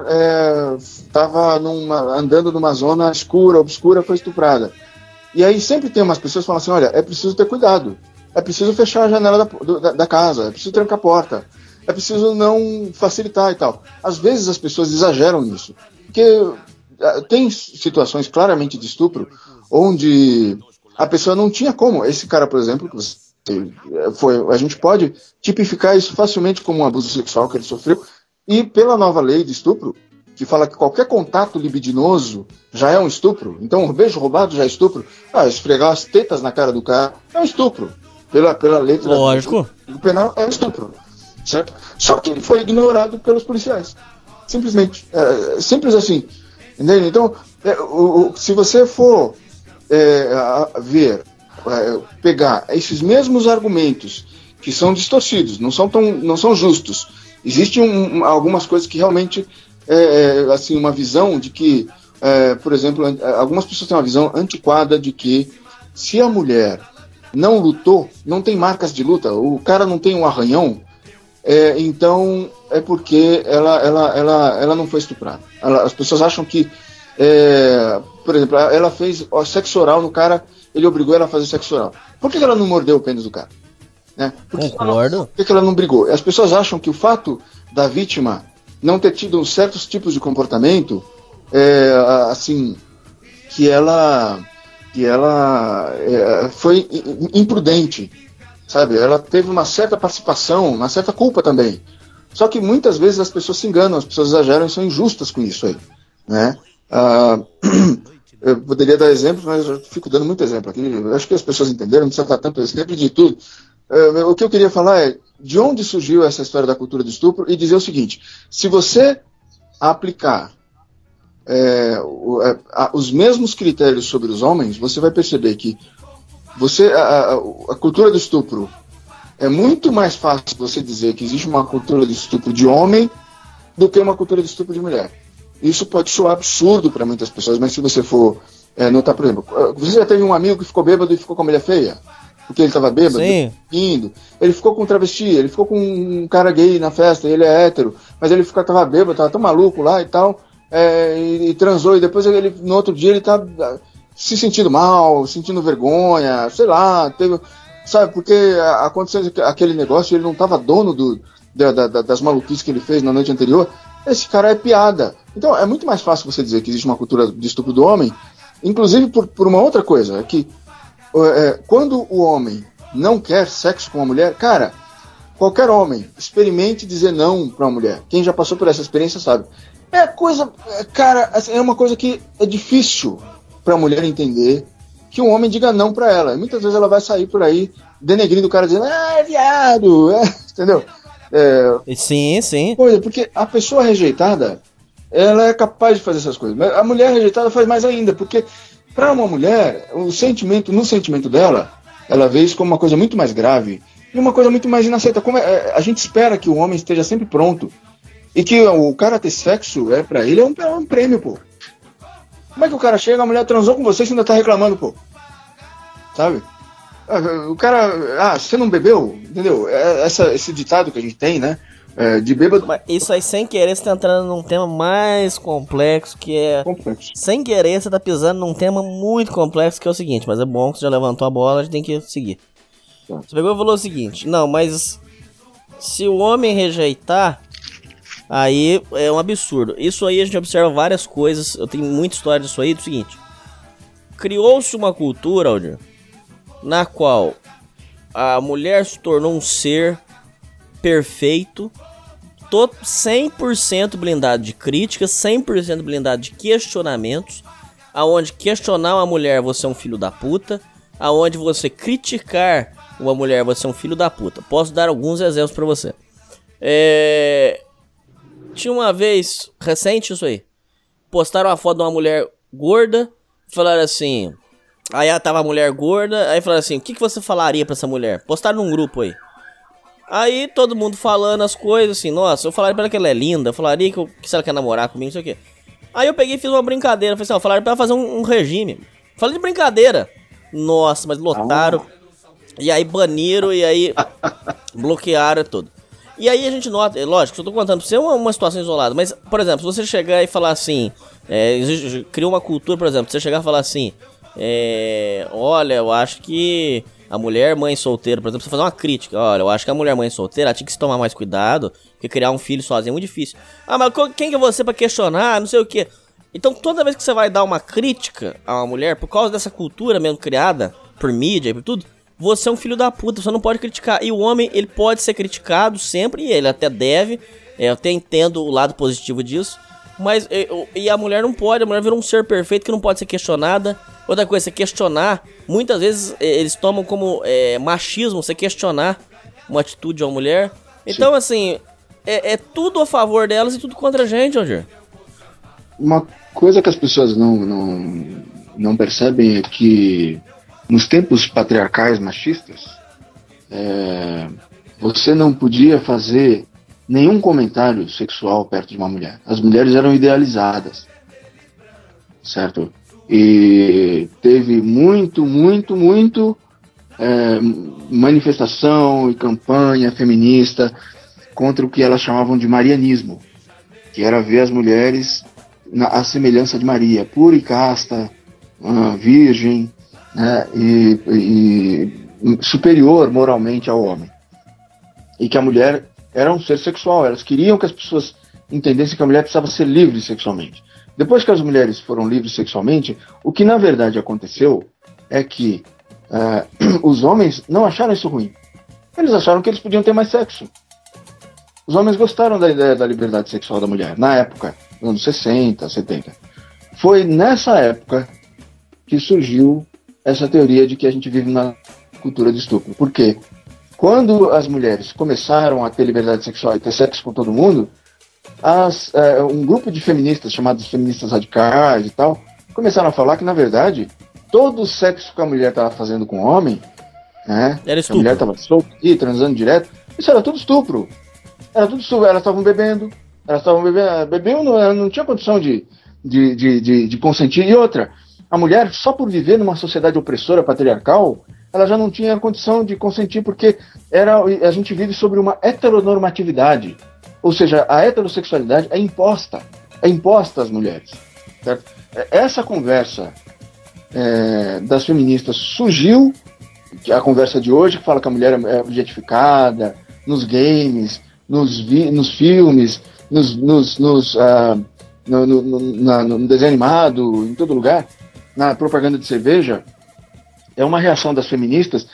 estava andando numa zona escura, obscura, foi estuprada. E aí sempre tem umas pessoas que falam assim, olha, é preciso ter cuidado. É preciso fechar a janela da, da, da casa, é preciso trancar a porta, é preciso não facilitar e tal. Às vezes as pessoas exageram nisso. Porque ah, tem situações claramente de estupro onde a pessoa não tinha como. Esse cara, por exemplo, que você foi, a gente pode tipificar isso facilmente como um abuso sexual que ele sofreu. E pela nova lei de estupro, que fala que qualquer contato libidinoso já é um estupro, então um beijo roubado já é estupro, ah, esfregar as tetas na cara do cara é um estupro. Pela, pela letra Lógico. do penal é um estupro. Certo? Só que ele foi ignorado pelos policiais. Simplesmente. É, simples assim. Entende? Então, é, o, o, se você for é, ver, é, pegar esses mesmos argumentos que são distorcidos, não são, tão, não são justos, existem um, algumas coisas que realmente, é, é, assim, uma visão de que, por exemplo, algumas pessoas têm uma visão antiquada de que se a mulher não lutou, não tem marcas de luta, o cara não tem um arranhão, é, então é porque ela, ela, ela, ela não foi estuprada. Ela, as pessoas acham que, é, por exemplo, ela fez sexo oral no cara, ele obrigou ela a fazer sexo oral. Por que, ela não mordeu o pênis do cara? Né? Por que Concordo. Não, por que ela não brigou? As pessoas acham que o fato da vítima não ter tido certos tipos de comportamento, é, assim, que ela que ela é, foi imprudente, sabe? Ela teve uma certa participação, uma certa culpa também. Só que muitas vezes as pessoas se enganam, as pessoas exageram e são injustas com isso aí, né? Ah, eu poderia dar exemplos, mas eu fico dando muito exemplo aqui. Eu acho que as pessoas entenderam, não precisa dar tanto exemplo de tudo. É, o que eu queria falar é de onde surgiu essa história da cultura do estupro e dizer o seguinte: se você aplicar é, os mesmos critérios sobre os homens, você vai perceber que você a, a, cultura do estupro é muito mais fácil você dizer que existe uma cultura de estupro de homem do que uma cultura de estupro de mulher. Isso pode soar absurdo para muitas pessoas, mas se você for é, notar, por exemplo, você já teve um amigo que ficou bêbado e ficou com a mulher feia? Porque ele estava bêbado, indo. Ele ficou com um travesti, ele ficou com um cara gay na festa, ele é hétero, mas ele ficou, tava bêbado, tava tão maluco lá e tal é, e, e, transou, e depois ele, no outro dia ele tá ah, se sentindo mal, sentindo vergonha, sei lá, teve, sabe, porque aconteceu aquele negócio, ele não estava dono do, da, da, das maluquices que ele fez na noite anterior, esse cara é piada. Então é muito mais fácil você dizer que existe uma cultura de estupro do homem, inclusive por, por uma outra coisa, é que quando o homem não quer sexo com a mulher, cara, qualquer homem experimente dizer não para uma mulher. Quem já passou por essa experiência sabe. É coisa. Cara, assim, é uma coisa que é difícil para a mulher entender que um homem diga não para ela. Muitas vezes ela vai sair por aí denegrindo o cara dizendo, ah, é viado, é, entendeu? É, sim, sim. Coisa, porque a pessoa rejeitada, ela é capaz de fazer essas coisas. Mas a mulher rejeitada faz mais ainda, porque para uma mulher, o sentimento, no sentimento dela, ela vê isso como uma coisa muito mais grave e uma coisa muito mais inaceitável. Como é, a gente espera que o homem esteja sempre pronto e que o cara ter sexo, é para ele, é um, é um prêmio, pô. Como é que o cara chega, a mulher transou com você e ainda tá reclamando, pô? Sabe? Ah, o cara, ah, você não bebeu? Entendeu? É, essa, esse ditado que a gente tem, né? É, de bêbado. Mas isso aí, sem querer, você tá entrando num tema mais complexo, que é. Complexo. Sem querer, você tá pisando num tema muito complexo, que é o seguinte, mas é bom que você já levantou a bola, a gente tem que seguir. Tá. Você pegou e falou o seguinte: não, mas se o homem rejeitar, Aí é um absurdo. Isso aí a gente observa várias coisas. Eu tenho muita história disso aí. Do seguinte: criou-se uma cultura, Aldir, na qual a mulher se tornou um ser perfeito, 100% blindado de críticas, 100% blindado de questionamentos, aonde questionar uma mulher você é um filho da puta, aonde você criticar uma mulher você é um filho da puta. Posso dar alguns exemplos para você. É, tinha uma vez, recente isso aí, postaram uma foto de uma mulher gorda, falaram assim. Aí tava a mulher gorda, aí falaram assim: o que, que você falaria pra essa mulher? Postaram num grupo aí. Aí todo mundo falando as coisas assim, nossa, eu falaria pra ela que ela é linda, eu falaria que, eu, que se ela quer namorar comigo, não sei o quê. Aí eu peguei e fiz uma brincadeira, falei assim, ó, falaram pra ela fazer um, um regime. Falei de brincadeira. Nossa, mas lotaram. E aí baniram e aí bloquearam tudo. E aí a gente nota, lógico, eu tô contando pra você uma, uma situação isolada, mas, por exemplo, se você chegar e falar assim, é, cria uma cultura, por exemplo, você chegar e falar assim, é, olha, eu acho que a mulher mãe solteira, por exemplo, você fazer uma crítica, olha, eu acho que a mulher mãe solteira tinha que se tomar mais cuidado, porque criar um filho sozinho é muito difícil. Ah, mas quem que é você para questionar, não sei o que. Então toda vez que você vai dar uma crítica a uma mulher, por causa dessa cultura mesmo criada por mídia e por tudo, você é um filho da puta, você não pode criticar. E o homem, ele pode ser criticado sempre, e ele até deve, é, eu até entendo o lado positivo disso, mas e, e a mulher não pode, a mulher virou um ser perfeito que não pode ser questionada. Outra coisa, você questionar, muitas vezes eles tomam como é, machismo você questionar uma atitude de uma mulher. Então, Sim. assim, é, é, tudo a favor delas e tudo contra a gente, Roger. Uma coisa que as pessoas não, não, não percebem é que nos tempos patriarcais machistas, é, você não podia fazer nenhum comentário sexual perto de uma mulher. As mulheres eram idealizadas, certo? E teve muito, muito, muito é, manifestação e campanha feminista contra o que elas chamavam de marianismo, que era ver as mulheres na a semelhança de Maria, pura e casta, uh, virgem, né, e, e superior moralmente ao homem. E que a mulher era um ser sexual, elas queriam que as pessoas entendessem que a mulher precisava ser livre sexualmente. Depois que as mulheres foram livres sexualmente, o que na verdade aconteceu é que uh, os homens não acharam isso ruim. Eles acharam que eles podiam ter mais sexo. Os homens gostaram da ideia da liberdade sexual da mulher, na época, nos anos 60, 70. Foi nessa época que surgiu essa teoria de que a gente vive na cultura de estupro. Por quê? Quando as mulheres começaram a ter liberdade sexual e ter sexo com todo mundo, as, é, um grupo de feministas, chamados feministas radicais e tal, começaram a falar que, na verdade, todo o sexo que a mulher estava fazendo com o homem, né? Era estupro. A mulher estava solta e transando direto, isso era tudo estupro. Era tudo estupro. Elas estavam bebendo, elas estavam bebendo, bebendo não, não tinha condição de, de, de, de, de consentir. E outra, a mulher, só por viver numa sociedade opressora, patriarcal, ela já não tinha condição de consentir, porque era, a gente vive sobre uma heteronormatividade. Ou seja, a heterossexualidade é imposta. É imposta às mulheres. Certo? Essa conversa é, das feministas surgiu, a conversa de hoje, que fala que a mulher é objetificada nos games, nos, vi, nos filmes, nos, nos, nos uh, no, no, no, no desenho animado, em todo lugar, na propaganda de cerveja, é uma reação das feministas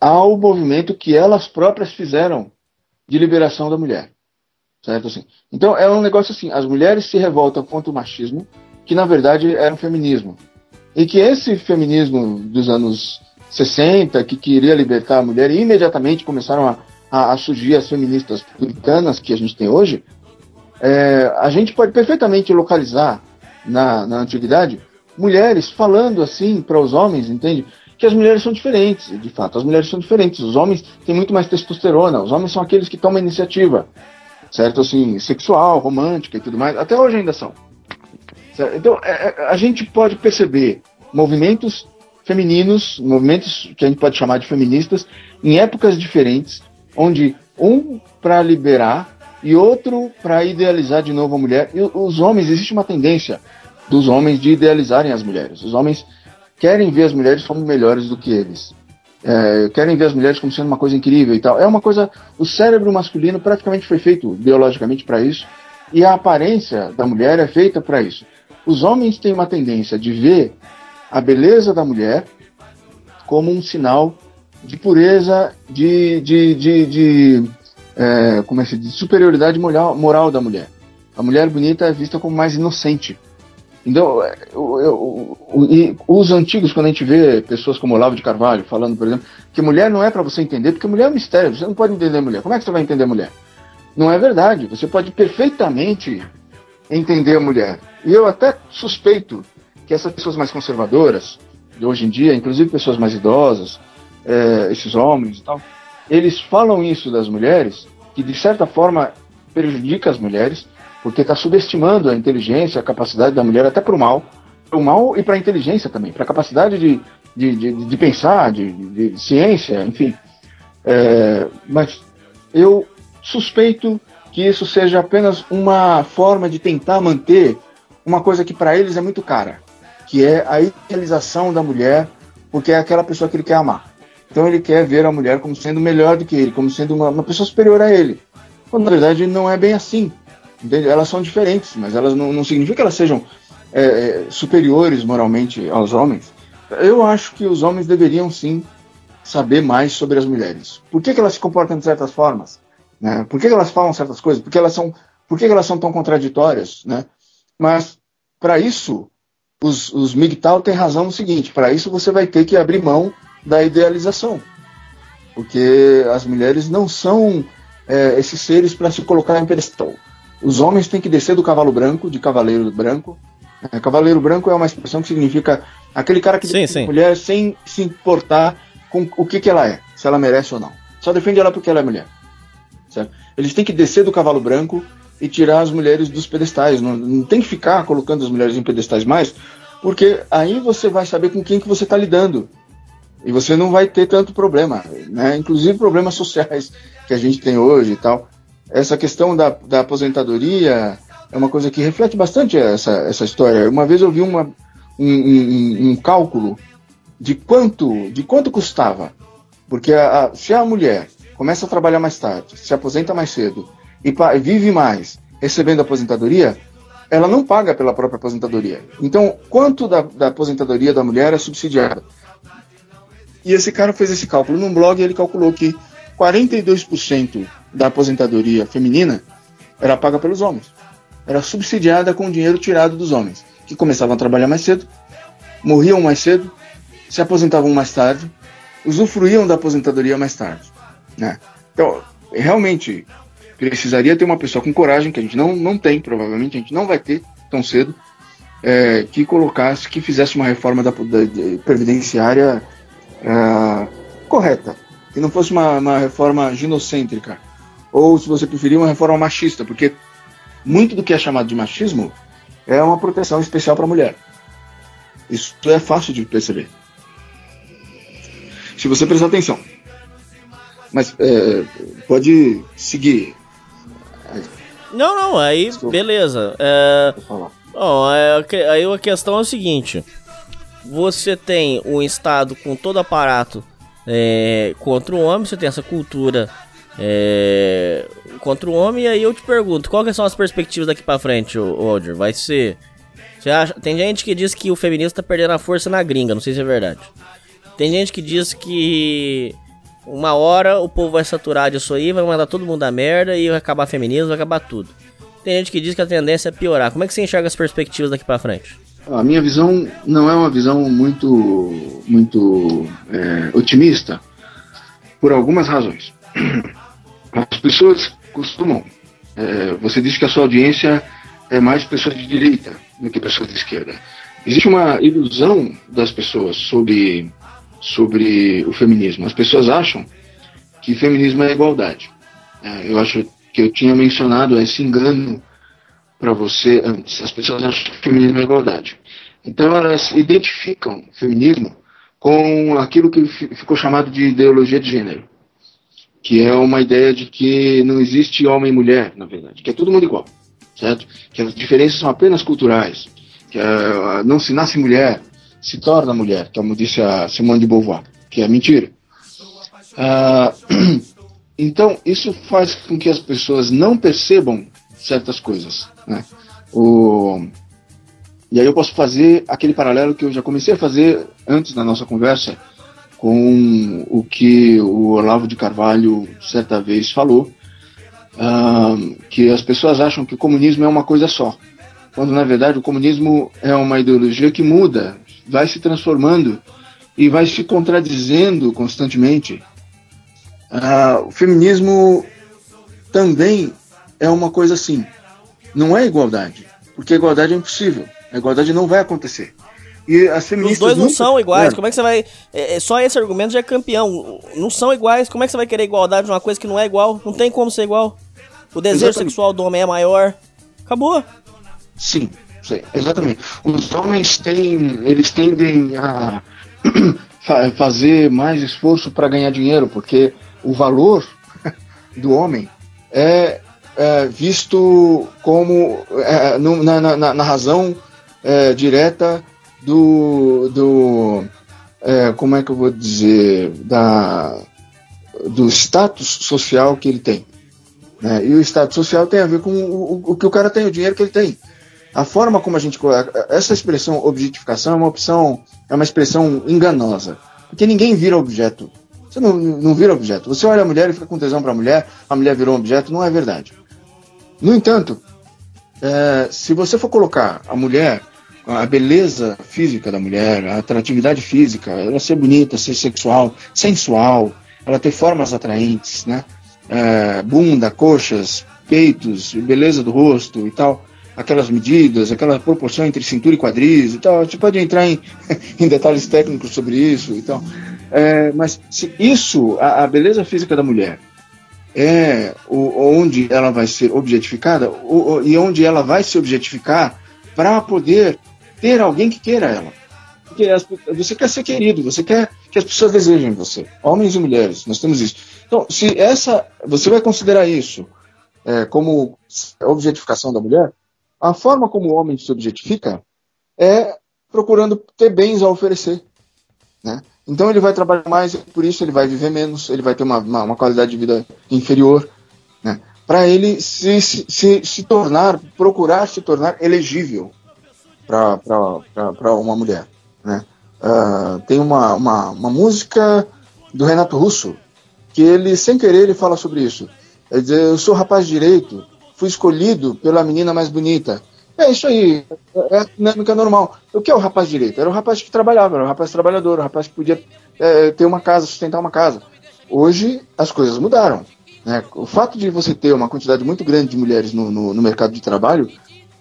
ao movimento que elas próprias fizeram de liberação da mulher. Certo? Assim. Então é um negócio assim: as mulheres se revoltam contra o machismo, que na verdade era um feminismo. E que esse feminismo dos anos 60, que queria libertar a mulher, e imediatamente começaram a, a, a surgir as feministas puritanas que a gente tem hoje, é, a gente pode perfeitamente localizar na, na antiguidade mulheres falando assim para os homens, entende? Que as mulheres são diferentes, de fato, as mulheres são diferentes. Os homens têm muito mais testosterona, os homens são aqueles que tomam iniciativa, certo? Assim, sexual, romântica e tudo mais. Até hoje ainda são. Certo? Então, é, é a gente pode perceber movimentos femininos, movimentos que a gente pode chamar de feministas, em épocas diferentes, onde um para liberar e outro para idealizar de novo a mulher. E os homens, existe uma tendência dos homens de idealizarem as mulheres. Os homens querem ver as mulheres como melhores do que eles. É, querem ver as mulheres como sendo uma coisa incrível e tal. É uma coisa. O cérebro masculino praticamente foi feito biologicamente para isso, e a aparência da mulher é feita para isso. Os homens têm uma tendência de ver a beleza da mulher como um sinal de pureza, de, de, de, de é, como é que se diz? superioridade moral, moral da mulher. A mulher bonita é vista como mais inocente. Então, eu, eu, eu, os antigos, quando a gente vê pessoas como Olavo de Carvalho falando, por exemplo, que mulher não é para você entender, porque mulher é um mistério, você não pode entender mulher. Como é que você vai entender mulher? Não é verdade. Você pode perfeitamente entender a mulher. E eu até suspeito que essas pessoas mais conservadoras, de hoje em dia, inclusive pessoas mais idosas, é, esses homens e tal, eles falam isso das mulheres, que de certa forma prejudica as mulheres, porque está subestimando a inteligência, a capacidade da mulher até para o mal, para o mal e para a inteligência também, para a capacidade de, de, de, de pensar, de, de, ciência, enfim. É, mas eu suspeito que isso seja apenas uma forma de tentar manter uma coisa que para eles é muito cara, que é a idealização da mulher, porque é aquela pessoa que ele quer amar. Então ele quer ver a mulher como sendo melhor do que ele, como sendo uma, uma pessoa superior a ele. Quando na verdade não é bem assim. Entende? Elas são diferentes, mas elas não, não significa que elas sejam é, é, superiores moralmente aos homens. Eu acho que os homens deveriam sim saber mais sobre as mulheres. Por que, que elas se comportam de certas formas? Né? Por que, que elas falam certas coisas? Por que elas são, por que, que elas são tão contraditórias? Né? Mas para isso, os, os MGTOW têm razão no seguinte: para isso você vai ter que abrir mão da idealização, porque as mulheres não são é, esses seres para se colocar em pedestal. Os homens têm que descer do cavalo branco, de cavaleiro branco. É, cavaleiro branco é uma expressão que significa aquele cara que sim, defende a mulher sem se importar com o que, que ela é, se ela merece ou não. Só defende ela porque ela é mulher. Certo? Eles têm que descer do cavalo branco e tirar as mulheres dos pedestais. Não, não tem que ficar colocando as mulheres em pedestais mais, porque aí você vai saber com quem que você está lidando. E você não vai ter tanto problema, né? inclusive problemas sociais que a gente tem hoje e tal. Essa questão da, da aposentadoria é uma coisa que reflete bastante essa, essa história. Uma vez eu vi uma, um, um, um cálculo de quanto, de quanto custava. Porque a, a, se a mulher começa a trabalhar mais tarde, se aposenta mais cedo e vive mais recebendo aposentadoria, ela não paga pela própria aposentadoria. Então, quanto da, da aposentadoria da mulher é subsidiada? E esse cara fez esse cálculo num blog e ele calculou que 42% da aposentadoria feminina era paga pelos homens. Era subsidiada com dinheiro tirado dos homens, que começavam a trabalhar mais cedo, morriam mais cedo, se aposentavam mais tarde, usufruíam da aposentadoria mais tarde. Né? Então, realmente, precisaria ter uma pessoa com coragem, que a gente não, não tem, provavelmente a gente não vai ter tão cedo, é, que colocasse, que fizesse uma reforma da, da previdenciária é, correta, que não fosse uma, uma reforma ginocêntrica, ou se você preferir, uma reforma machista, porque muito do que é chamado de machismo é uma proteção especial para a mulher. Isso é fácil de perceber. Se você prestar atenção. Mas é, pode seguir. Não, não, aí Desculpa. beleza. É, bom, é, aí a questão é o seguinte: você tem um estado com todo aparato é, contra o homem, você tem essa cultura é, contra o homem, e aí eu te pergunto, quais são as perspectivas daqui para frente, Walter? Vai ser. Você acha, tem gente que diz que o feminismo tá perdendo a força na gringa, não sei se é verdade. Tem gente que diz que uma hora o povo vai saturar disso aí, vai mandar todo mundo a merda e vai acabar feminismo, vai acabar tudo. Tem gente que diz que a tendência é piorar. Como é que você enxerga as perspectivas daqui para frente? A minha visão não é uma visão muito, muito é, otimista, por algumas razões. As pessoas costumam. É, você disse que a sua audiência é mais pessoas de direita do que pessoas de esquerda. Existe uma ilusão das pessoas sobre, sobre o feminismo. As pessoas acham que feminismo é igualdade. É, eu acho que eu tinha mencionado esse engano para você antes. As pessoas acham que feminismo é igualdade. Então elas identificam feminismo com aquilo que ficou chamado de ideologia de gênero, que é uma ideia de que não existe homem e mulher, na verdade, que é todo mundo igual, certo? Que as diferenças são apenas culturais, que uh, não se nasce mulher, se torna mulher, como disse a Simone de Beauvoir, que é mentira. Uh, então isso faz com que as pessoas não percebam certas coisas. Né? O, e aí eu posso fazer aquele paralelo que eu já comecei a fazer antes na nossa conversa com o que o Olavo de Carvalho certa vez falou, uh, que as pessoas acham que o comunismo é uma coisa só, quando na verdade o comunismo é uma ideologia que muda, vai se transformando e vai se contradizendo constantemente. Uh, o feminismo também é uma coisa assim. Não é igualdade, porque igualdade é impossível. A igualdade não vai acontecer. E as feministas Os dois não nunca... são iguais. É. Como é que você vai. É, é, só esse argumento já é campeão. Não são iguais. Como é que você vai querer igualdade de uma coisa que não é igual? Não tem como ser igual. O desejo exatamente. sexual do homem é maior. Acabou. Sim, sim, exatamente. Os homens têm. Eles tendem a fazer mais esforço para ganhar dinheiro, porque o valor do homem é, é visto como é, no, na, na, na, razão é, direta do, do é, como é que eu vou dizer da do status social que ele tem. Né? E o status social tem a ver com o, o, que o cara tem, o dinheiro que ele tem. A forma como a gente. Essa expressão objetificação é uma opção, é uma expressão enganosa. Porque ninguém vira objeto. Você não, não vira objeto. Você olha a mulher e fica com tesão para a mulher, a mulher virou um objeto, não é verdade. No entanto, é, se você for colocar a mulher, a beleza física da mulher, a atratividade física, ela ser bonita, ser sexual, sensual, ela ter formas atraentes, né? É, bunda, coxas, peitos, beleza do rosto e tal, aquelas medidas, aquela proporção entre cintura e quadris e tal. A gente pode entrar em, em detalhes técnicos sobre isso e tal. É, mas se isso, a, a, beleza física da mulher, é o, onde ela vai ser objetificada o, o, e onde ela vai se objetificar para poder ter alguém que queira ela. Porque as, você quer ser querido, você quer que as pessoas desejem você, homens e mulheres, nós temos isso. Então, se essa, você vai considerar isso é, como objetificação da mulher, a forma como o homem se objetifica é procurando ter bens a oferecer, né? Então ele vai trabalhar mais, por isso ele vai viver menos, ele vai ter uma, uma, uma qualidade de vida inferior, né? Para ele se, se, se tornar, procurar se tornar elegível para uma mulher, né? Uh, tem uma, uma, uma, música do Renato Russo que ele, sem querer, ele fala sobre isso. Ele diz, eu sou rapaz direito, fui escolhido pela menina mais bonita. É isso aí, é a dinâmica normal. O que é o rapaz direito? Era o rapaz que trabalhava, era o rapaz trabalhador, o rapaz que podia é, ter uma casa, sustentar uma casa. Hoje as coisas mudaram. Né? O fato de você ter uma quantidade muito grande de mulheres no, no, no mercado de trabalho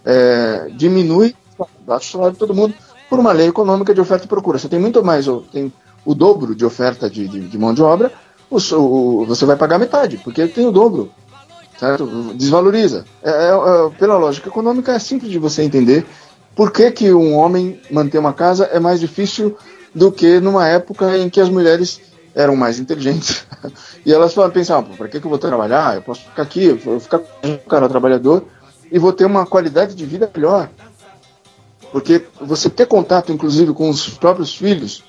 é, diminui o salário de todo mundo por uma lei econômica de oferta e procura. Você tem muito mais, tem o dobro de oferta de, de, de mão de obra, o, o, você vai pagar metade, porque tem o dobro. Certo? Desvaloriza. É, é, é, pela lógica econômica, é simples de você entender por que, que um homem manter uma casa é mais difícil do que numa época em que as mulheres eram mais inteligentes. e elas pensavam, para que, que eu vou trabalhar? Eu posso ficar aqui, eu vou ficar com um cara trabalhador e vou ter uma qualidade de vida melhor. Porque você ter contato, inclusive, com os próprios filhos,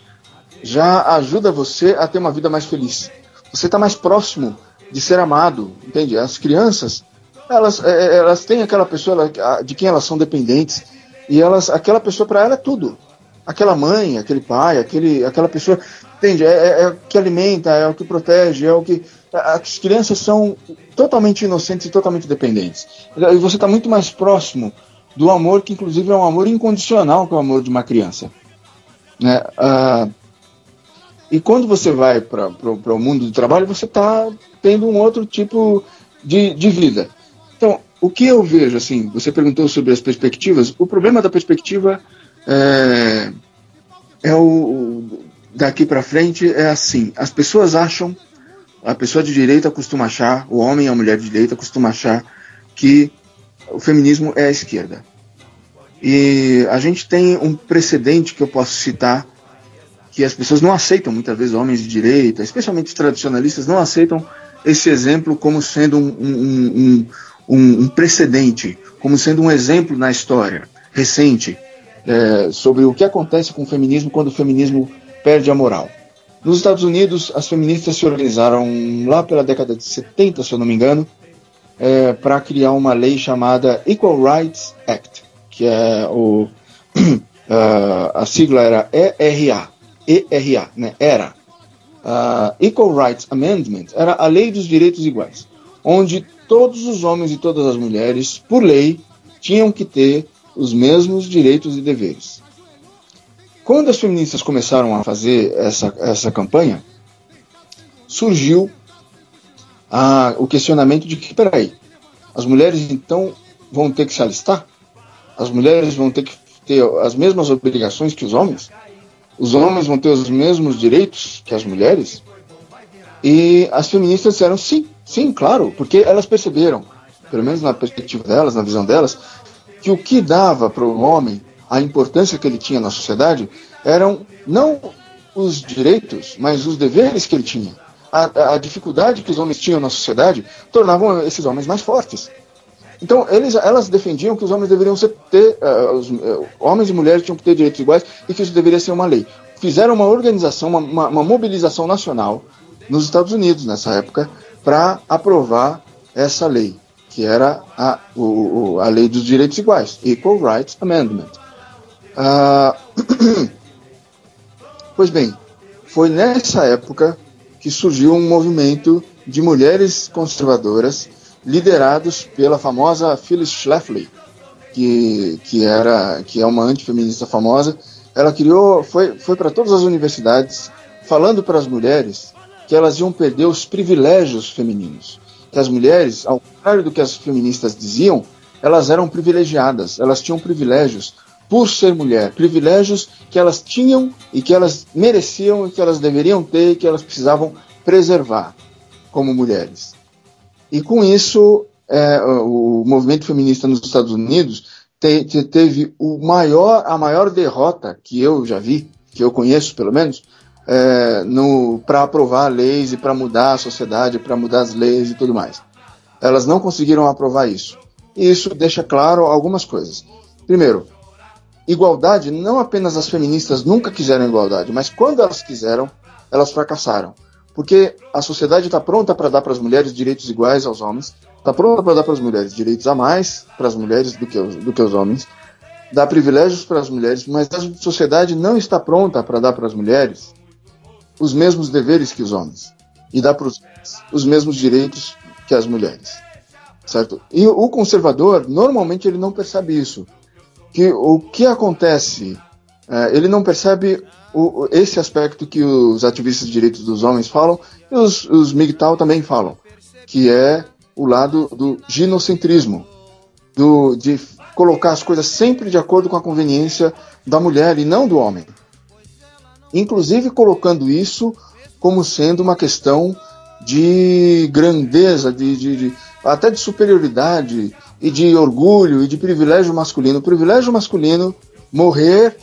já ajuda você a ter uma vida mais feliz. Você está mais próximo de ser amado, entende? As crianças, elas, é, é, elas têm aquela pessoa de quem elas são dependentes e elas, aquela pessoa para ela é tudo. Aquela mãe, aquele pai, aquele, aquela pessoa, entende? É, é, é o que alimenta, é o que protege, é o que as crianças são totalmente inocentes e totalmente dependentes. E você está muito mais próximo do amor que, inclusive, é um amor incondicional, que é o amor de uma criança. Né? Ah, e quando você vai para o mundo do trabalho, você está tendo um outro tipo de, de vida. Então, o que eu vejo, assim, você perguntou sobre as perspectivas, o problema da perspectiva é, é o. Daqui para frente é assim: as pessoas acham, a pessoa de direita costuma achar, o homem e a mulher de direita costuma achar que o feminismo é a esquerda. E a gente tem um precedente que eu posso citar que as pessoas não aceitam muitas vezes homens de direita, especialmente os tradicionalistas, não aceitam esse exemplo como sendo um, um, um, um precedente, como sendo um exemplo na história recente é, sobre o que acontece com o feminismo quando o feminismo perde a moral. Nos Estados Unidos, as feministas se organizaram lá pela década de 70, se eu não me engano, é, para criar uma lei chamada Equal Rights Act, que é o, a sigla era ERA, ERA, né? Era. Uh, Equal Rights Amendment era a lei dos direitos iguais, onde todos os homens e todas as mulheres, por lei, tinham que ter os mesmos direitos e deveres. Quando as feministas começaram a fazer essa, essa campanha, surgiu a, o questionamento de que, peraí, as mulheres então vão ter que se alistar? As mulheres vão ter que ter as mesmas obrigações que os homens? os homens vão ter os mesmos direitos que as mulheres? E as feministas disseram sim, sim, claro, porque elas perceberam, pelo menos na perspectiva delas, na visão delas, que o que dava para o homem a importância que ele tinha na sociedade eram não os direitos, mas os deveres que ele tinha. A, a, dificuldade que os homens tinham na sociedade tornavam esses homens mais fortes. Então, eles, elas defendiam que os homens deveriam ser, ter, uh, os uh, homens e mulheres tinham que ter direitos iguais e que isso deveria ser uma lei. Fizeram uma organização, uma, uma, uma mobilização nacional nos Estados Unidos nessa época para aprovar essa lei, que era a, o, a lei dos direitos iguais, Equal Rights Amendment. Uh, pois bem, foi nessa época que surgiu um movimento de mulheres conservadoras liderados pela famosa Phyllis Schlafly, que, que, era, que é uma antifeminista famosa. Ela criou, foi, foi para todas as universidades, falando para as mulheres que elas iam perder os privilégios femininos. Que as mulheres, ao contrário do que as feministas diziam, elas eram privilegiadas, elas tinham privilégios por ser mulher, privilégios que elas tinham e que elas mereciam e que elas deveriam ter e que elas precisavam preservar como mulheres. E com isso, é, o movimento feminista nos Estados Unidos te, te, teve o maior, a maior derrota que eu já vi, que eu conheço pelo menos, é, para aprovar leis e para mudar a sociedade, para mudar as leis e tudo mais. Elas não conseguiram aprovar isso. E isso deixa claro algumas coisas. Primeiro, igualdade, não apenas as feministas nunca quiseram igualdade, mas quando elas quiseram, elas fracassaram. Porque a sociedade está pronta para dar para as mulheres direitos iguais aos homens, está pronta para dar para as mulheres direitos a mais para as mulheres do que, os, do que os homens, dá privilégios para as mulheres, mas a sociedade não está pronta para dar para as mulheres os mesmos deveres que os homens e dá para os, os mesmos direitos que as mulheres, certo? E o conservador normalmente ele não percebe isso, que o que acontece, é, ele não percebe o, esse aspecto que os ativistas de direitos dos homens falam e os, os MGTOW também falam, que é o lado do ginocentrismo, do, de colocar as coisas sempre de acordo com a conveniência da mulher e não do homem. Inclusive colocando isso como sendo uma questão de grandeza, de, de, de, até de superioridade e de orgulho e de privilégio masculino. O privilégio masculino morrer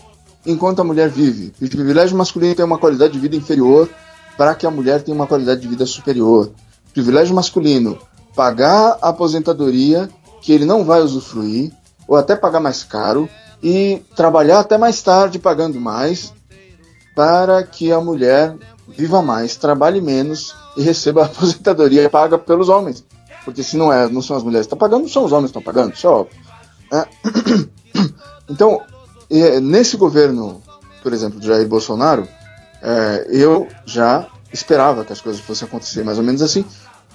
enquanto a mulher vive. O privilégio masculino tem uma qualidade de vida inferior para que a mulher tenha uma qualidade de vida superior. Privilégio masculino pagar a aposentadoria que ele não vai usufruir ou até pagar mais caro e trabalhar até mais tarde pagando mais para que a mulher viva mais, trabalhe menos e receba a aposentadoria paga pelos homens. Porque se não, é, não são as mulheres que estão pagando, são os homens que estão pagando, isso é óbvio. É. Então, nesse governo, por exemplo, de Jair Bolsonaro, é, eu já esperava que as coisas fossem acontecer mais ou menos assim.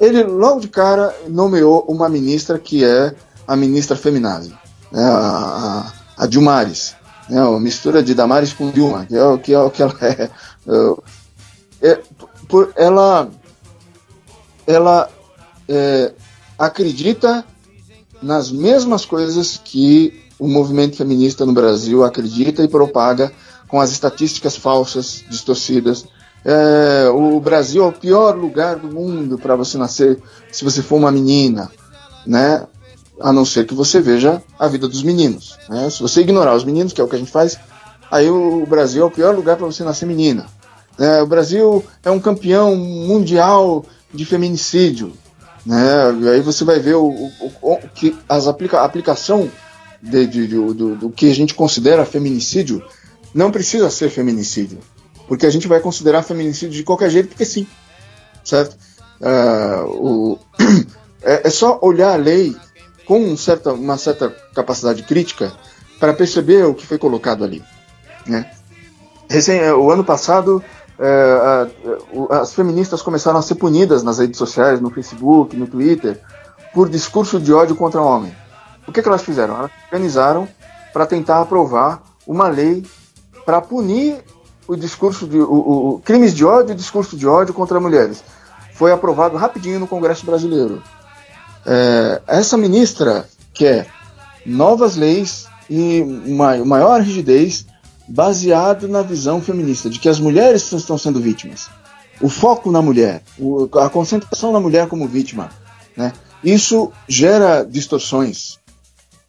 Ele, logo de cara, nomeou uma ministra que é a ministra feminazi, né, a, a, a Dilmares né, uma mistura de Damares com Dilma, que é o que, é o que ela é. é por, ela ela é, acredita nas mesmas coisas que o movimento feminista no Brasil acredita e propaga com as estatísticas falsas, distorcidas. É, o Brasil é o pior lugar do mundo para você nascer se você for uma menina, né? a não ser que você veja a vida dos meninos. Né? Se você ignorar os meninos, que é o que a gente faz, aí o Brasil é o pior lugar para você nascer menina. É, o Brasil é um campeão mundial de feminicídio. Né? E aí você vai ver o, o, o que as aplica, a aplicação de, de, de, do, do que a gente considera feminicídio não precisa ser feminicídio. Porque a gente vai considerar feminicídio de qualquer jeito, porque sim. Certo? É, o, é, é só olhar a lei com um certa, uma certa capacidade crítica para perceber o que foi colocado ali. Né? Recém, é, o ano passado, as feministas começaram a ser punidas nas redes sociais, no Facebook, no Twitter, por discurso de ódio contra o homem. O que, que elas fizeram? Elas organizaram para tentar aprovar uma lei para punir o discurso de o, o, crimes de ódio e discurso de ódio contra mulheres. Foi aprovado rapidinho no Congresso Brasileiro. É, essa ministra quer novas leis e uma maior rigidez baseado na visão feminista, de que as mulheres estão sendo vítimas. O foco na mulher, a concentração na mulher como vítima. Né? Isso gera distorções.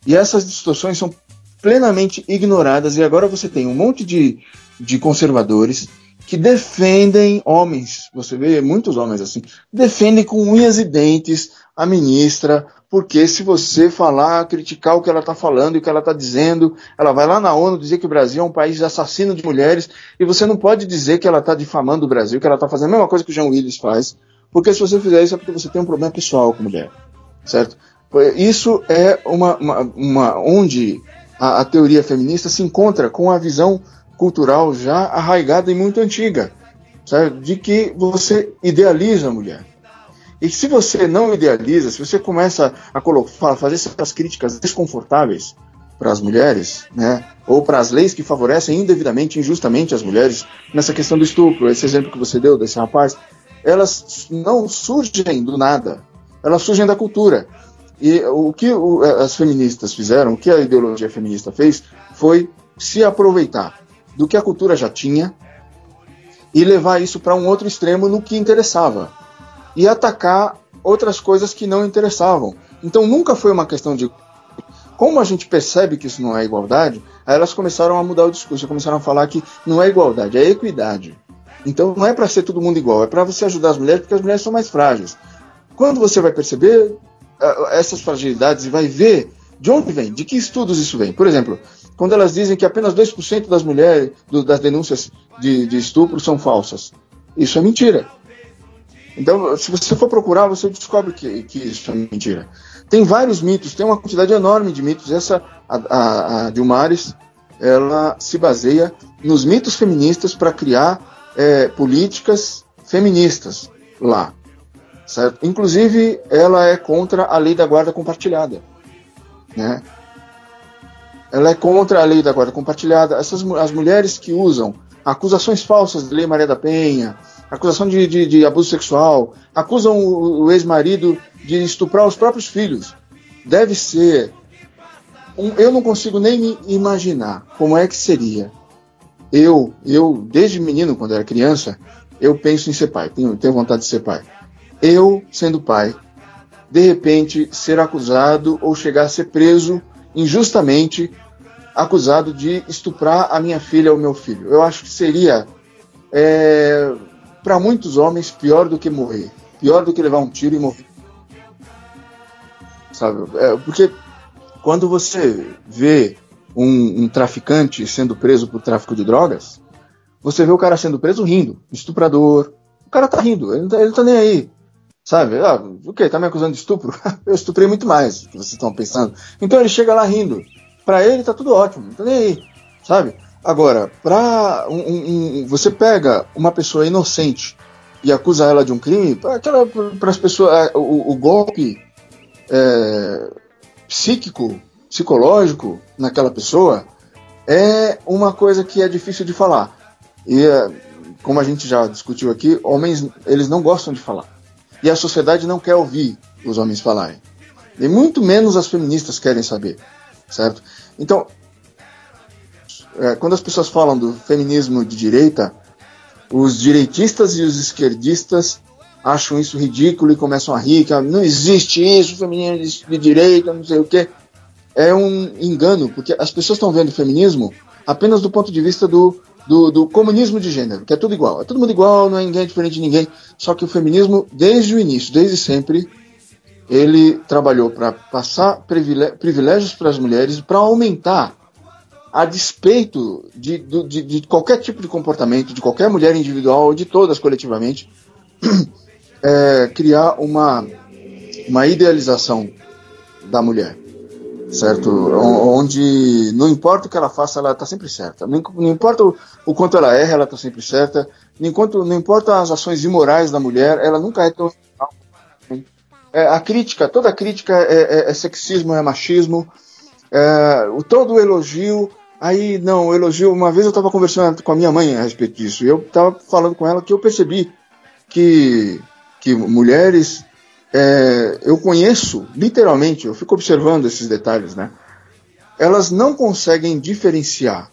E essas distorções são plenamente ignoradas, e agora você tem um monte de, de conservadores que defendem homens, você vê muitos homens assim, defendem com unhas e dentes a ministra, porque se você falar, criticar o que ela está falando e o que ela está dizendo, ela vai lá na ONU dizer que o Brasil é um país assassino de mulheres, e você não pode dizer que ela está difamando o Brasil, que ela está fazendo a mesma coisa que o João Willis faz, porque se você fizer isso é porque você tem um problema pessoal com mulher, certo? Isso é uma, uma, uma onde a, a teoria feminista se encontra com a visão cultural já arraigada e muito antiga, certo? de que você idealiza a mulher. E se você não idealiza, se você começa a colocar, fazer essas críticas desconfortáveis para as mulheres, né, ou para as leis que favorecem indevidamente, injustamente as mulheres, nessa questão do estupro, esse exemplo que você deu desse rapaz, elas não surgem do nada, elas surgem da cultura. E o que as feministas fizeram, o que a ideologia feminista fez, foi se aproveitar do que a cultura já tinha e levar isso para um outro extremo no que interessava e atacar outras coisas que não interessavam. Então nunca foi uma questão de como a gente percebe que isso não é igualdade, aí elas começaram a mudar o discurso, começaram a falar que não é igualdade, é equidade. Então não é para ser todo mundo igual, é para você ajudar as mulheres porque as mulheres são mais frágeis. Quando você vai perceber uh, essas fragilidades e vai ver de onde vem, de que estudos isso vem. Por exemplo, quando elas dizem que apenas 2% das mulheres, do, das denúncias de, de estupro são falsas. Isso é mentira. Então, se você for procurar, você descobre que, que isso é mentira. Tem vários mitos, tem uma quantidade enorme de mitos. Essa, a, a, a Dilmares, ela se baseia nos mitos feministas para criar é, políticas feministas lá. Certo? Inclusive, ela é contra a lei da guarda compartilhada. Né? Ela é contra a lei da guarda compartilhada. Essas, as mulheres que usam acusações falsas de Lei Maria da Penha, acusação de, de, de abuso sexual, acusam o, o ex-marido de estuprar os próprios filhos. Deve ser. Um, eu não consigo nem me imaginar como é que seria. Eu, eu, desde menino, quando era criança, eu penso em ser pai, tenho, tenho vontade de ser pai. Eu, sendo pai, de repente ser acusado ou chegar a ser preso injustamente acusado de estuprar a minha filha ou meu filho. Eu acho que seria, é, para muitos homens, pior do que morrer. Pior do que levar um tiro e morrer. Sabe? É, porque quando você vê um, um, traficante sendo preso por tráfico de drogas, você vê o cara sendo preso rindo, estuprador. O cara tá rindo, ele, tá, ele tá nem aí. Sabe? Ah, o que? Tá me acusando de estupro? Eu estuprei muito mais, que vocês estão pensando. Então ele chega lá rindo. Pra ele tá tudo ótimo, não tá nem aí. Sabe? Agora, pra um, um, você pega uma pessoa inocente e acusa ela de um crime, para as pessoas, o, o golpe é, psíquico, psicológico naquela pessoa é uma coisa que é difícil de falar. E é, como a gente já discutiu aqui, homens eles não gostam de falar. E a sociedade não quer ouvir os homens falarem. E muito menos as feministas querem saber, certo? Então, é, quando as pessoas falam do feminismo de direita, os direitistas e os esquerdistas acham isso ridículo e começam a rir, que ah, não existe isso, feminismo de direita, não sei o quê. É um engano, porque as pessoas estão vendo o feminismo apenas do ponto de vista do do, do, comunismo de gênero, que é tudo igual. É todo mundo igual, não é ninguém diferente de ninguém. Só que o feminismo, desde o início, desde sempre, ele trabalhou para passar privilégios para as mulheres, para aumentar, a despeito de, de, de, qualquer tipo de comportamento, de qualquer mulher individual ou de todas coletivamente, é, criar uma, uma idealização da mulher certo? Onde não importa o que ela faça, ela está sempre certa. Não, importa o, quanto ela erra, ela está sempre certa. Enquanto, não importa as ações imorais da mulher, ela nunca é tão. É, a crítica, toda crítica é, é, é sexismo, é machismo. É, o todo elogio. Aí, não, elogio. Uma vez eu estava conversando com a minha mãe a respeito disso. E eu estava falando com ela que eu percebi que, que mulheres é, eu conheço, literalmente, eu fico observando esses detalhes, né? Elas não conseguem diferenciar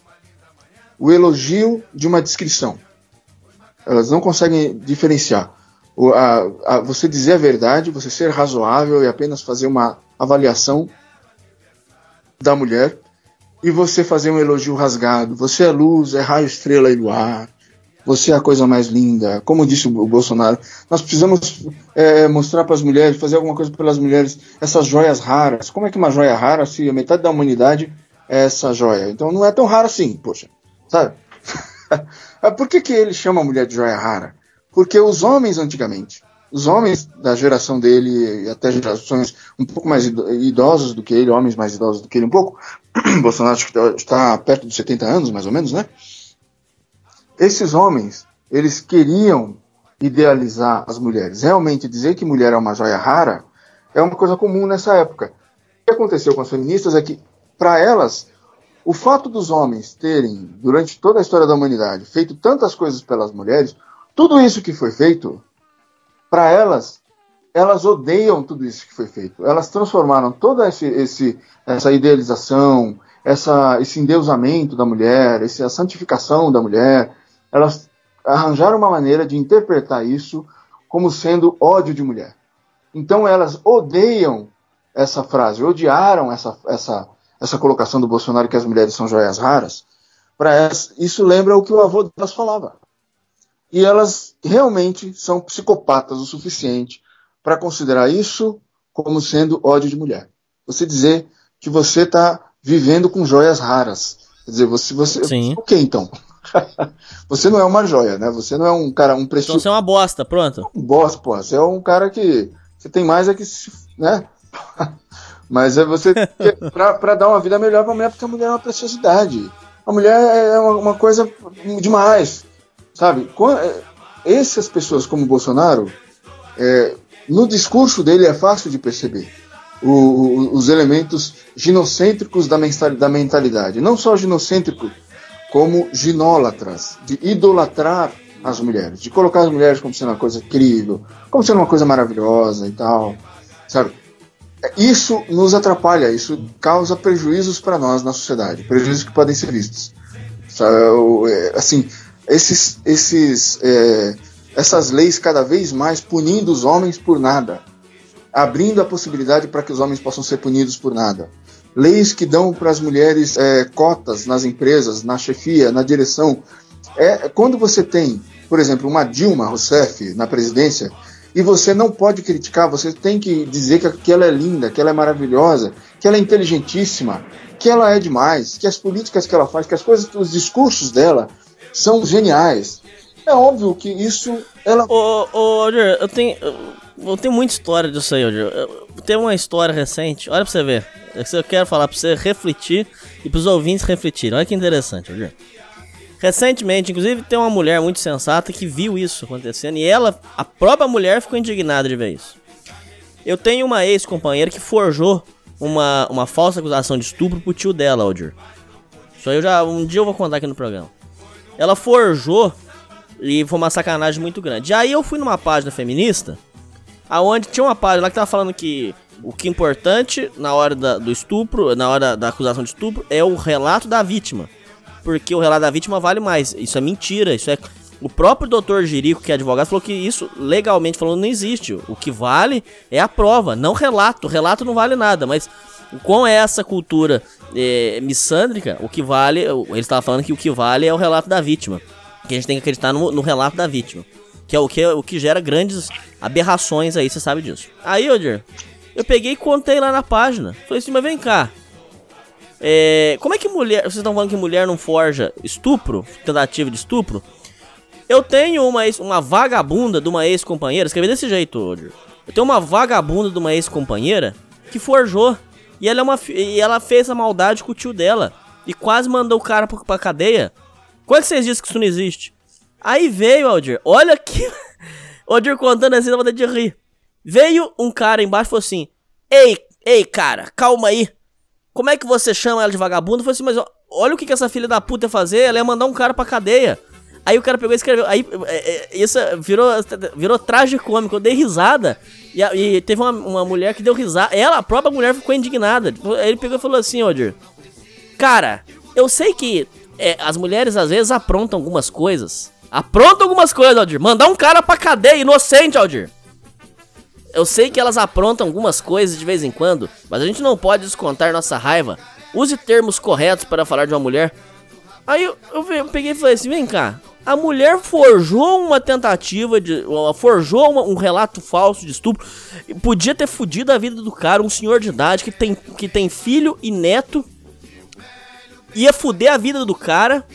o elogio de uma descrição. Elas não conseguem diferenciar. O, a, a, você dizer a verdade, você ser razoável e apenas fazer uma avaliação da mulher e você fazer um elogio rasgado. Você é luz, é raio, estrela e luar. Você é a coisa mais linda. Como disse o Bolsonaro, nós precisamos é, mostrar para as mulheres, fazer alguma coisa pelas mulheres, essas joias raras. Como é que uma joia rara, se a metade da humanidade é essa joia? Então não é tão rara assim, poxa, sabe? Por que, que ele chama a mulher de joia rara? Porque os homens antigamente, os homens da geração dele, e até gerações um pouco mais idosos do que ele, homens mais idosos do que ele um pouco, Bolsonaro está perto de 70 anos, mais ou menos, né? Esses homens, eles queriam idealizar as mulheres. Realmente dizer que mulher é uma joia rara é uma coisa comum nessa época. O que aconteceu com as feministas é que, para elas, o fato dos homens terem, durante toda a história da humanidade, feito tantas coisas pelas mulheres, tudo isso que foi feito, para elas, elas odeiam tudo isso que foi feito. Elas transformaram toda esse, esse, essa idealização, essa, esse endeusamento da mulher, essa santificação da mulher, elas arranjaram uma maneira de interpretar isso como sendo ódio de mulher. Então elas odeiam essa frase, odiaram essa, essa, essa colocação do Bolsonaro que as mulheres são joias raras. Para isso lembra o que o avô delas falava. E elas realmente são psicopatas o suficiente para considerar isso como sendo ódio de mulher. Você dizer que você está vivendo com joias raras. Quer dizer, você, você Sim. o que então? você não é uma joia, né? Você não é um cara, um preço. Então você é uma bosta, pronto. Bosta, pô. Você é um cara que. Você tem mais é que. né? Mas é você. pra, pra dar uma vida melhor pra mulher, porque a mulher é uma preciosidade. A mulher é uma, uma coisa demais. Sabe? É, essas pessoas como o Bolsonaro, é, no discurso dele é fácil de perceber. O, o, os elementos ginocêntricos da, da mentalidade. Não só ginocêntrico, como ginólatras, de idolatrar as mulheres, de colocar as mulheres como sendo uma coisa incrível, como sendo uma coisa maravilhosa e tal, sabe? Isso nos atrapalha, isso causa prejuízos para nós na sociedade, prejuízos que podem ser vistos. Sabe? É, assim, esses, esses, é, essas leis cada vez mais punindo os homens por nada, abrindo a possibilidade para que os homens possam ser punidos por nada leis que dão para as mulheres é, cotas nas empresas, na chefia, na direção. É, quando você tem, por exemplo, uma Dilma Rousseff na presidência, e você não pode criticar, você tem que dizer que, que ela é linda, que ela é maravilhosa, que ela é inteligentíssima, que ela é demais, que as políticas que ela faz, que as coisas, os discursos dela são geniais. É óbvio que isso ela. Ô, ô, Roger, eu tenho. Eu tenho muita história disso aí, Roger. Tem uma história recente, olha pra você ver. É eu quero falar pra você refletir e pros ouvintes refletirem. Olha que interessante, Roger. Recentemente, inclusive, tem uma mulher muito sensata que viu isso acontecendo e ela, a própria mulher, ficou indignada de ver isso. Eu tenho uma ex-companheira que forjou uma, uma falsa acusação de estupro pro tio dela, Aldir. Isso aí eu já. Um dia eu vou contar aqui no programa. Ela forjou e foi uma sacanagem muito grande. E aí eu fui numa página feminista, aonde tinha uma página lá que tava falando que o que é importante na hora da, do estupro, na hora da acusação de estupro, é o relato da vítima. Porque o relato da vítima vale mais. Isso é mentira, isso é. O próprio doutor Jerico, que é advogado, falou que isso, legalmente falando, não existe. O que vale é a prova, não relato. O relato não vale nada, mas com essa cultura é, missândrica, o que vale. Ele estava falando que o que vale é o relato da vítima. Que a gente tem que acreditar no, no relato da vítima. Que é o que, o que gera grandes aberrações aí, você sabe disso. Aí, Odir, eu peguei e contei lá na página. Falei assim, mas vem cá. É, como é que mulher. Vocês estão falando que mulher não forja estupro? Tentativa de estupro? Eu tenho uma, uma vagabunda de uma ex-companheira. Escrevi desse jeito, Odir. Eu tenho uma vagabunda de uma ex-companheira que forjou. E ela, é uma, e ela fez a maldade com o tio dela. E quase mandou o cara pra, pra cadeia. Como é que vocês dizem que isso não existe? Aí veio, Aldir. Olha que. Aldir contando assim, dá vontade de rir. Veio um cara embaixo e falou assim: Ei, ei, cara, calma aí. Como é que você chama ela de vagabundo? Eu falei assim, mas olha o que, que essa filha da puta ia fazer. Ela ia mandar um cara pra cadeia. Aí o cara pegou e escreveu. Aí é, é, isso virou, virou tragicômico. Eu dei risada. E, e teve uma, uma, mulher que deu risada. Ela, a própria mulher, ficou indignada. Ele pegou e falou assim, Odir. Cara, eu sei que é, as mulheres às vezes aprontam algumas coisas. Aprontam algumas coisas, Aldir. Mandar um cara pra cadeia, inocente, Aldir. Eu sei que elas aprontam algumas coisas de vez em quando, mas a gente não pode descontar nossa raiva. Use termos corretos para falar de uma mulher. Aí eu, eu, eu peguei e falei assim: vem cá, a mulher forjou uma tentativa de. Forjou uma, um relato falso de estupro. Podia ter fudido a vida do cara, um senhor de idade que tem, que tem filho e neto. Ia fuder a vida do cara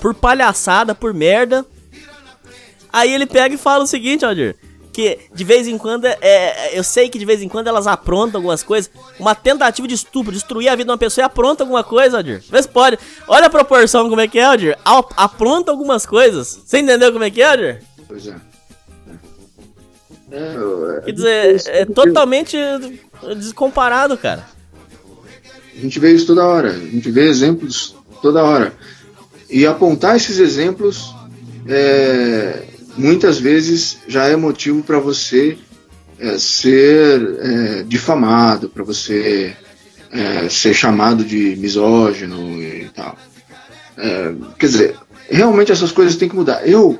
por palhaçada, por merda. Aí ele pega e fala o seguinte, Aldir que de vez em quando, é, é, eu sei que de vez em quando elas aprontam algumas coisas. Uma tentativa de estupro, destruir a vida de uma pessoa e apronta alguma coisa, Aldir. Vê se pode. Olha a proporção como é que é, Aldir. Apronta algumas coisas. Você entendeu como é que é, Aldir? Pois é. é, é Quer dizer, é totalmente descomparado, cara. A gente vê isso toda hora. A gente vê exemplos toda hora. E apontar esses exemplos é, muitas vezes já é motivo para você é, ser é, difamado, para você é, ser chamado de misógino e tal. É, quer dizer, realmente essas coisas têm que mudar. Eu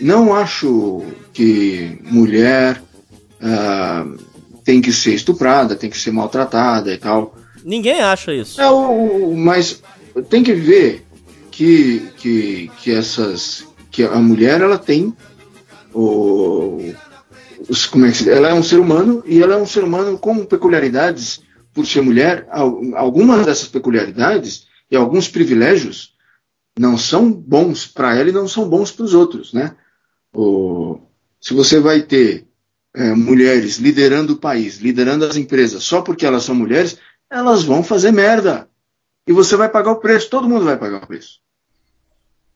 não acho que mulher uh, tem que ser estuprada, tem que ser maltratada e tal. Ninguém acha isso. É, o, mas tem que ver que, que, que essas que a mulher ela tem o, os, como é que ela é um ser humano e ela é um ser humano com peculiaridades por ser mulher. Algumas dessas peculiaridades e alguns privilégios não são bons para ela e não são bons para os outros, né? O, se você vai ter é, mulheres liderando o país, liderando as empresas, só porque elas são mulheres, elas vão fazer merda. E você vai pagar o preço, todo mundo vai pagar o preço.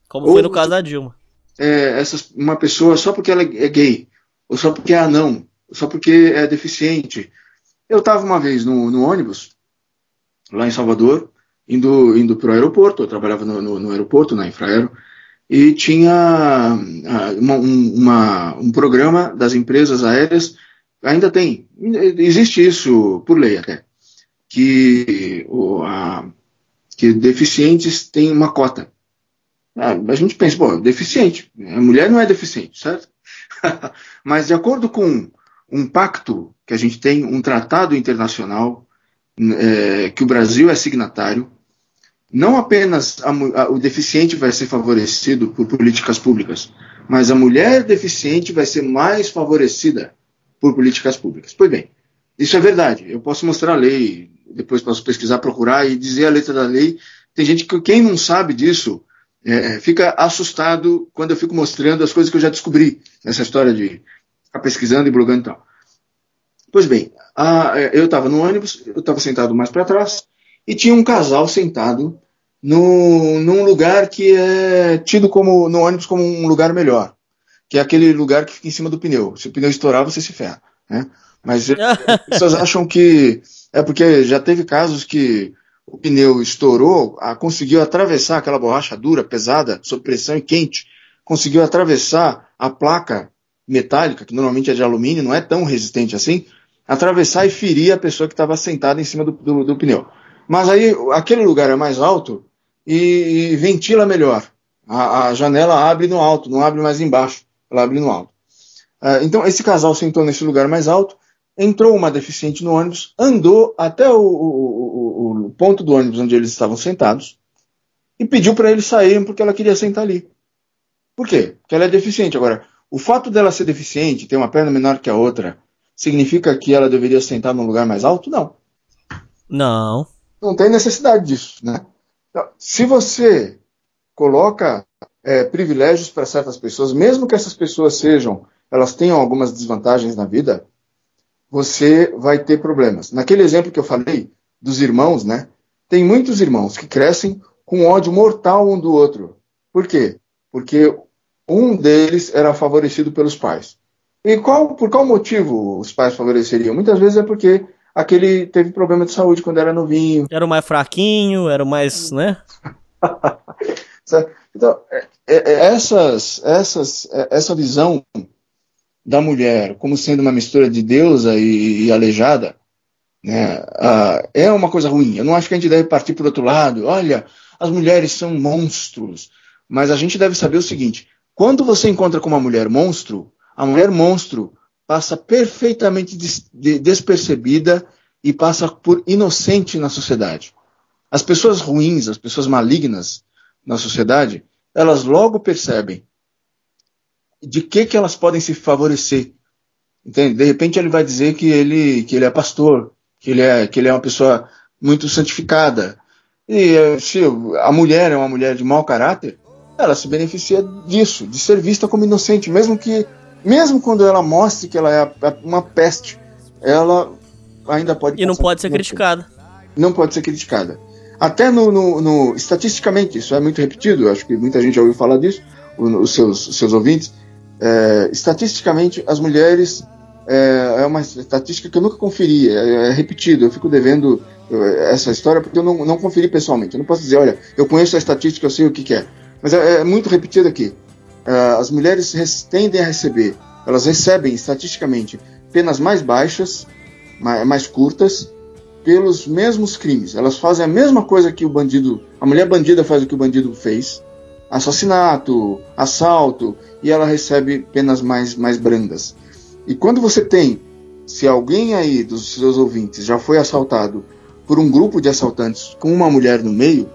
Como Ou, foi no caso da Dilma. É, essas, uma pessoa só porque ela é gay, ou só porque é anão, ou só porque é deficiente. Eu estava uma vez no, no, ônibus, lá em Salvador, indo, indo para o aeroporto, eu trabalhava no, no, no, aeroporto, na Infraero, e tinha ah, uma, um, uma, um programa das empresas aéreas, ainda tem, existe isso por lei até, que, o, a, que deficientes têm uma cota. Ah, a gente pensa, pô, deficiente. A mulher não é deficiente, certo? Mas de acordo com um pacto que a gente tem, um tratado internacional, é, que o Brasil é signatário, não apenas a, a, o deficiente vai ser favorecido por políticas públicas, mas a mulher deficiente vai ser mais favorecida por políticas públicas. Pois bem, isso é verdade. Eu posso mostrar a lei, depois posso pesquisar, procurar e dizer a letra da lei. Tem gente que, quem não sabe disso, é, fica assustado quando eu fico mostrando as coisas que eu já descobri nessa história de ficar pesquisando e blogando e tal. Pois bem, a, é, eu estava no ônibus, eu estava sentado mais para trás e tinha um casal sentado no, num lugar que é tido como no ônibus como um lugar melhor, que é aquele lugar que fica em cima do pneu. Se o pneu estourar, você se ferra. Né? Mas as pessoas acham que é porque já teve casos que o pneu estourou, a, conseguiu atravessar aquela borracha dura, pesada, sob pressão e quente, conseguiu atravessar a placa metálica, que normalmente é de alumínio, não é tão resistente assim, atravessar e ferir a pessoa que estava sentada em cima do, do, do, pneu. Mas aí aquele lugar é mais alto e, e ventila melhor. A, a, janela abre no alto, não abre mais embaixo, ela abre no alto. Uh, então esse casal sentou nesse lugar mais alto entrou uma deficiente no ônibus, andou até o, o, o ponto do ônibus onde eles estavam sentados e pediu para eles saírem porque ela queria sentar ali. Por quê? Porque ela é deficiente. Agora, o fato dela ser deficiente, ter uma perna menor que a outra, significa que ela deveria sentar num lugar mais alto? Não. Não. Não tem necessidade disso, né? Então, se você coloca é, privilégios para certas pessoas, mesmo que essas pessoas sejam, elas tenham algumas desvantagens na vida, você vai ter problemas. Naquele exemplo que eu falei dos irmãos, né? Tem muitos irmãos que crescem com ódio mortal um do outro. Por quê? Porque um deles era favorecido pelos pais. E qual, por qual motivo os pais favoreceriam? Muitas vezes é porque aquele teve problema de saúde quando era novinho. Era o mais fraquinho, era o mais, né? então, é, é, essas, essas, é, essa visão da mulher como sendo uma mistura de deusa e, e aleijada, né, uh, é uma coisa ruim. Eu não acho que a gente deve partir para outro lado. Olha, as mulheres são monstros. Mas a gente deve saber o seguinte: quando você encontra com uma mulher monstro, a mulher monstro passa perfeitamente des de despercebida e passa por inocente na sociedade. As pessoas ruins, as pessoas malignas, na sociedade, elas logo percebem de que, que elas podem se favorecer. Entende? De repente ele vai dizer que ele, que ele é pastor, que ele é, que ele é uma pessoa muito santificada. E se a mulher é uma mulher de mau caráter, ela se beneficia disso, de ser vista como inocente, mesmo que, mesmo quando ela mostre que ela é uma peste, ela ainda pode. E não pode ser criticada. Não pode ser criticada. Até no, no, no, estatisticamente, isso é muito repetido, acho que muita gente já ouviu falar disso, os seus, os seus ouvintes. É, estatisticamente, as mulheres é, é, uma estatística que eu nunca conferi, é, é, repetido, eu fico devendo essa história porque eu não, não conferi pessoalmente. Eu não posso dizer, olha, eu conheço a estatística, eu sei o que, que é. Mas é, é muito repetido aqui. É, as mulheres tendem a receber, elas recebem estatisticamente penas mais baixas, mais, mais curtas, pelos mesmos crimes. Elas fazem a mesma coisa que o bandido, a mulher bandida faz o que o bandido fez, assassinato, assalto, e ela recebe penas mais, mais brandas. E quando você tem, se alguém aí dos seus ouvintes já foi assaltado por um grupo de assaltantes com uma mulher no meio,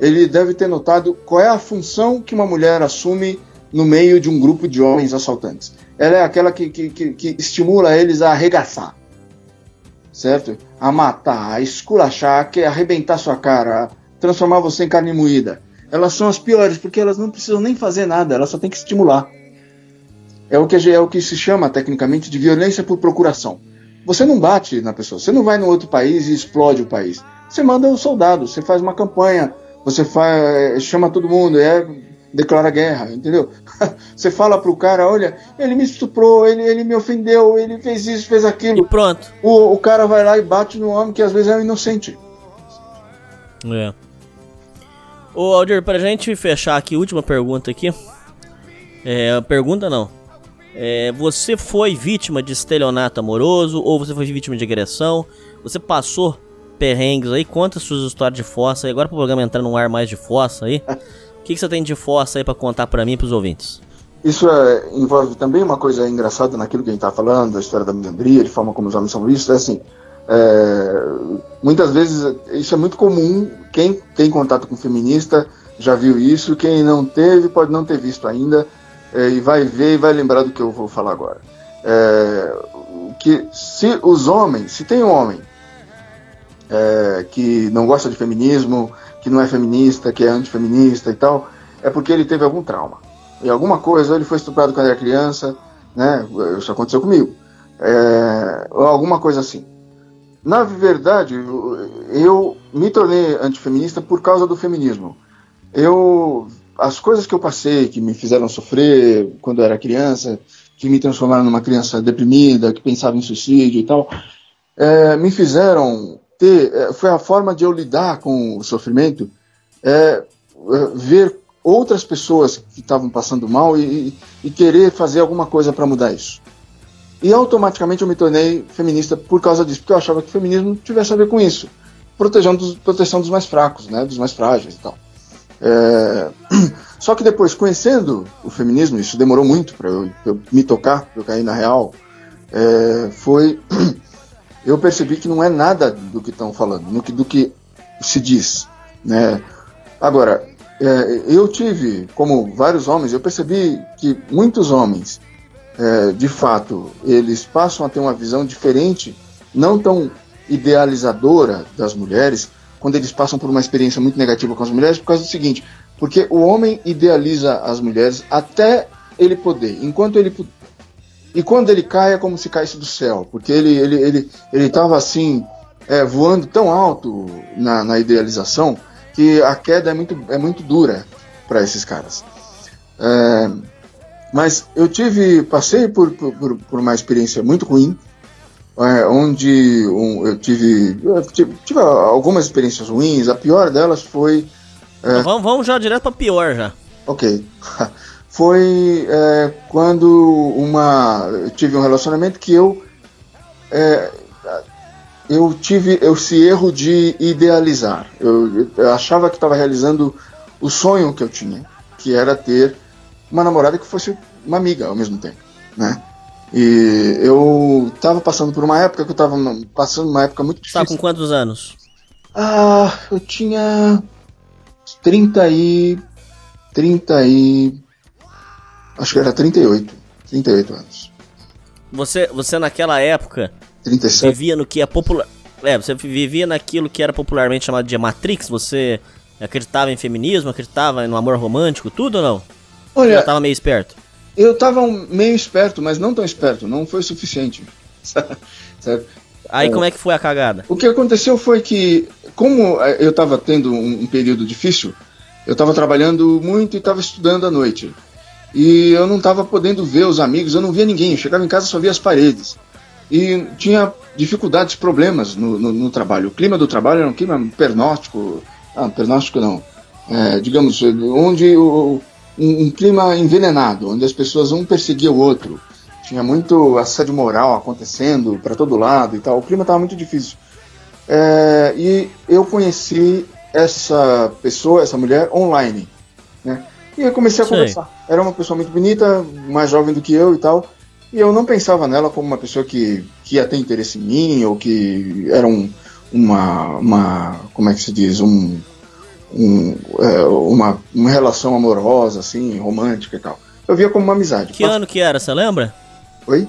ele deve ter notado qual é a função que uma mulher assume no meio de um grupo de homens assaltantes. Ela é aquela que, que, que, que estimula eles a arregaçar certo? A matar, a esculachar, a arrebentar sua cara, a transformar você em carne moída. Elas são as piores porque elas não precisam nem fazer nada, elas só têm que estimular. É o que é o que se chama tecnicamente de violência por procuração. Você não bate na pessoa, você não vai no outro país e explode o país. Você manda um soldado, você faz uma campanha, você faz, chama todo mundo, é declara guerra, entendeu? Você fala pro cara, olha, ele me estuprou, ele, ele me ofendeu, ele fez isso, fez aquilo. E pronto. O, o cara vai lá e bate no homem que às vezes é um inocente. É. Ô Aldir, pra gente fechar aqui, última pergunta aqui. É, pergunta não. É, você foi vítima de estelionato amoroso ou você foi vítima de agressão? Você passou perrengues aí? Conta suas histórias de fossa. E agora pro programa entrar num ar mais de fossa aí. O que, que, você tem de força aí para contar para mim e pros ouvintes? Isso é, envolve também uma coisa engraçada naquilo que a gente está falando, a história da misandria, de forma como os homens são vistos. É assim, é, muitas vezes isso é muito comum. Quem tem contato com feminista já viu isso. Quem não teve pode não ter visto ainda é, e vai ver e vai lembrar do que eu vou falar agora. É, que se os homens, se tem um homem é, que não gosta de feminismo, que não é feminista, que é antifeminista e tal, é porque ele teve algum trauma. E alguma coisa, ele foi estuprado quando era criança, né? Isso aconteceu comigo. É, alguma coisa assim. Na verdade, eu me tornei antifeminista por causa do feminismo. Eu, as coisas que eu passei, que me fizeram sofrer quando eu era criança, que me transformaram numa criança deprimida, que pensava em suicídio e tal, é, me fizeram ter, é, foi a forma de eu lidar com o sofrimento, é, é ver outras pessoas que estavam passando mal e, e querer fazer alguma coisa para mudar isso. E automaticamente eu me tornei feminista por causa disso, porque eu achava que o feminismo tivesse a ver com isso, proteção dos, proteção dos mais fracos, né, dos mais frágeis e tal. É... Só que depois, conhecendo o feminismo, isso demorou muito para eu, eu, me tocar, para eu cair na real, é... foi eu percebi que não é nada do que estão falando, do que, do que se diz. Né? Agora, é, eu tive, como vários homens, eu percebi que muitos homens, é, de fato, eles passam a ter uma visão diferente, não tão idealizadora das mulheres, quando eles passam por uma experiência muito negativa com as mulheres, por causa do seguinte: porque o homem idealiza as mulheres até ele poder. Enquanto ele e quando ele cai é como se caísse do céu, porque ele ele ele ele estava assim é, voando tão alto na, na, idealização que a queda é muito é muito dura para esses caras. É, mas eu tive passei por, por, por uma experiência muito ruim, é, onde um, eu tive, eu tive, tive algumas experiências ruins. A pior delas foi é, vamos, vamos já direto para pior já. Ok. foi é, quando uma eu tive um relacionamento que eu é, eu tive esse erro de idealizar. Eu, eu achava que estava realizando o sonho que eu tinha, que era ter uma namorada que fosse uma amiga ao mesmo tempo, né? E eu estava passando por uma época que eu estava passando uma época muito difícil. Tá com quantos anos? Ah, eu tinha 30 e 30 e. Acho que era 38. 38 anos. Você, você naquela época 37. vivia no que é popular. É, você vivia naquilo que era popularmente chamado de Matrix? Você acreditava em feminismo, acreditava no amor romântico, tudo ou não? Olha, Já tava meio esperto. Eu tava meio esperto, mas não tão esperto, não foi suficiente. Certo? Aí É. como é que foi a cagada? O que aconteceu foi que, como eh, eu estava tendo um, período difícil, eu estava trabalhando muito e estava estudando à noite. E eu não estava podendo ver os amigos, eu não via ninguém. Eu chegava em casa só via as paredes. E tinha dificuldades, problemas no, no- no trabalho. O clima do trabalho era um clima pernóstico. Ah, pernóstico não. É, digamos, onde o, um, um clima envenenado, onde as pessoas um perseguia o outro. Tinha muito assédio moral acontecendo para todo lado e tal. O clima estava muito difícil. É, e eu conheci essa pessoa, essa mulher, online. Né? E eu comecei a Sei. conversar. Era uma pessoa muito bonita, mais jovem do que eu e tal. E eu não pensava nela como uma pessoa que, que ia ter interesse em mim, ou que era um, uma, uma. Como é que se diz? Um, um, é, uma, uma relação amorosa, assim, romântica e tal. Eu via como uma amizade. Que ano que era, você lembra? Oi?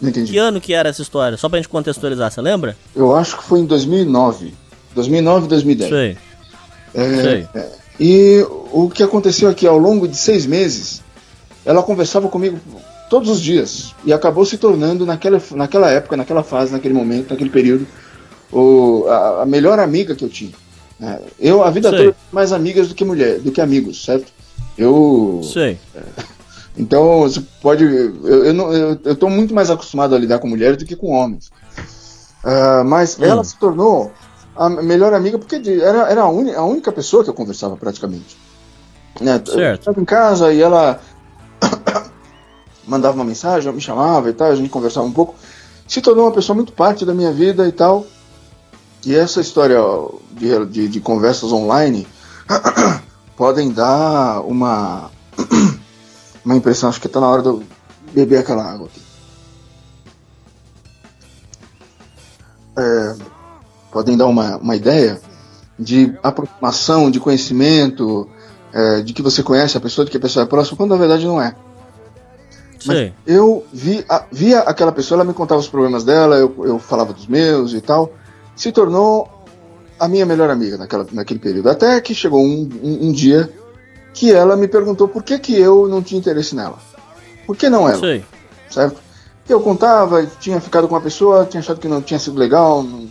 Não entendi. Que ano que era essa história? Só pra gente contextualizar, você lembra? Eu acho que foi em 2009. 2009, 2010. Sei. É, Sei. é. E o que aconteceu aqui ao longo de seis meses, ela conversava comigo todos os dias e acabou se tornando naquela, naquela época, naquela fase, naquele momento, naquele período, o, a, a melhor amiga que eu tinha. Né? Eu a vida Sei. toda mais amigas do que mulher, do que amigos, certo? Eu Sei. então você pode, eu, eu, não, eu, eu tô muito mais acostumado a lidar com mulheres do que com homens. Ah, mas Hum. ela se tornou a melhor amiga porque era, era a, a única pessoa que eu conversava praticamente. Né? Eu Certo. estava em casa e ela mandava uma mensagem, me chamava e tal, a gente conversava um pouco. Se tornou uma pessoa muito parte da minha vida e tal. E essa história de, de, de conversas online podem dar uma, uma impressão. Acho que está na hora de eu beber aquela água aqui. É, podem dar uma, uma ideia de aproximação, de conhecimento, é, de que você conhece a pessoa, de que a pessoa é próxima, quando na verdade não é. Eu vi, a- via aquela pessoa, ela me contava os problemas dela, eu, eu falava dos meus e tal. Se tornou a minha melhor amiga naquela, naquele período. Até que chegou um, um, um dia que ela me perguntou por que, que eu não tinha interesse nela. Por que não ela? Sei. certo? Que eu contava, tinha ficado com uma pessoa, tinha achado que não tinha sido legal, não,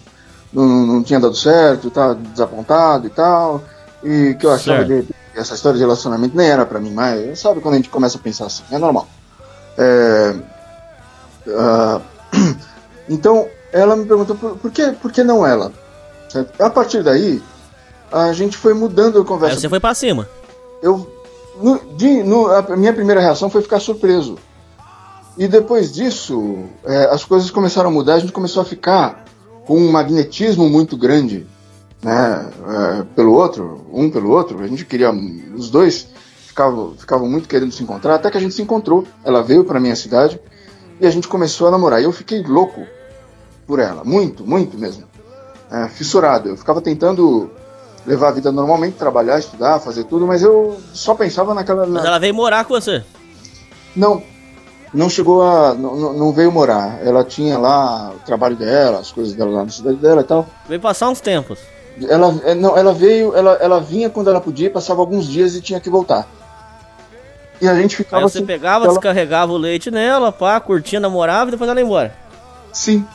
não, não tinha dado certo, estava desapontado e tal, e que eu achava Certo. que essa história de relacionamento nem era pra mim mais. Sabe quando a gente começa a pensar assim? É normal. É, ah, então, ela me perguntou por, por, que, por que não ela? Certo? A partir daí, a gente foi mudando a Aí conversa você foi pra cima. eu no- de- no- a minha primeira reação foi ficar surpreso. E depois disso, é, as coisas começaram a mudar, a gente começou a ficar com um magnetismo muito grande, né, é, pelo outro, um pelo outro. A gente queria, os dois ficavam, ficavam muito querendo se encontrar, até que a gente se encontrou. Ela veio para minha cidade e a gente começou a namorar. E eu fiquei louco por ela, muito, muito mesmo, É, fissurado. Eu ficava tentando levar a vida normalmente, trabalhar, estudar, fazer tudo, mas eu só pensava naquela. na- Mas ela veio morar com você. Não, não chegou a. Não, não- veio morar. Ela tinha lá o trabalho dela, as coisas dela lá na cidade dela e tal. Veio passar uns tempos. Ela, é, não, ela veio, ela, ela vinha quando ela podia, passava alguns dias e tinha que voltar. E a gente Aí ficava você assim, pegava, ela- descarregava o leite nela, pá, curtia, namorava e depois ela ia embora. Sim.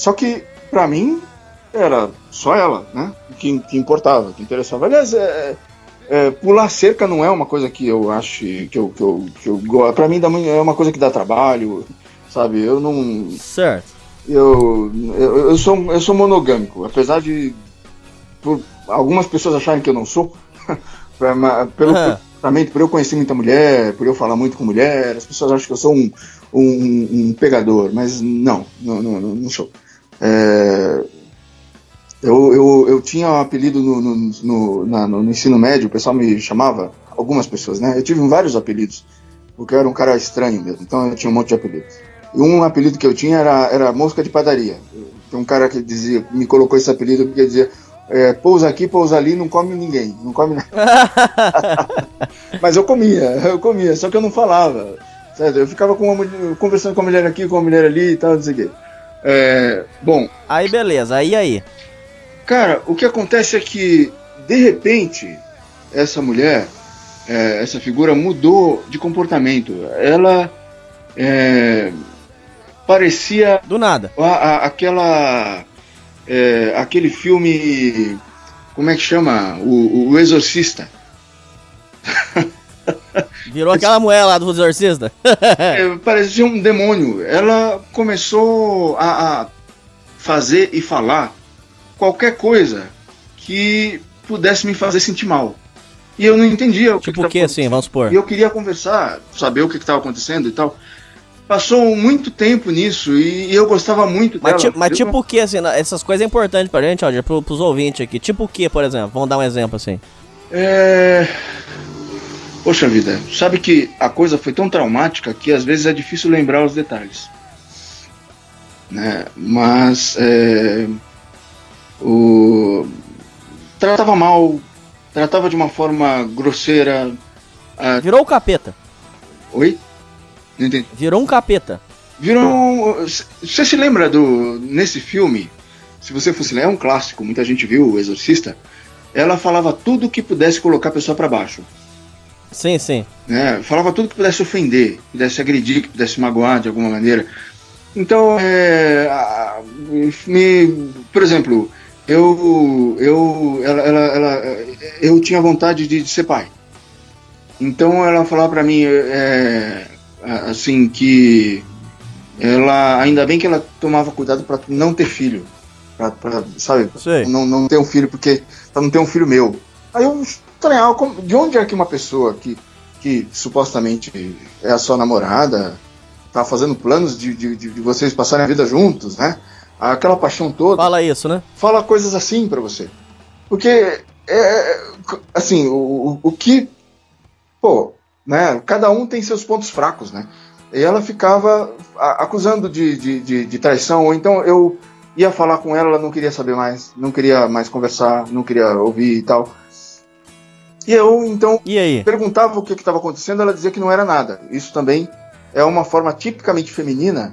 Só que, pra mim, era só ela, né? Que, que importava, que interessava. Aliás, é, é, pular cerca não é uma coisa que eu acho que eu, que eu, que eu gosto. Pra mim, é uma coisa que dá trabalho, sabe? Eu não. Certo. Eu, eu, eu, sou, eu sou monogâmico, apesar de por algumas pessoas acharem que eu não sou, pra- pelo comportamento, por eu conhecer muita mulher, por eu falar muito com mulher, as pessoas acham que eu sou um, um, um pegador, mas não, não, não- não sou. É, eu, eu, eu tinha um apelido no, no, no, na- no ensino médio, o pessoal me chamava, algumas pessoas, né? Eu tive vários apelidos, porque eu era um cara estranho mesmo, então eu tinha um monte de apelidos. E um apelido que eu tinha era, era mosca de padaria. Tem um cara que dizia, me colocou esse apelido porque dizia é, pousa aqui, pousa ali, não come ninguém, não come nada. Mas eu comia, eu comia, só que eu não falava. Certo? Eu ficava com uma, conversando com a mulher aqui, com a mulher ali e tal, não sei o quê. É, bom. Aí beleza, aí aí. Cara, o que acontece é que, de repente, essa mulher, é, essa figura mudou de comportamento. Ela é, parecia. Do nada. A, a, aquela. É, aquele filme. Como é que chama? O, o Exorcista. Virou aquela mulher lá do exorcista. é, parecia um demônio. Ela começou a, a, fazer e falar qualquer coisa que pudesse me fazer sentir mal. E eu não entendia o tipo que, que, assim, vamos supor. E eu queria conversar, saber o que estava acontecendo e tal. Passou muito tempo nisso e, eu gostava muito mas dela. Mas tipo o que, assim, essas coisas é importantes pra gente, ó, pro, pros ouvintes aqui. Tipo o que, por exemplo? Vamos dar um exemplo assim. É. Poxa vida, sabe que a coisa foi tão traumática que às vezes é difícil lembrar os detalhes. Né? Mas é, o tratava mal, tratava de uma forma grosseira. A... Virou o capeta. Oi? Não entendi. Virou um capeta. Virou um... Você se lembra do nesse filme? Se você fosse ler, é um clássico, muita gente viu o Exorcista. Ela falava tudo que pudesse colocar a pessoa para baixo. Sim, sim. Né? Falava tudo que pudesse ofender, que pudesse agredir, que pudesse magoar de alguma maneira. Então, é, me, por exemplo, eu, eu, ela, ela, ela, eu tinha vontade de, de, ser pai. Então, ela falava para mim, é, assim, que ela, ainda bem que ela tomava cuidado para não ter filho, pra, pra sabe, não, não ter um filho porque para não ter um filho meu. Aí eu estranhar de onde é que uma pessoa que, que supostamente é a sua namorada tá fazendo planos de, de, de vocês passarem a vida juntos, né? Aquela paixão toda. Fala isso, né? Fala coisas assim para você. Porque, é, é, assim, o, o que. Pô, né? Cada um tem seus pontos fracos, né? E ela ficava acusando de, de, de, de traição, ou então eu ia falar com ela, ela não queria saber mais, não queria mais conversar, não queria ouvir e tal. E eu, então, perguntava o que estava acontecendo, ela dizia que não era nada. Isso também é uma forma tipicamente feminina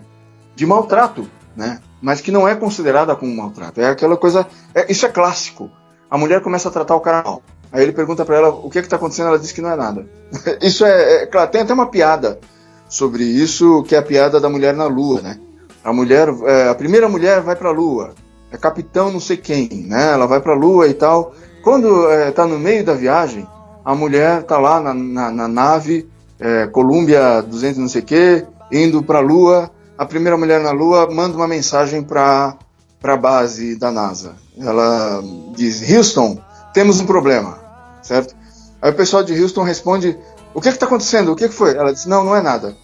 de maltrato, né? Mas que não é considerada como maltrato. É aquela coisa. É, isso é clássico. A mulher começa a tratar o cara mal. Aí ele pergunta para ela o que está acontecendo, ela diz que não é nada. isso é, é, claro, tem até uma piada sobre isso, que é a piada da mulher na lua, né? A mulher, é, a primeira mulher vai para a lua, é capitão não sei quem, né? Ela vai para a lua e tal. Quando está é, no meio da viagem, a mulher está lá na, na, na nave, é, Columbia 200 não sei o quê, indo para a Lua. A primeira mulher na Lua manda uma mensagem para a base da NASA. Ela diz: Houston, temos um problema, certo? Aí o pessoal de Houston responde: O que está acontecendo? O que, que foi? Ela diz: Não, não é nada.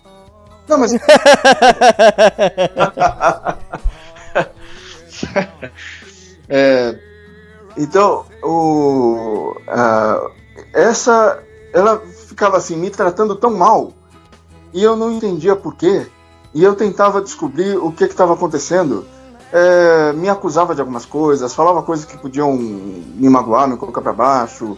Não, mas. é, então, o, uh, essa, ela ficava assim, me tratando tão mal, e eu não entendia por quê, e eu tentava descobrir o que estava acontecendo. É, me acusava de algumas coisas, falava coisas que podiam me magoar, me colocar para baixo,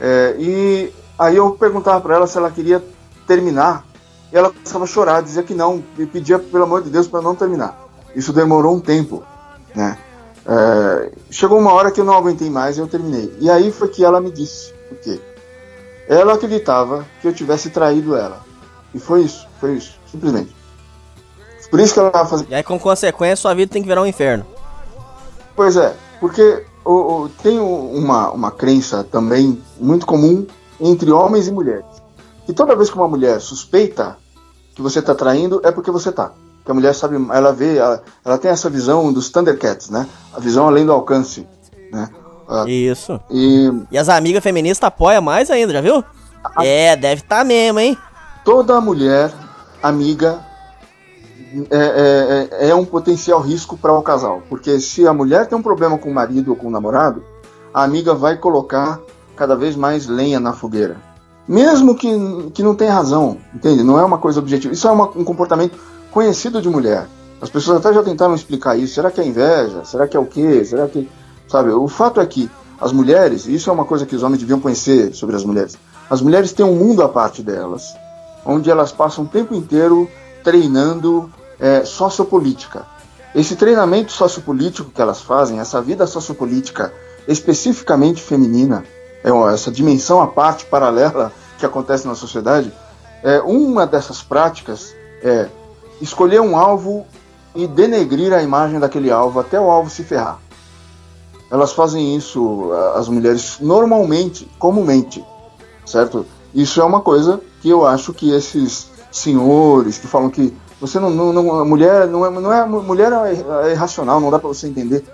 é, e aí eu perguntava para ela se ela queria terminar, e ela começava a chorar, dizia que não, e pedia pelo amor de Deus para não terminar. Isso demorou um tempo, né? É, chegou uma hora que eu não aguentei mais e eu terminei. E aí foi que ela me disse o quê? Ela acreditava que eu tivesse traído ela. E foi isso, foi isso, simplesmente. Por isso que ela estava fazendo. E aí, com consequência, sua vida tem que virar um inferno. Pois é, porque o, o, tem uma, uma crença também muito comum entre homens e mulheres. Que toda vez que uma mulher suspeita que você está traindo, é porque você está que a mulher sabe, ela vê, ela, ela tem essa visão dos Thundercats, né? A visão além do alcance, né? Uh, Isso. E... e as amigas feministas apoiam mais ainda, já viu? A... É, deve estar tá mesmo, hein? Toda mulher amiga é, é, é, é um potencial risco para o casal, porque se a mulher tem um problema com o marido ou com o namorado, a amiga vai colocar cada vez mais lenha na fogueira. Mesmo que, que não tenha razão, entende? Não é uma coisa objetiva. Isso é uma, um comportamento conhecido de mulher. As pessoas até já tentaram explicar isso. Será que é inveja? Será que é o quê? Será que. Sabe? O fato é que As mulheres, e isso é uma coisa que os homens deviam conhecer sobre as mulheres, as mulheres têm um mundo à parte delas, onde elas passam o tempo inteiro treinando é, sociopolítica. Esse treinamento sociopolítico que elas fazem, essa vida sociopolítica especificamente feminina, é essa dimensão à parte paralela que acontece na sociedade, é, uma dessas práticas é escolher um alvo e denegrir a imagem daquele alvo até o alvo se ferrar. Elas fazem isso, as mulheres, normalmente, comumente, certo? Isso é uma coisa que eu acho que esses senhores que falam que você não, não, não a mulher não é, não é mulher é, é irracional, não dá para você entender.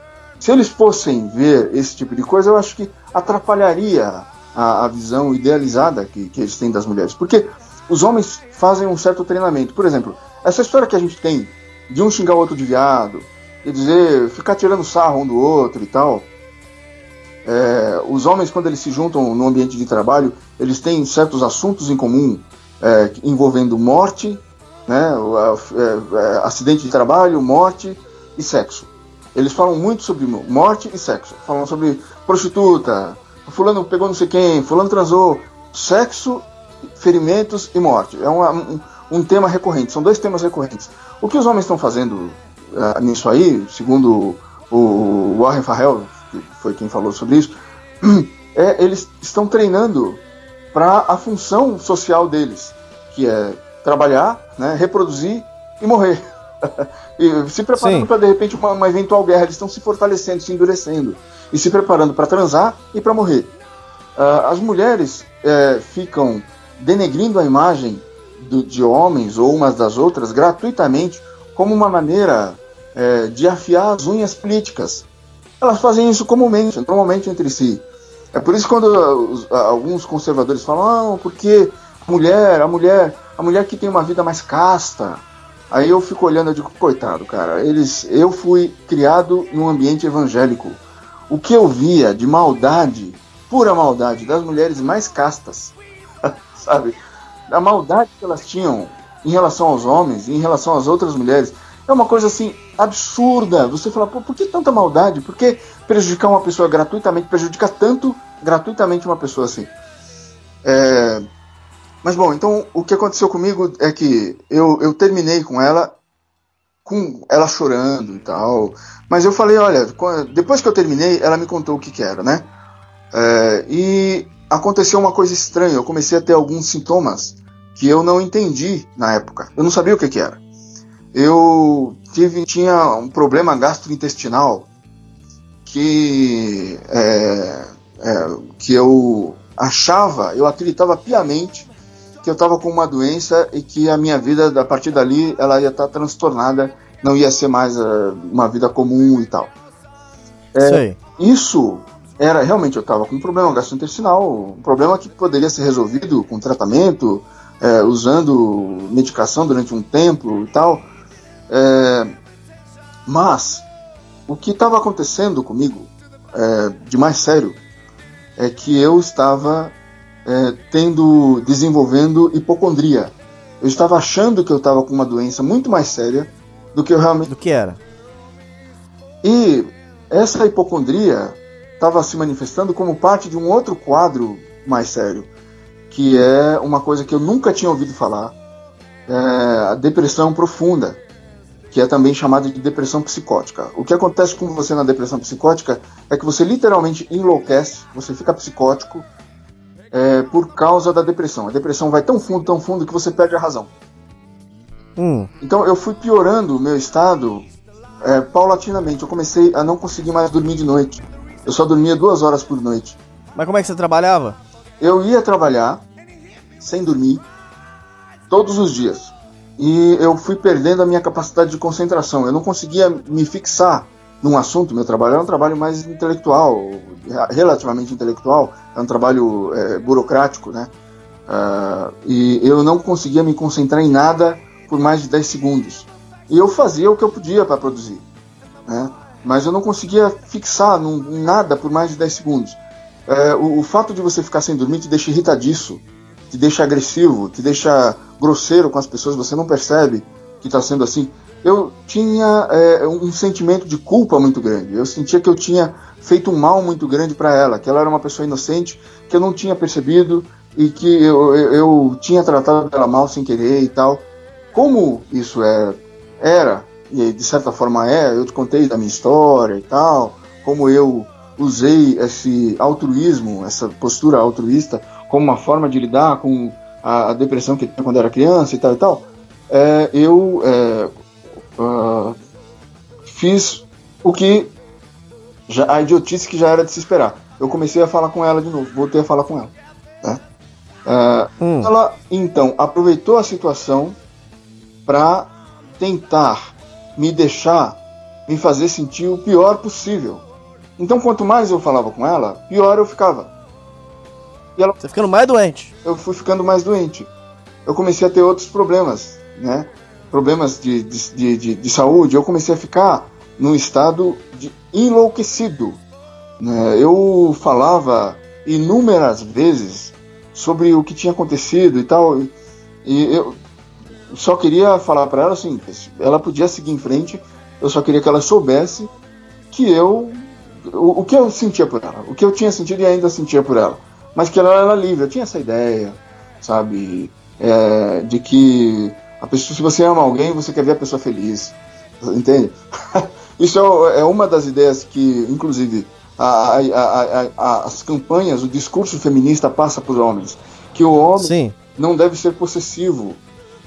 Se eles fossem ver esse tipo de coisa, eu acho que atrapalharia a, a visão idealizada que, que eles têm das mulheres, porque os homens fazem um certo treinamento. Por exemplo, essa história que a gente tem de um xingar o outro de viado, e dizer, ficar tirando sarro um do outro e tal. É, os homens, quando eles se juntam no ambiente de trabalho, eles têm certos assuntos em comum é, envolvendo morte, né, é, é, acidente de trabalho, morte e sexo. Eles falam muito sobre morte e sexo. Falam sobre prostituta, fulano pegou não sei quem, fulano transou. Sexo, ferimentos e morte. É uma, um, tema recorrente, são dois temas recorrentes. O que os homens estão fazendo uh, nisso aí, segundo o Warren Farrell, que foi quem falou sobre isso, é, eles estão treinando para a função social deles, que é trabalhar, né, reproduzir e morrer. e se preparando para de repente uma, uma, eventual guerra, eles estão se fortalecendo, se endurecendo e se preparando para transar e para morrer. Uh, as mulheres uh, ficam denegrindo a imagem de homens ou umas das outras gratuitamente como uma maneira é, de afiar as unhas políticas. Elas fazem isso comumente, normalmente entre si. É por isso quando os, alguns conservadores falam, ah, porque a mulher, a mulher, a mulher que tem uma vida mais casta. Aí eu fico olhando e digo, coitado, cara, eles, eu fui criado num ambiente evangélico. O que eu via de maldade, pura maldade, das mulheres mais castas, sabe? A maldade que elas tinham em relação aos homens, em relação às outras mulheres. É uma coisa assim absurda. Você fala, Pô, por que tanta maldade? Por que prejudicar uma pessoa gratuitamente? Prejudicar tanto gratuitamente uma pessoa assim? É... Mas bom, então o que aconteceu comigo é que eu, eu terminei com ela, com ela chorando e tal. Mas eu falei, olha, depois que eu terminei, ela me contou o que, que era, né? É... e aconteceu uma coisa estranha. Eu comecei a ter alguns sintomas que eu não entendi na época. Eu não sabia o que, que era. Eu tive, tinha um problema gastrointestinal que, é, é, que eu achava, eu acreditava piamente que eu estava com uma doença e que a minha vida, a partir dali, ela ia estar tá transtornada, não ia ser mais uh, uma vida comum e tal. É, isso era realmente eu estava com um problema gastrointestinal, um problema que poderia ser resolvido com tratamento, é, usando medicação durante um tempo e tal. É, mas o que estava acontecendo comigo, é, de mais sério, é que eu estava é, tendo, desenvolvendo hipocondria. Eu estava achando que eu estava com uma doença muito mais séria do que eu realmente. Do que era? E essa hipocondria estava se manifestando como parte de um outro quadro mais sério que é uma coisa que eu nunca tinha ouvido falar, é a depressão profunda, que é também chamada de depressão psicótica. O que acontece com você na depressão psicótica é que você literalmente enlouquece, você fica psicótico é, por causa da depressão. A depressão vai tão fundo, tão fundo que você perde a razão. Hum. Então eu fui piorando o meu estado é, paulatinamente. Eu comecei a não conseguir mais dormir de noite. Eu só dormia duas horas por noite. Mas como é que você trabalhava? Eu ia trabalhar sem dormir todos os dias. E eu fui perdendo a minha capacidade de concentração. Eu não conseguia me fixar num assunto. Meu trabalho era um trabalho mais intelectual, relativamente intelectual, é um trabalho é, burocrático, né? Uh, e eu não conseguia me concentrar em nada por mais de 10 segundos. E eu fazia o que eu podia para produzir, né? Mas eu não conseguia fixar num, nada por mais de 10 segundos. É, o, o, fato de você ficar sem dormir te deixa irritadiço, te deixa agressivo, te deixa grosseiro com as pessoas, você não percebe que está sendo assim. eu tinha é, um sentimento de culpa muito grande. Eu sentia que eu tinha feito um mal muito grande para ela, que ela era uma pessoa inocente, que eu não tinha percebido e que eu, eu, eu tinha tratado ela mal sem querer e tal. Como isso é, era, e de certa forma é, eu te contei da minha história e tal, como eu usei esse altruísmo, essa postura altruísta, como uma forma de lidar com a, a depressão que tinha quando era criança e tal e tal, é, eu é, uh, fiz o que já, a idiotice que já era de se esperar. Eu comecei a falar com ela de novo, voltei a falar com ela. Né? Uh, hum. Ela então aproveitou a situação para tentar me deixar me fazer sentir o pior possível. Então, quanto mais eu falava com ela, pior eu ficava. E ela... Você ficando mais doente? Eu fui ficando mais doente. Eu comecei a ter outros problemas, né? Problemas de, de, de, de saúde. Eu comecei a ficar num estado de enlouquecido. Né? Eu falava inúmeras vezes sobre o que tinha acontecido e tal. E eu só queria falar para ela assim: ela podia seguir em frente. Eu só queria que ela soubesse que eu. O, o que eu sentia por ela, o que eu tinha sentido e ainda sentia por ela mas que ela era livre. Eu tinha essa ideia, sabe, é, de que a pessoa, se você ama alguém, você quer ver a pessoa feliz, entende? Isso é, é, uma das ideias que, inclusive, a, a, a, as campanhas, o discurso feminista passa para os homens, que o homem Sim. não deve ser possessivo,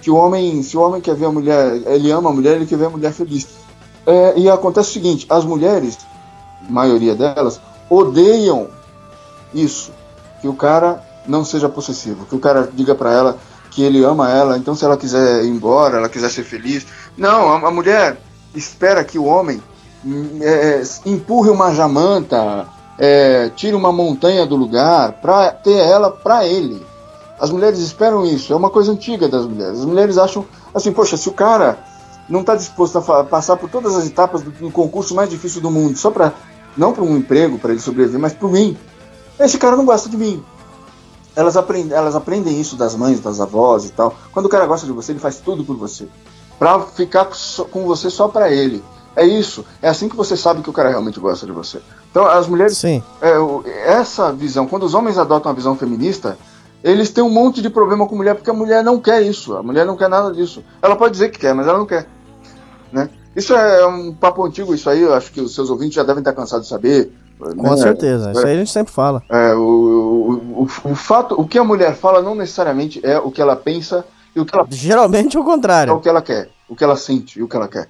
que o homem, se o homem quer ver a mulher, ele ama a mulher, ele quer ver a mulher feliz. É, e acontece o seguinte: as mulheres, maioria delas, odeiam isso que o cara não seja possessivo, que o cara diga para ela que ele ama ela, então se ela quiser ir embora, ela quiser ser feliz. Não, a, a mulher espera que o homem hum, é, empurre uma jamanta, é, tire uma montanha do lugar para ter ela para ele. As mulheres esperam isso, é uma coisa antiga das mulheres. As mulheres acham assim, poxa, se o cara não está disposto a passar por todas as etapas do concurso mais difícil do mundo, só para não para um emprego, para ele sobreviver, mas para mim, esse cara não gosta de mim. Elas aprendem, elas aprendem isso das mães, das avós e tal. Quando o cara gosta de você, ele faz tudo por você. Pra ficar com você só para ele. É isso. É assim que você sabe que o cara realmente gosta de você. Então, as mulheres. Sim. É, essa visão, quando os homens adotam a visão feminista, eles têm um monte de problema com mulher porque a mulher não quer isso. A mulher não quer nada disso. Ela pode dizer que quer, mas ela não quer. Né? Isso é um papo antigo, isso aí eu acho que os seus ouvintes já devem estar cansados de saber. Com né? certeza, isso aí a gente sempre fala. É, o, o, o, o, fato, o que a mulher fala não necessariamente é o que ela pensa e o que ela. Geralmente é o contrário. É o que ela quer, o que ela sente e o que ela quer.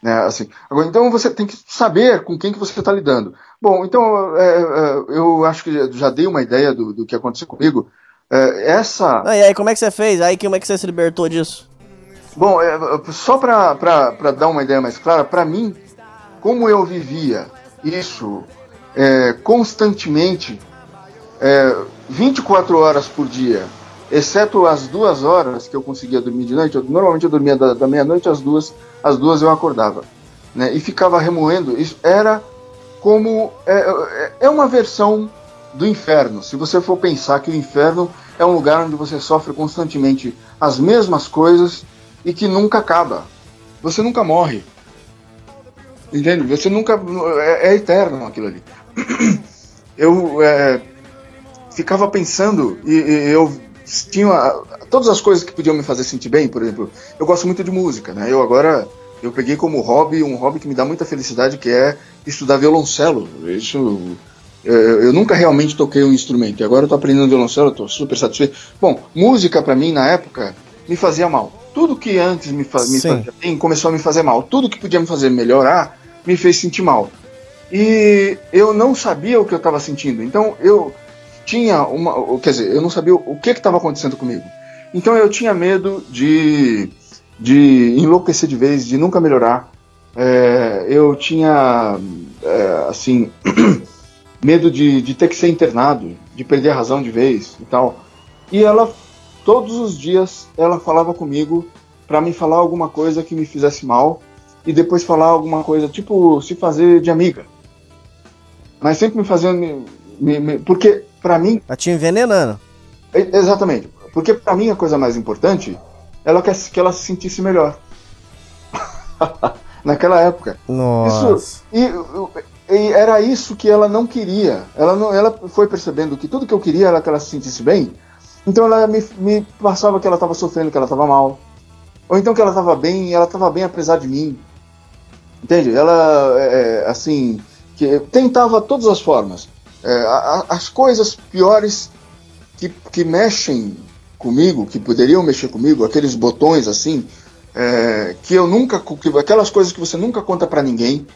Né, assim. Agora, então você tem que saber com quem que você está lidando. Bom, então é, é, eu acho que já dei uma ideia do, do que aconteceu comigo. É, essa. E aí, como é que você fez? Aí, como é que você se libertou disso? Bom, é, só para dar uma ideia mais clara, para mim, como eu vivia isso é, constantemente, é, 24 horas por dia, exceto as duas horas que eu conseguia dormir de noite. Eu, normalmente eu dormia da, da meia-noite às duas, às duas eu acordava, né? E ficava remoendo. Isso era como é, é, é uma versão do inferno. Se você for pensar que o inferno é um lugar onde você sofre constantemente as mesmas coisas e que nunca acaba. Você nunca morre. Entende? Você nunca. É, é eterno aquilo ali. eu é, ficava pensando e, e, eu tinha todas as coisas que podiam me fazer sentir bem, por exemplo, eu gosto muito de música, né? Eu agora eu peguei como hobby um hobby que me dá muita felicidade, que é estudar violoncelo. Isso eu, eu nunca realmente toquei um instrumento e agora eu tô aprendendo violoncelo, eu tô super satisfeito. Bom, música para mim na época me fazia mal. Tudo que antes me, fa me fazia bem começou a me fazer mal. Tudo que podia me fazer melhorar me fez sentir mal. E eu não sabia o que eu estava sentindo. Então eu tinha uma. Quer dizer, eu não sabia o que estava acontecendo comigo. Então eu tinha medo de, de enlouquecer de vez, de nunca melhorar. É, eu tinha, é, assim, medo de, de ter que ser internado, de perder a razão de vez e tal. E ela, todos os dias, ela falava comigo para me falar alguma coisa que me fizesse mal e depois falar alguma coisa, tipo, se fazer de amiga mas sempre me fazendo. Me, me, me, porque, para mim. Tá te envenenando. Exatamente. Porque, para mim, a coisa mais importante ela quer que ela se sentisse melhor. Naquela época. Nossa. Isso, e, e era isso que ela não queria. Ela, não, ela foi percebendo que tudo que eu queria era que ela se sentisse bem. Então ela me, me passava que ela estava sofrendo, que ela estava mal. Ou então que ela estava bem, e ela estava bem apesar de mim. Entende? Ela, é, assim, que tentava todas as formas. É, a, as coisas piores que, que mexem comigo, que poderiam mexer comigo, aqueles botões assim, é, que eu nunca, que, aquelas coisas que você nunca conta para ninguém,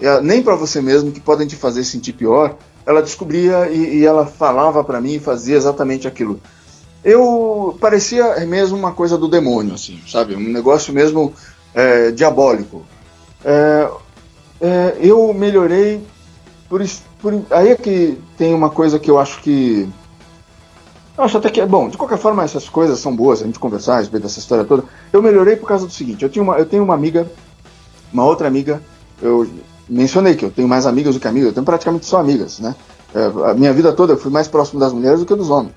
é, nem para você mesmo, que podem te fazer sentir pior, ela descobria e, e ela falava para mim e fazia exatamente aquilo. Eu parecia mesmo uma coisa do demônio, assim, sabe, um negócio mesmo é, diabólico. É, é, eu melhorei por, por aí é que tem uma coisa que eu acho que eu acho até que é bom. De qualquer forma, essas coisas são boas, a gente conversar a respeito dessa história toda. Eu melhorei por causa do seguinte: eu, tinha uma, eu tenho uma amiga, uma outra amiga, eu mencionei que eu tenho mais amigas do que amigas, eu tenho praticamente só amigas, né? É, a minha vida toda eu fui mais próximo das mulheres do que dos homens.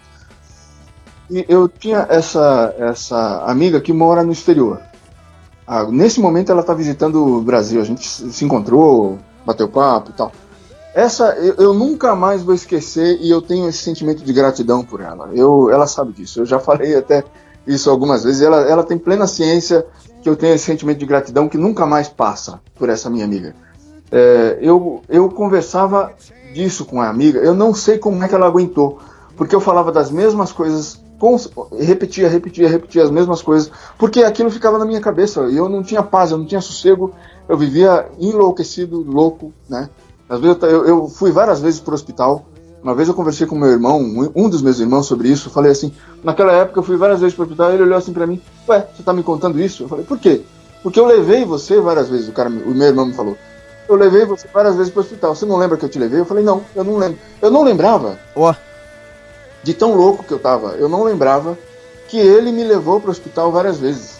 Eu tinha essa, essa amiga que mora no exterior. Ah, nesse momento ela está visitando o Brasil, a gente se encontrou, bateu papo e tal. Essa eu, eu, nunca mais vou esquecer e eu tenho esse sentimento de gratidão por ela. Eu, ela sabe disso, eu já falei até isso algumas vezes. Ela, ela tem plena ciência que eu tenho esse sentimento de gratidão que nunca mais passa por essa minha amiga. É, eu, eu conversava disso com a amiga, eu não sei como é que ela aguentou, porque eu falava das mesmas coisas repetia, repetia, repetia as mesmas coisas, porque aquilo ficava na minha cabeça e eu não tinha paz, eu não tinha sossego, eu vivia enlouquecido, louco, né? Às vezes eu, eu fui várias vezes para o hospital. Uma vez eu conversei com meu irmão, um dos meus irmãos, sobre isso. Falei assim: naquela época eu fui várias vezes para o hospital. Ele olhou assim para mim: Ué, você está me contando isso? Eu falei: Por quê? Porque eu levei você várias vezes. O cara, o meu irmão me falou: Eu levei você várias vezes para o hospital. Você não lembra que eu te levei? Eu falei: Não, eu não lembro. Eu não lembrava. Oh de tão louco que eu tava, eu não lembrava que ele me levou para o hospital várias vezes.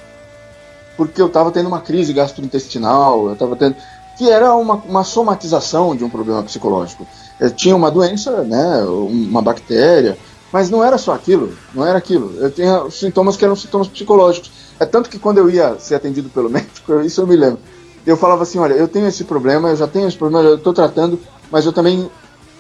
Porque eu estava tendo uma crise gastrointestinal, eu estava tendo. que era uma, uma somatização de um problema psicológico. Eu tinha uma doença, né, uma bactéria, mas não era só aquilo, não era aquilo. Eu tinha sintomas que eram sintomas psicológicos. É tanto que quando eu ia ser atendido pelo médico, isso eu me lembro. Eu falava assim: olha, eu tenho esse problema, eu já tenho esse problema, eu estou tratando, mas eu também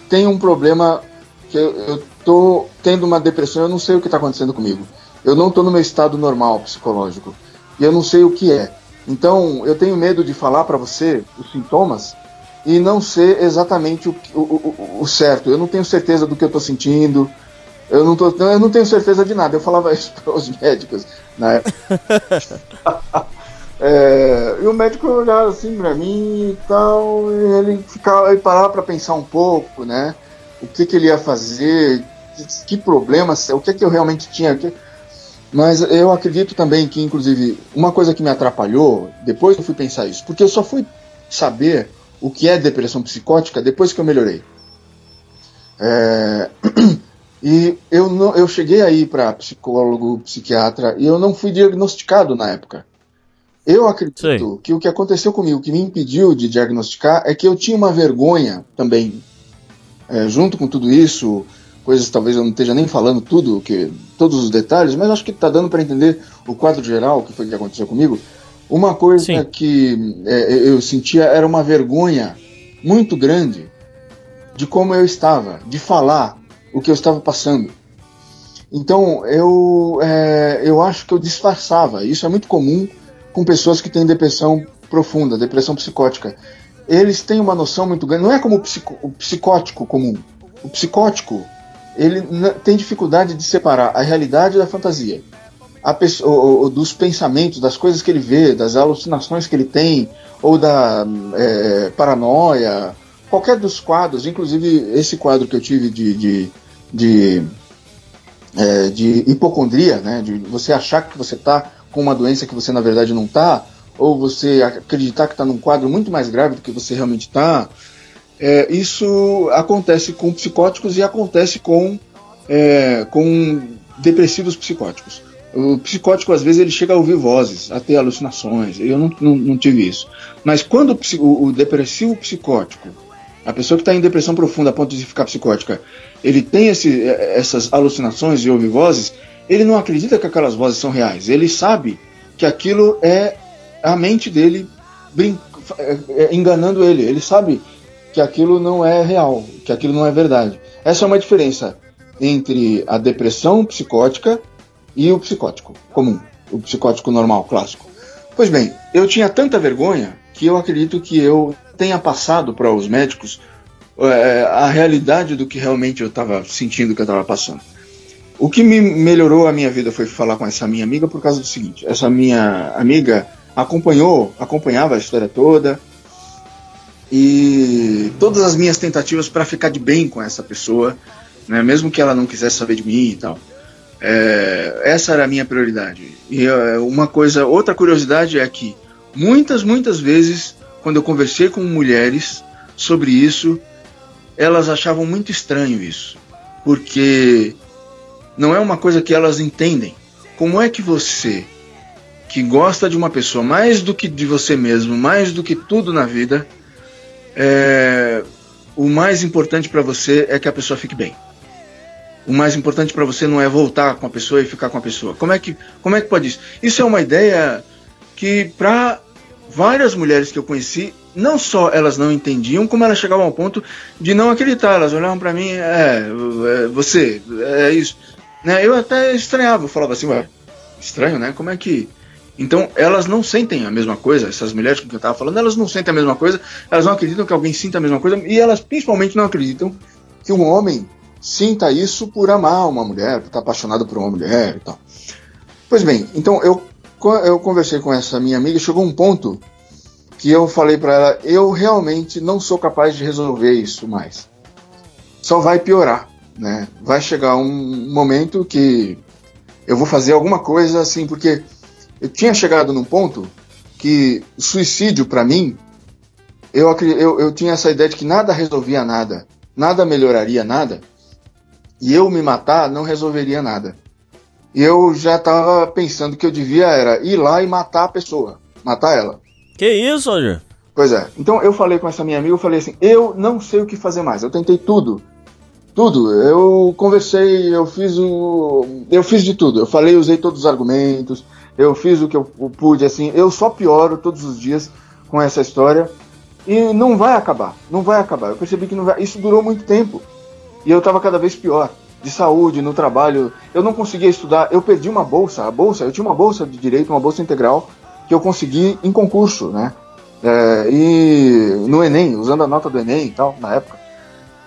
tenho um problema que eu, estou tendo uma depressão, eu não sei o que está acontecendo comigo. Eu não estou no meu estado normal psicológico. E eu não sei o que é. Então, eu tenho medo de falar para você os sintomas e não ser exatamente o, o, o, o, certo. Eu não tenho certeza do que eu estou sentindo. Eu não, tô, eu não tenho certeza de nada. Eu falava isso para os médicos na época. é, e o médico olhava assim para mim e tal. E ele, ficava, ele parava para pensar um pouco, né? o que, que ele ia fazer, que problemas, o que, que eu realmente tinha. Que... Mas eu acredito também que, inclusive, uma coisa que me atrapalhou, depois eu fui pensar isso, porque eu só fui saber o que é depressão psicótica depois que eu melhorei. É... E eu, não, eu cheguei aí para psicólogo, psiquiatra, e eu não fui diagnosticado na época. Eu acredito Sim. que o que aconteceu comigo, que me impediu de diagnosticar, é que eu tinha uma vergonha também é, junto com tudo isso, coisas talvez eu não esteja nem falando tudo, que todos os detalhes, mas acho que está dando para entender o quadro geral, que foi que aconteceu comigo. Uma coisa Sim. que é, eu sentia era uma vergonha muito grande de como eu estava, de falar o que eu estava passando. Então eu, é, eu acho que eu disfarçava. Isso é muito comum com pessoas que têm depressão profunda, depressão psicótica eles têm uma noção muito grande. Não é como o, psico, o psicótico comum. O psicótico ele tem dificuldade de separar a realidade da fantasia, pessoa, dos pensamentos, das coisas que ele vê, das alucinações que ele tem, ou da é, paranoia, qualquer dos quadros, inclusive esse quadro que eu tive de, de, de, é, de hipocondria, né, de você achar que você está com uma doença que você na verdade não está, ou você acreditar que está num quadro muito mais grave do que você realmente está, é, isso acontece com psicóticos e acontece com, é, com depressivos psicóticos. O psicótico, às vezes, ele chega a ouvir vozes, a ter alucinações. Eu não, não, não tive isso. Mas quando o, o depressivo psicótico, a pessoa que está em depressão profunda a ponto de ficar psicótica, ele tem esse, essas alucinações e ouve vozes, ele não acredita que aquelas vozes são reais. Ele sabe que aquilo é a mente dele é, é, enganando ele. Ele sabe que aquilo não é real, que aquilo não é verdade. Essa é uma diferença entre a depressão psicótica e o psicótico comum, o psicótico normal, clássico. Pois bem, eu tinha tanta vergonha que eu acredito que eu tenha passado para os médicos é, a realidade do que realmente eu estava sentindo que eu estava passando. O que me melhorou a minha vida foi falar com essa minha amiga por causa do seguinte: essa minha amiga acompanhou, acompanhava a história toda e todas as minhas tentativas para ficar de bem com essa pessoa, né, mesmo que ela não quisesse saber de mim e tal. É, essa era a minha prioridade. E é, uma coisa, outra curiosidade é que muitas, muitas vezes, quando eu conversei com mulheres sobre isso, elas achavam muito estranho isso, porque não é uma coisa que elas entendem. Como é que você, que gosta de uma pessoa mais do que de você mesmo, mais do que tudo na vida, é, o mais importante para você é que a pessoa fique bem. O mais importante para você não é voltar com a pessoa e ficar com a pessoa. Como é que, como é que pode isso? Isso é uma ideia que para várias mulheres que eu conheci, não só elas não entendiam, como elas chegavam ao ponto de não acreditar. Elas olhavam para mim, é, é, você, é isso. Né? Eu até estranhava, eu falava assim, estranho, né? Como é que. Então, elas não sentem a mesma coisa, essas mulheres quem eu estava falando, elas não sentem a mesma coisa, elas não acreditam que alguém sinta a mesma coisa, e elas principalmente não acreditam que um homem sinta isso por amar uma mulher, por estar apaixonado por uma mulher e tal. Pois bem, então eu, eu conversei com essa minha amiga e chegou um ponto que eu falei para ela: eu realmente não sou capaz de resolver isso mais. Só vai piorar, né? Vai chegar um momento que eu vou fazer alguma coisa assim, porque eu tinha chegado num ponto que suicídio para mim, eu, eu, eu tinha essa ideia de que nada resolvia nada, nada melhoraria nada, e eu me matar não resolveria nada. E eu já estava pensando que eu devia era ir lá e matar a pessoa, matar ela. Que isso, Roger? Pois é. Então eu falei com essa minha amiga, eu falei assim, eu não sei o que fazer mais. Eu tentei tudo. Tudo. Eu conversei, eu fiz o. Eu fiz de tudo. Eu falei, usei todos os argumentos, eu fiz o que eu pude, assim. Eu só pioro todos os dias com essa história. E não vai acabar. Não vai acabar. Eu percebi que não vai. Isso durou muito tempo. E eu estava cada vez pior. De saúde, no trabalho. Eu não conseguia estudar. Eu perdi uma bolsa. A bolsa, eu tinha uma bolsa de direito, uma bolsa integral, que eu consegui em concurso, né? É, e no Enem, usando a nota do Enem e tal, na época.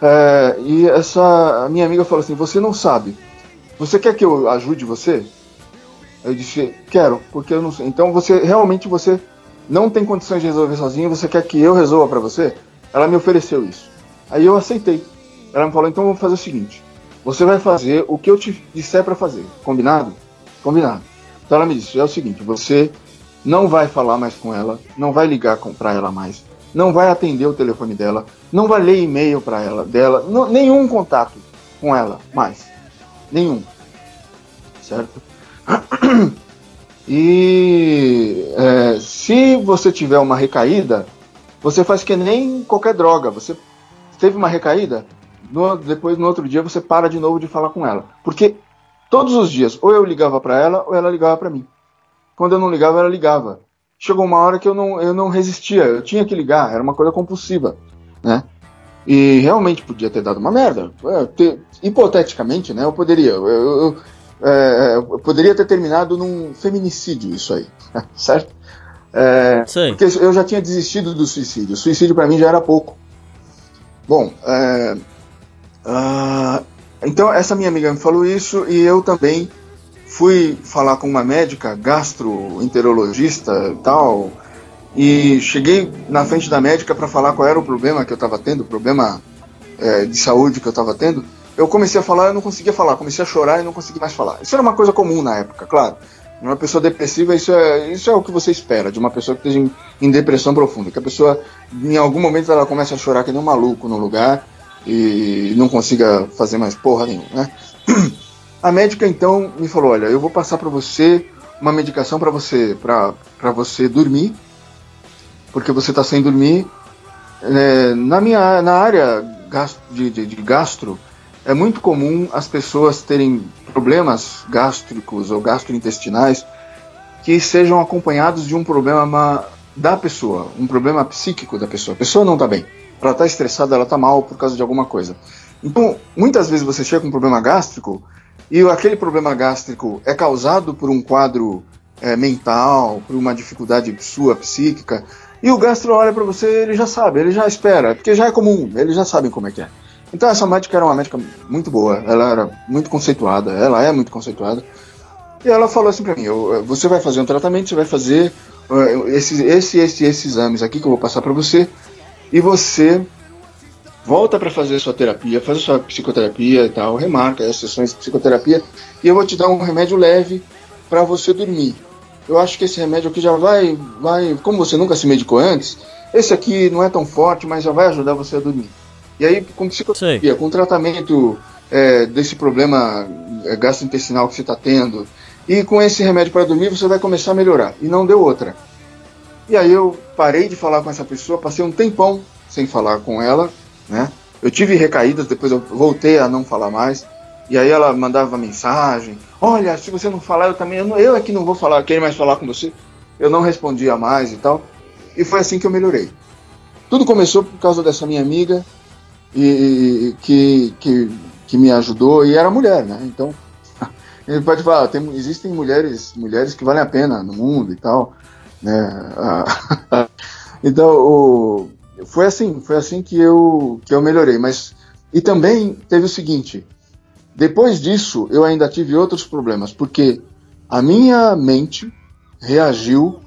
É, e essa minha amiga falou assim: Você não sabe. Você quer que eu ajude você? Eu disse: Quero, porque eu não sei. Então você realmente você não tem condições de resolver sozinho. Você quer que eu resolva para você? Ela me ofereceu isso. Aí eu aceitei. Ela me falou: então vamos fazer o seguinte: você vai fazer o que eu te disser para fazer. Combinado? Combinado. Então ela me disse: é o seguinte, você não vai falar mais com ela, não vai ligar para ela mais, não vai atender o telefone dela, não vai ler e-mail para ela dela, não, nenhum contato com ela mais, nenhum, certo? E é, se você tiver uma recaída, você faz que nem qualquer droga. Você teve uma recaída, no, depois no outro dia você para de novo de falar com ela. Porque todos os dias, ou eu ligava para ela, ou ela ligava para mim. Quando eu não ligava, ela ligava. Chegou uma hora que eu não, eu não resistia, eu tinha que ligar, era uma coisa compulsiva, né? E realmente podia ter dado uma merda. É, ter, hipoteticamente, né? Eu poderia. Eu, eu, é, eu, poderia ter terminado num feminicídio, isso aí, certo? É, porque eu já tinha desistido do suicídio. O suicídio para mim já era pouco. Bom, é, Uh, então essa minha amiga me falou isso e eu também fui falar com uma médica, gastroenterologista e tal, e cheguei na frente da médica para falar qual era o problema que eu estava tendo, o problema é, de saúde que eu estava tendo. Eu comecei a falar, eu não conseguia falar, comecei a chorar e não conseguia mais falar. Isso era uma coisa comum na época, claro. Uma pessoa depressiva, isso é, isso é o que você espera de uma pessoa que esteja em, em depressão profunda. Que a pessoa, em algum momento, ela começa a chorar que nem um maluco no lugar e não consiga fazer mais porra nenhuma, né? A médica então me falou: "Olha, eu vou passar para você uma medicação para você para você dormir, porque você está sem dormir. É, na minha na área de, de, de gastro é muito comum as pessoas terem problemas gástricos ou gastrointestinais que sejam acompanhados de um problema da pessoa, um problema psíquico da pessoa. A pessoa não está bem. Ela está estressada, ela está mal por causa de alguma coisa. Então, muitas vezes você chega com um problema gástrico e aquele problema gástrico é causado por um quadro é, mental, por uma dificuldade sua psíquica, e o gastro olha para você, ele já sabe, ele já espera, porque já é comum, eles já sabem como é que é. Então essa médica era uma médica muito boa, ela era muito conceituada, ela é muito conceituada. E ela falou assim para mim: você vai fazer um tratamento, você vai fazer uh, esse, esse, esse, esses exames aqui que eu vou passar para você, e você volta para fazer sua terapia, faz sua psicoterapia e tal, remarca as sessões de psicoterapia, e eu vou te dar um remédio leve para você dormir. Eu acho que esse remédio aqui já vai, vai, como você nunca se medicou antes, esse aqui não é tão forte, mas já vai ajudar você a dormir. E aí, com psicoterapia, Sei. com tratamento é, desse problema é, gastrointestinal que você está tendo, e com esse remédio para dormir você vai começar a melhorar. E não deu outra. E aí eu parei de falar com essa pessoa, passei um tempão sem falar com ela, né? Eu tive recaídas, depois eu voltei a não falar mais. E aí ela mandava mensagem: Olha, se você não falar, eu também. Eu, não, eu é que não vou falar, quero mais falar com você. Eu não respondia mais e tal. E foi assim que eu melhorei. Tudo começou por causa dessa minha amiga, e, que, que, que me ajudou, e era mulher, né? Então, ele pode falar: tem, existem mulheres, mulheres que valem a pena no mundo e tal. Né? então, o, foi assim, foi assim que eu, que eu melhorei. Mas, e também teve o seguinte depois disso, eu ainda tive outros problemas, porque a minha mente reagiu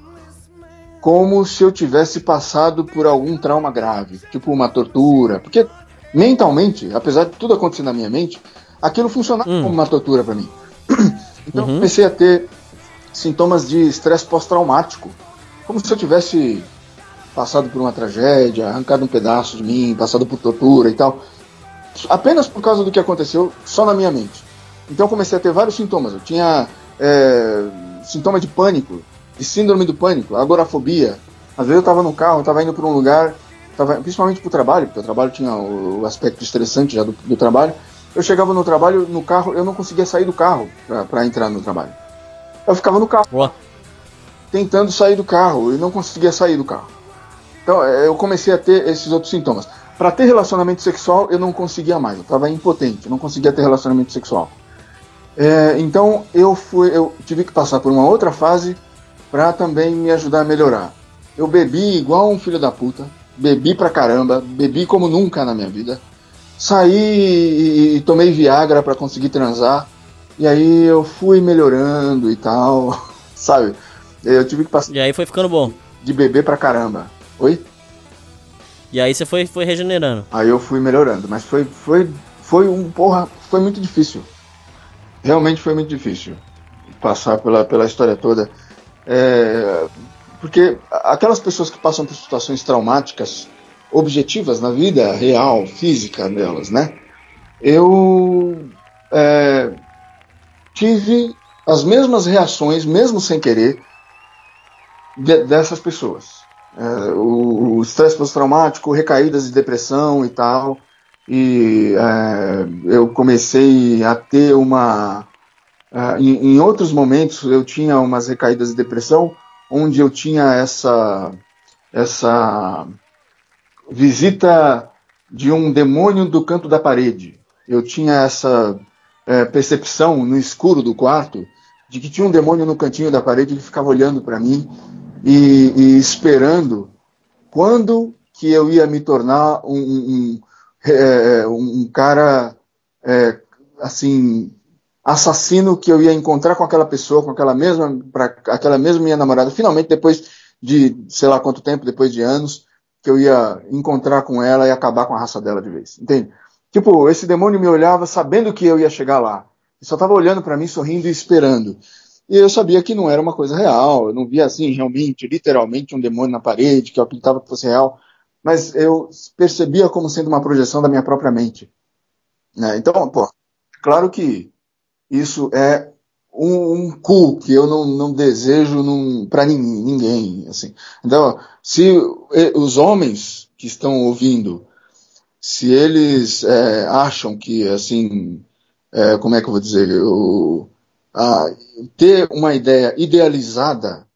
como se eu tivesse passado por algum trauma grave, tipo uma tortura, porque mentalmente, apesar de tudo acontecer na minha mente, aquilo funcionava hum. como uma tortura para mim. Então uhum. comecei a ter sintomas de estresse pós-traumático, como se eu tivesse passado por uma tragédia, arrancado um pedaço de mim, passado por tortura e tal apenas por causa do que aconteceu só na minha mente. Então eu comecei a ter vários sintomas. Eu tinha é, sintoma de pânico, de síndrome do pânico, agorafobia. Às vezes eu estava no carro, estava indo para um lugar, tava, principalmente para o trabalho, porque o trabalho tinha o, o aspecto estressante já do, do, trabalho. Eu chegava no trabalho, no carro, eu não conseguia sair do carro para entrar no trabalho. Eu ficava no carro, Boa. tentando sair do carro e não conseguia sair do carro. Então é, eu comecei a ter esses outros sintomas. Para ter relacionamento sexual, eu não conseguia mais. Eu estava impotente, eu não conseguia ter relacionamento sexual. É, então eu fui, eu tive que passar por uma outra fase para também me ajudar a melhorar. Eu bebi igual um filho da puta, bebi pra caramba, bebi como nunca na minha vida. Saí e, e tomei Viagra para conseguir transar. E aí eu fui melhorando e tal, sabe? Eu tive que passar. E aí foi ficando bom. De beber pra caramba. Oi? E aí você foi, foi regenerando. Aí eu fui melhorando, mas foi, foi, foi um porra, foi muito difícil. Realmente foi muito difícil passar pela, pela história toda. É, porque aquelas pessoas que passam por situações traumáticas objetivas na vida real, física delas, né? Eu é, tive as mesmas reações, mesmo sem querer, de, dessas pessoas é, o estresse pós-traumático, recaídas de depressão e tal. E é, eu comecei a ter uma. É, em, em, outros momentos eu tinha umas recaídas de depressão, onde eu tinha essa, essa visita de um demônio do canto da parede. Eu tinha essa é, percepção no escuro do quarto de que tinha um demônio no cantinho da parede que ficava olhando para mim e, e, esperando quando que eu ia me tornar um, um, é, um cara é, assim assassino que eu ia encontrar com aquela pessoa, com aquela mesma, pra, aquela mesma minha namorada, finalmente depois de sei lá quanto tempo, depois de anos, que eu ia encontrar com ela e acabar com a raça dela de vez, entende? Tipo, esse demônio me olhava sabendo que eu ia chegar lá, e só estava olhando para mim, sorrindo e esperando. E eu sabia que não era uma coisa real, eu não via assim realmente, literalmente, um demônio na parede que eu acreditava que fosse real, mas eu percebia como sendo uma projeção da minha própria mente. Né? Então, pô, claro que isso é um, um cu que eu não, não desejo para ninguém. Assim. Então, se os homens que estão ouvindo, se eles é, acham que, assim, é, como é que eu vou dizer, o, ter uma ideia idealizada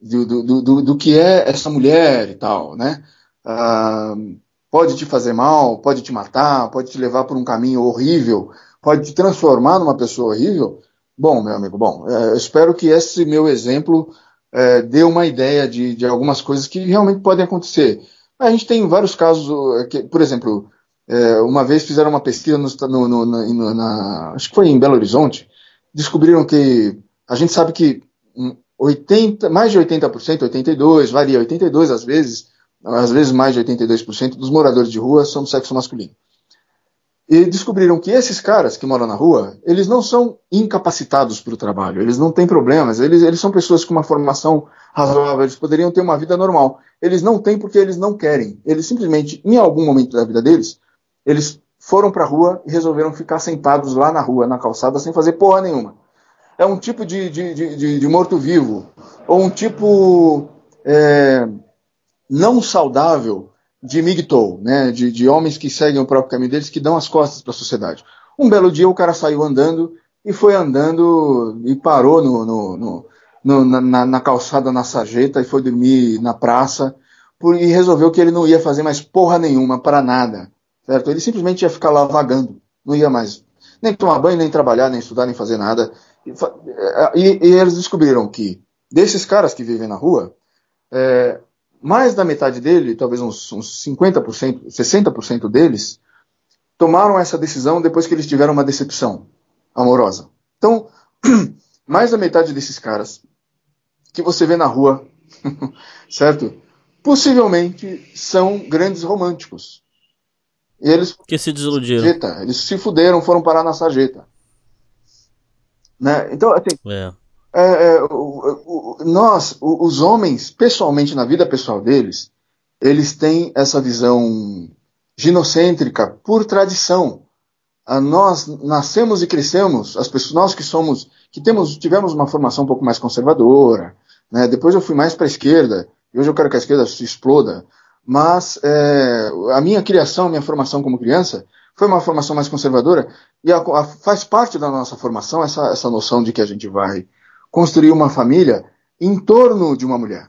do, do, do, do que é essa mulher e tal, né? Ah, pode te fazer mal, pode te matar, pode te levar por um caminho horrível, pode te transformar numa pessoa horrível. Bom, meu amigo, bom, é, espero que esse meu exemplo é, dê uma ideia de, de algumas coisas que realmente podem acontecer. A gente tem vários casos, é, que, por exemplo, é, uma vez fizeram uma pesquisa no, no, no, na, acho que foi em Belo Horizonte, descobriram que a gente sabe que 80, mais de 80%, 82, varia 82 às vezes, às vezes mais de 82% dos moradores de rua são do sexo masculino. E descobriram que esses caras que moram na rua, eles não são incapacitados para o trabalho, eles não têm problemas, eles, eles são pessoas com uma formação razoável, eles poderiam ter uma vida normal. Eles não têm porque eles não querem. Eles simplesmente, em algum momento da vida deles, eles foram para a rua e resolveram ficar sentados lá na rua, na calçada, sem fazer porra nenhuma. É um tipo de, de, de, de morto-vivo, ou um tipo é, não saudável de migtou, né, de, de homens que seguem o próprio caminho deles, que dão as costas para a sociedade. Um belo dia o cara saiu andando e foi andando e parou no, no, no, no na, na, calçada na sarjeta e foi dormir na praça por, e resolveu que ele não ia fazer mais porra nenhuma para nada, certo? Ele simplesmente ia ficar lá vagando, não ia mais nem tomar banho, nem trabalhar, nem estudar, nem fazer nada. E, e, e eles descobriram que desses caras que vivem na rua, é, mais da metade dele, talvez uns, uns 50%, 60% deles, tomaram essa decisão depois que eles tiveram uma decepção amorosa. Então, mais da metade desses caras que você vê na rua, certo? Possivelmente são grandes românticos. E eles que se desiludiram. Sarjeta, eles se fuderam, foram parar na sarjeta. Né? Então, assim, é. É, é, nós, os homens, pessoalmente, na vida pessoal deles, eles têm essa visão ginocêntrica por tradição. Nós nascemos e crescemos, as pessoas, nós que somos, que temos, tivemos uma formação um pouco mais conservadora, né? depois eu fui mais para a esquerda, e hoje eu quero que a esquerda se exploda, mas é, a minha criação, minha formação como criança, foi uma formação mais conservadora, e a, a, faz parte da nossa formação essa, essa noção de que a gente vai construir uma família em torno de uma mulher.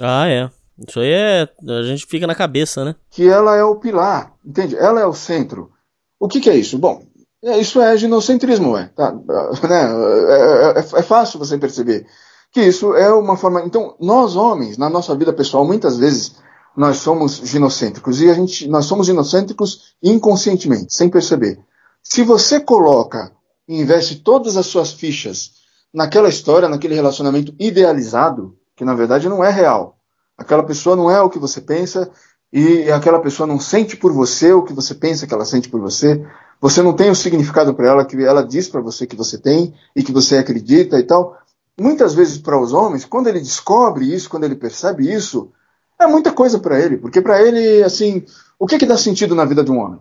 Ah, é. Isso aí é. A gente fica na cabeça, né? Que ela é o pilar, entende? Ela é o centro. O que, que é isso? Bom, é, isso é ginocentrismo, é, tá? né? É, é, é, fácil você perceber que isso é uma forma. Então, nós homens, na nossa vida pessoal, muitas vezes nós somos ginocêntricos e a gente, nós somos ginocêntricos inconscientemente, sem perceber. Se você coloca e investe todas as suas fichas naquela história, naquele relacionamento idealizado, que na verdade não é real. Aquela pessoa não é o que você pensa e aquela pessoa não sente por você o que você pensa que ela sente por você. Você não tem o significado para ela que ela diz para você que você tem e que você acredita e tal. Muitas vezes para os homens, quando ele descobre isso, quando ele percebe isso, é muita coisa para ele, porque para ele, assim, o que que dá sentido na vida de um homem?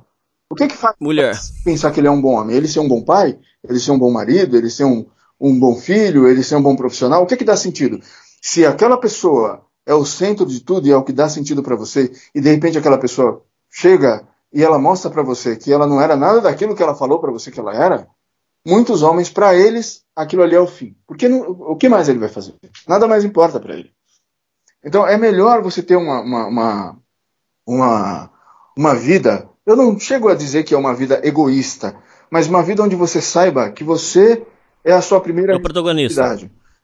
O que que faz Mulher. pensar que ele é um bom homem? Ele ser um bom pai? Ele ser um bom marido? Ele ser um, um bom filho, ele ser um bom profissional, o que, que dá sentido? Se aquela pessoa é o centro de tudo e é o que dá sentido para você, e de repente aquela pessoa chega e ela mostra para você que ela não era nada daquilo que ela falou para você que ela era, muitos homens, para eles, aquilo ali é o fim. Porque não, o que mais ele vai fazer? Nada mais importa para ele. Então é melhor você ter uma, uma, uma, uma, uma vida. Eu não chego a dizer que é uma vida egoísta, mas uma vida onde você saiba que você é a sua primeira é o protagonista.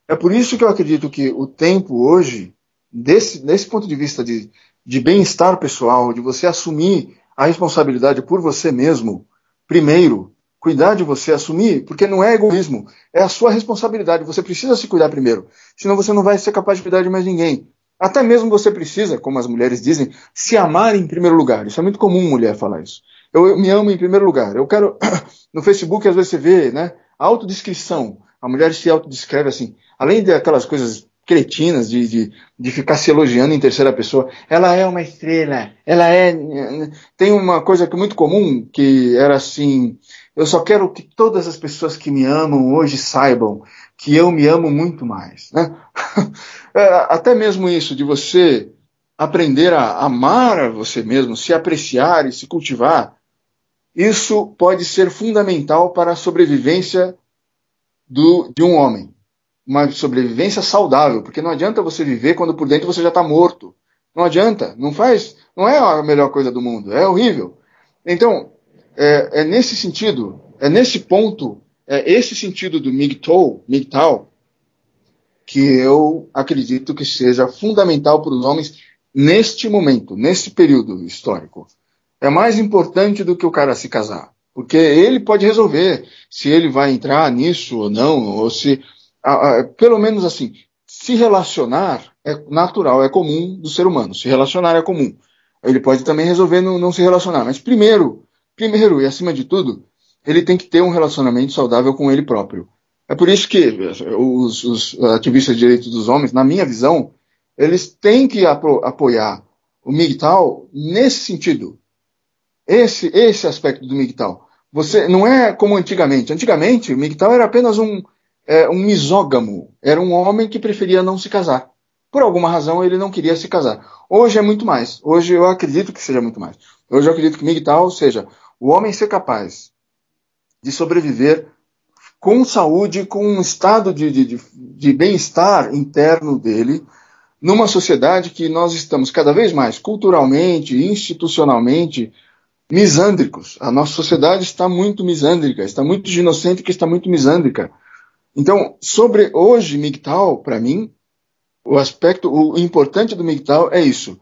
É por isso que eu acredito que o tempo hoje, desse, desse ponto de vista de, de bem-estar pessoal, de você assumir a responsabilidade por você mesmo, primeiro, cuidar de você, assumir, porque não é egoísmo, é a sua responsabilidade. Você precisa se cuidar primeiro, senão você não vai ser capaz de cuidar de mais ninguém. Até mesmo você precisa, como as mulheres dizem, se amar em primeiro lugar. Isso é muito comum mulher falar isso. Eu, eu me amo em primeiro lugar. Eu quero. No Facebook, às vezes você vê, né? Autodescrição. A mulher se autodescreve assim. Além daquelas coisas cretinas de, de, de, ficar se elogiando em terceira pessoa. Ela é uma estrela. Ela é. Tem uma coisa que é muito comum que era assim. Eu só quero que todas as pessoas que me amam hoje saibam que eu me amo muito mais. Né? É, até mesmo isso de você aprender a amar você mesmo, se apreciar e se cultivar, isso pode ser fundamental para a sobrevivência do, de um homem. uma sobrevivência saudável, porque não adianta você viver quando por dentro você já está morto. Não adianta, não faz, não é a melhor coisa do mundo, é horrível. Então, é, é nesse sentido, é nesse ponto, é esse sentido do MGTOW, MGTOW, que eu acredito que seja fundamental para os homens neste momento, nesse período histórico. É mais importante do que o cara se casar. Porque ele pode resolver se ele vai entrar nisso ou não, ou se. pelo menos assim, se relacionar é natural, é comum do ser humano. Se relacionar é comum. Ele pode também resolver não, não se relacionar. Mas primeiro, primeiro e acima de tudo, ele tem que ter um relacionamento saudável com ele próprio. É por isso que os, os ativistas de direitos dos homens, na minha visão, eles têm que apo apoiar o MGTOW nesse sentido. Esse, esse aspecto do MGTOW. Você não é como antigamente. Antigamente, o MGTOW era apenas um, é, um misógamo. Era um homem que preferia não se casar. Por alguma razão, ele não queria se casar. Hoje é muito mais. Hoje eu acredito que seja muito mais. Hoje eu acredito que MGTOW seja o homem ser capaz de sobreviver com saúde, com um estado de, de, de bem-estar interno dele, numa sociedade que nós estamos cada vez mais culturalmente, institucionalmente, misândricos. A nossa sociedade está muito misândrica, está muito ginocêntrica, está muito misândrica. Então, sobre hoje, MGTOW, para mim, o aspecto, o importante do MGTOW é isso.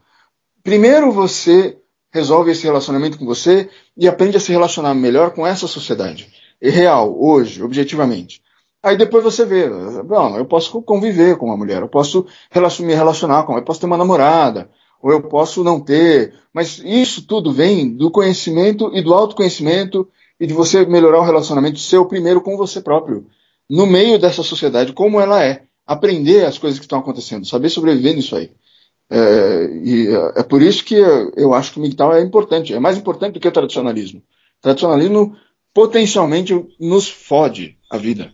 Primeiro você resolve esse relacionamento com você e aprende a se relacionar melhor com essa sociedade. É real, hoje, objetivamente. Aí depois você vê, bom, eu posso conviver com uma mulher, eu posso me relacionar com ela, eu posso ter uma namorada, ou eu posso não ter, mas isso tudo vem do conhecimento e do autoconhecimento e de você melhorar o relacionamento seu primeiro com você próprio, no meio dessa sociedade, como ela é. Aprender as coisas que estão acontecendo, saber sobreviver nisso aí. É, e é por isso que eu acho que o MGTOW é importante, é mais importante do que o tradicionalismo. O tradicionalismo potencialmente nos fode a vida.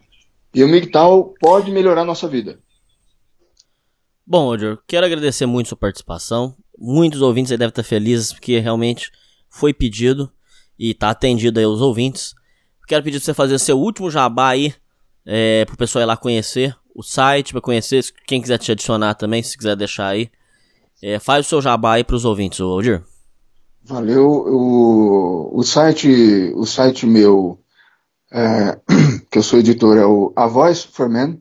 E o MGTOW pode melhorar a nossa vida. Bom, Roger, quero agradecer muito sua participação. Muitos ouvintes aí devem estar felizes porque realmente foi pedido e está atendido aí os ouvintes. Quero pedir para você fazer seu último jabá aí é, para o pessoal ir lá conhecer o site, para conhecer, quem quiser te adicionar também, se quiser deixar aí. É, faz o seu jabá aí para os ouvintes, Roger. Valeu. O, o, site, o site meu, é, que eu sou editor, é o A Voice for Men,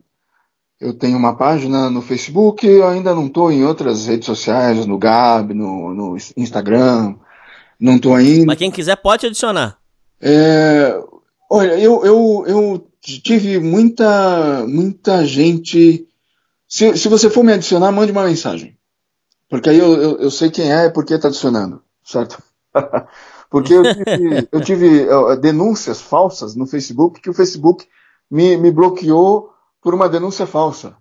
eu tenho uma página no Facebook, eu ainda não estou em outras redes sociais, no Gab, no, no Instagram, não estou ainda. Mas quem quiser pode adicionar. É, olha, eu, eu, eu tive muita, muita gente. Se, se você for me adicionar, mande uma mensagem. Porque aí eu, eu, eu sei quem é e por que está adicionando, certo? porque eu tive, eu tive denúncias falsas no Facebook que o Facebook me, me bloqueou por uma denúncia falsa.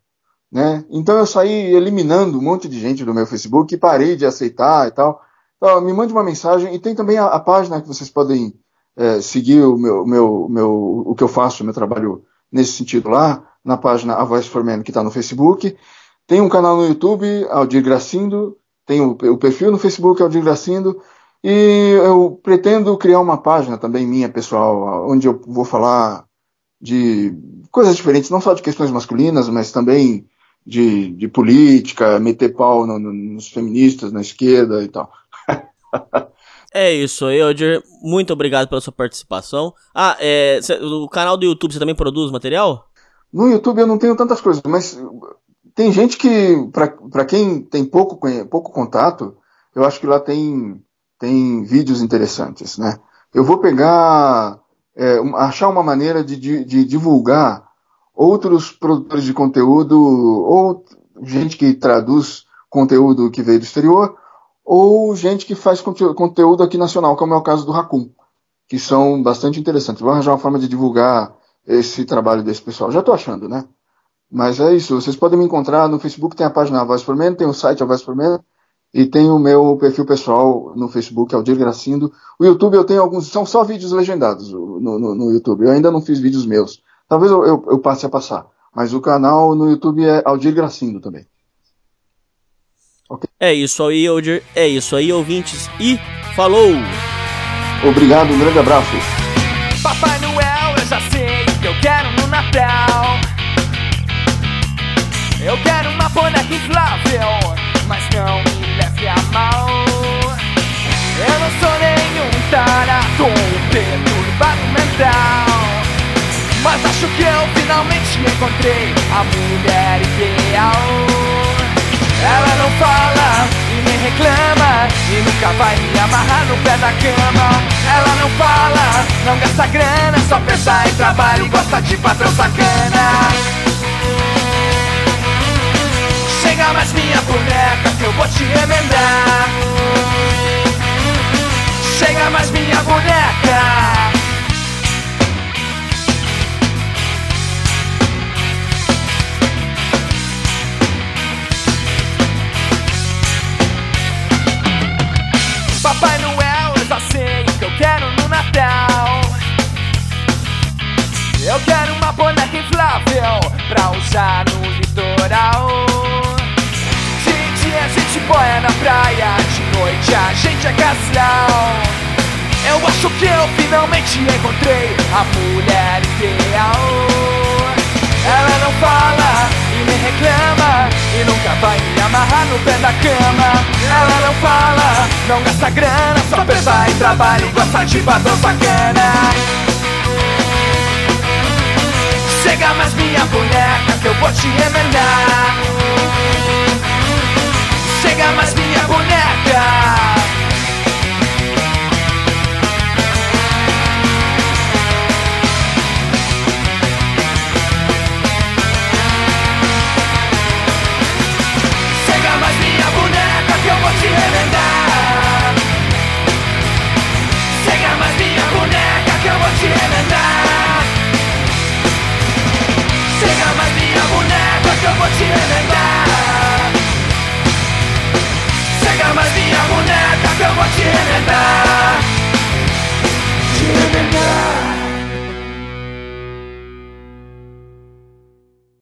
Né? Então eu saí eliminando um monte de gente do meu Facebook e parei de aceitar e tal. Então, me mande uma mensagem e tem também a, a página que vocês podem é, seguir o meu, meu, meu, o que eu faço, o meu trabalho nesse sentido lá, na página A Voice for Men que está no Facebook. Tem um canal no YouTube, Aldir Gracindo, tem o, o perfil no Facebook, Aldir Gracindo, e eu pretendo criar uma página também minha, pessoal, onde eu vou falar de coisas diferentes, não só de questões masculinas, mas também de, de política, meter pau no, no, nos feministas, na esquerda e tal. É isso aí, Odir. Muito obrigado pela sua participação. Ah, é, cê, o canal do YouTube você também produz material? No YouTube eu não tenho tantas coisas, mas tem gente que, para quem tem pouco, pouco contato, eu acho que lá tem, tem vídeos interessantes, né? Eu vou pegar é, achar uma maneira de, de, de, divulgar outros produtores de conteúdo, ou gente que traduz conteúdo que veio do exterior, ou gente que faz conteúdo aqui nacional, como é o caso do Raccoon, que são bastante interessantes. Vou arranjar uma forma de divulgar esse trabalho desse pessoal. Já estou achando, né? Mas é isso. Vocês podem me encontrar no Facebook, tem a página A Voz por Menos, tem o site A Voz por Menos, e tem o meu perfil pessoal no Facebook, é Aldir Gracindo. O YouTube eu tenho alguns, são só vídeos legendados no, no, no YouTube. Eu ainda não fiz vídeos meus. Talvez eu, eu, eu, passe a passar. Mas o canal no YouTube é Aldir Gracindo também. Okay. É isso aí, Aldir. É isso aí, ouvintes. E falou! Obrigado, um grande abraço. Papai Noel, eu já sei que eu quero no Natal. Eu quero uma boneca inflável, mas não se amam. Eu não sou nenhum tarado ou perturbado mental. Mas acho que eu finalmente encontrei a mulher ideal. Ela não fala e nem reclama e nunca vai me amarrar no pé da cama. Ela não fala, não gasta grana, só pensa em trabalho e gosta de patrão sacana. Chega mais minha boneca que eu vou te remendar Chega mais minha boneca Papai Noel, eu já sei o que eu quero no Natal. Eu quero uma boneca inflável pra usar no litoral. Boia na praia, de noite a gente é casal. Eu acho que eu finalmente encontrei a mulher ideal. Ela não fala e nem reclama E nunca vai me amarrar no pé da cama Ela não fala, não gasta grana Só pensa em trabalho e gosta de patrão bacana Chega mais minha boneca que eu vou te remendar Sega mais minha boneca. sega mais minha boneca que eu vou te remendar. Sega mais minha boneca que eu vou te remendar. Sega mais minha boneca que eu vou te remendar. Jimmy Mack Jimmy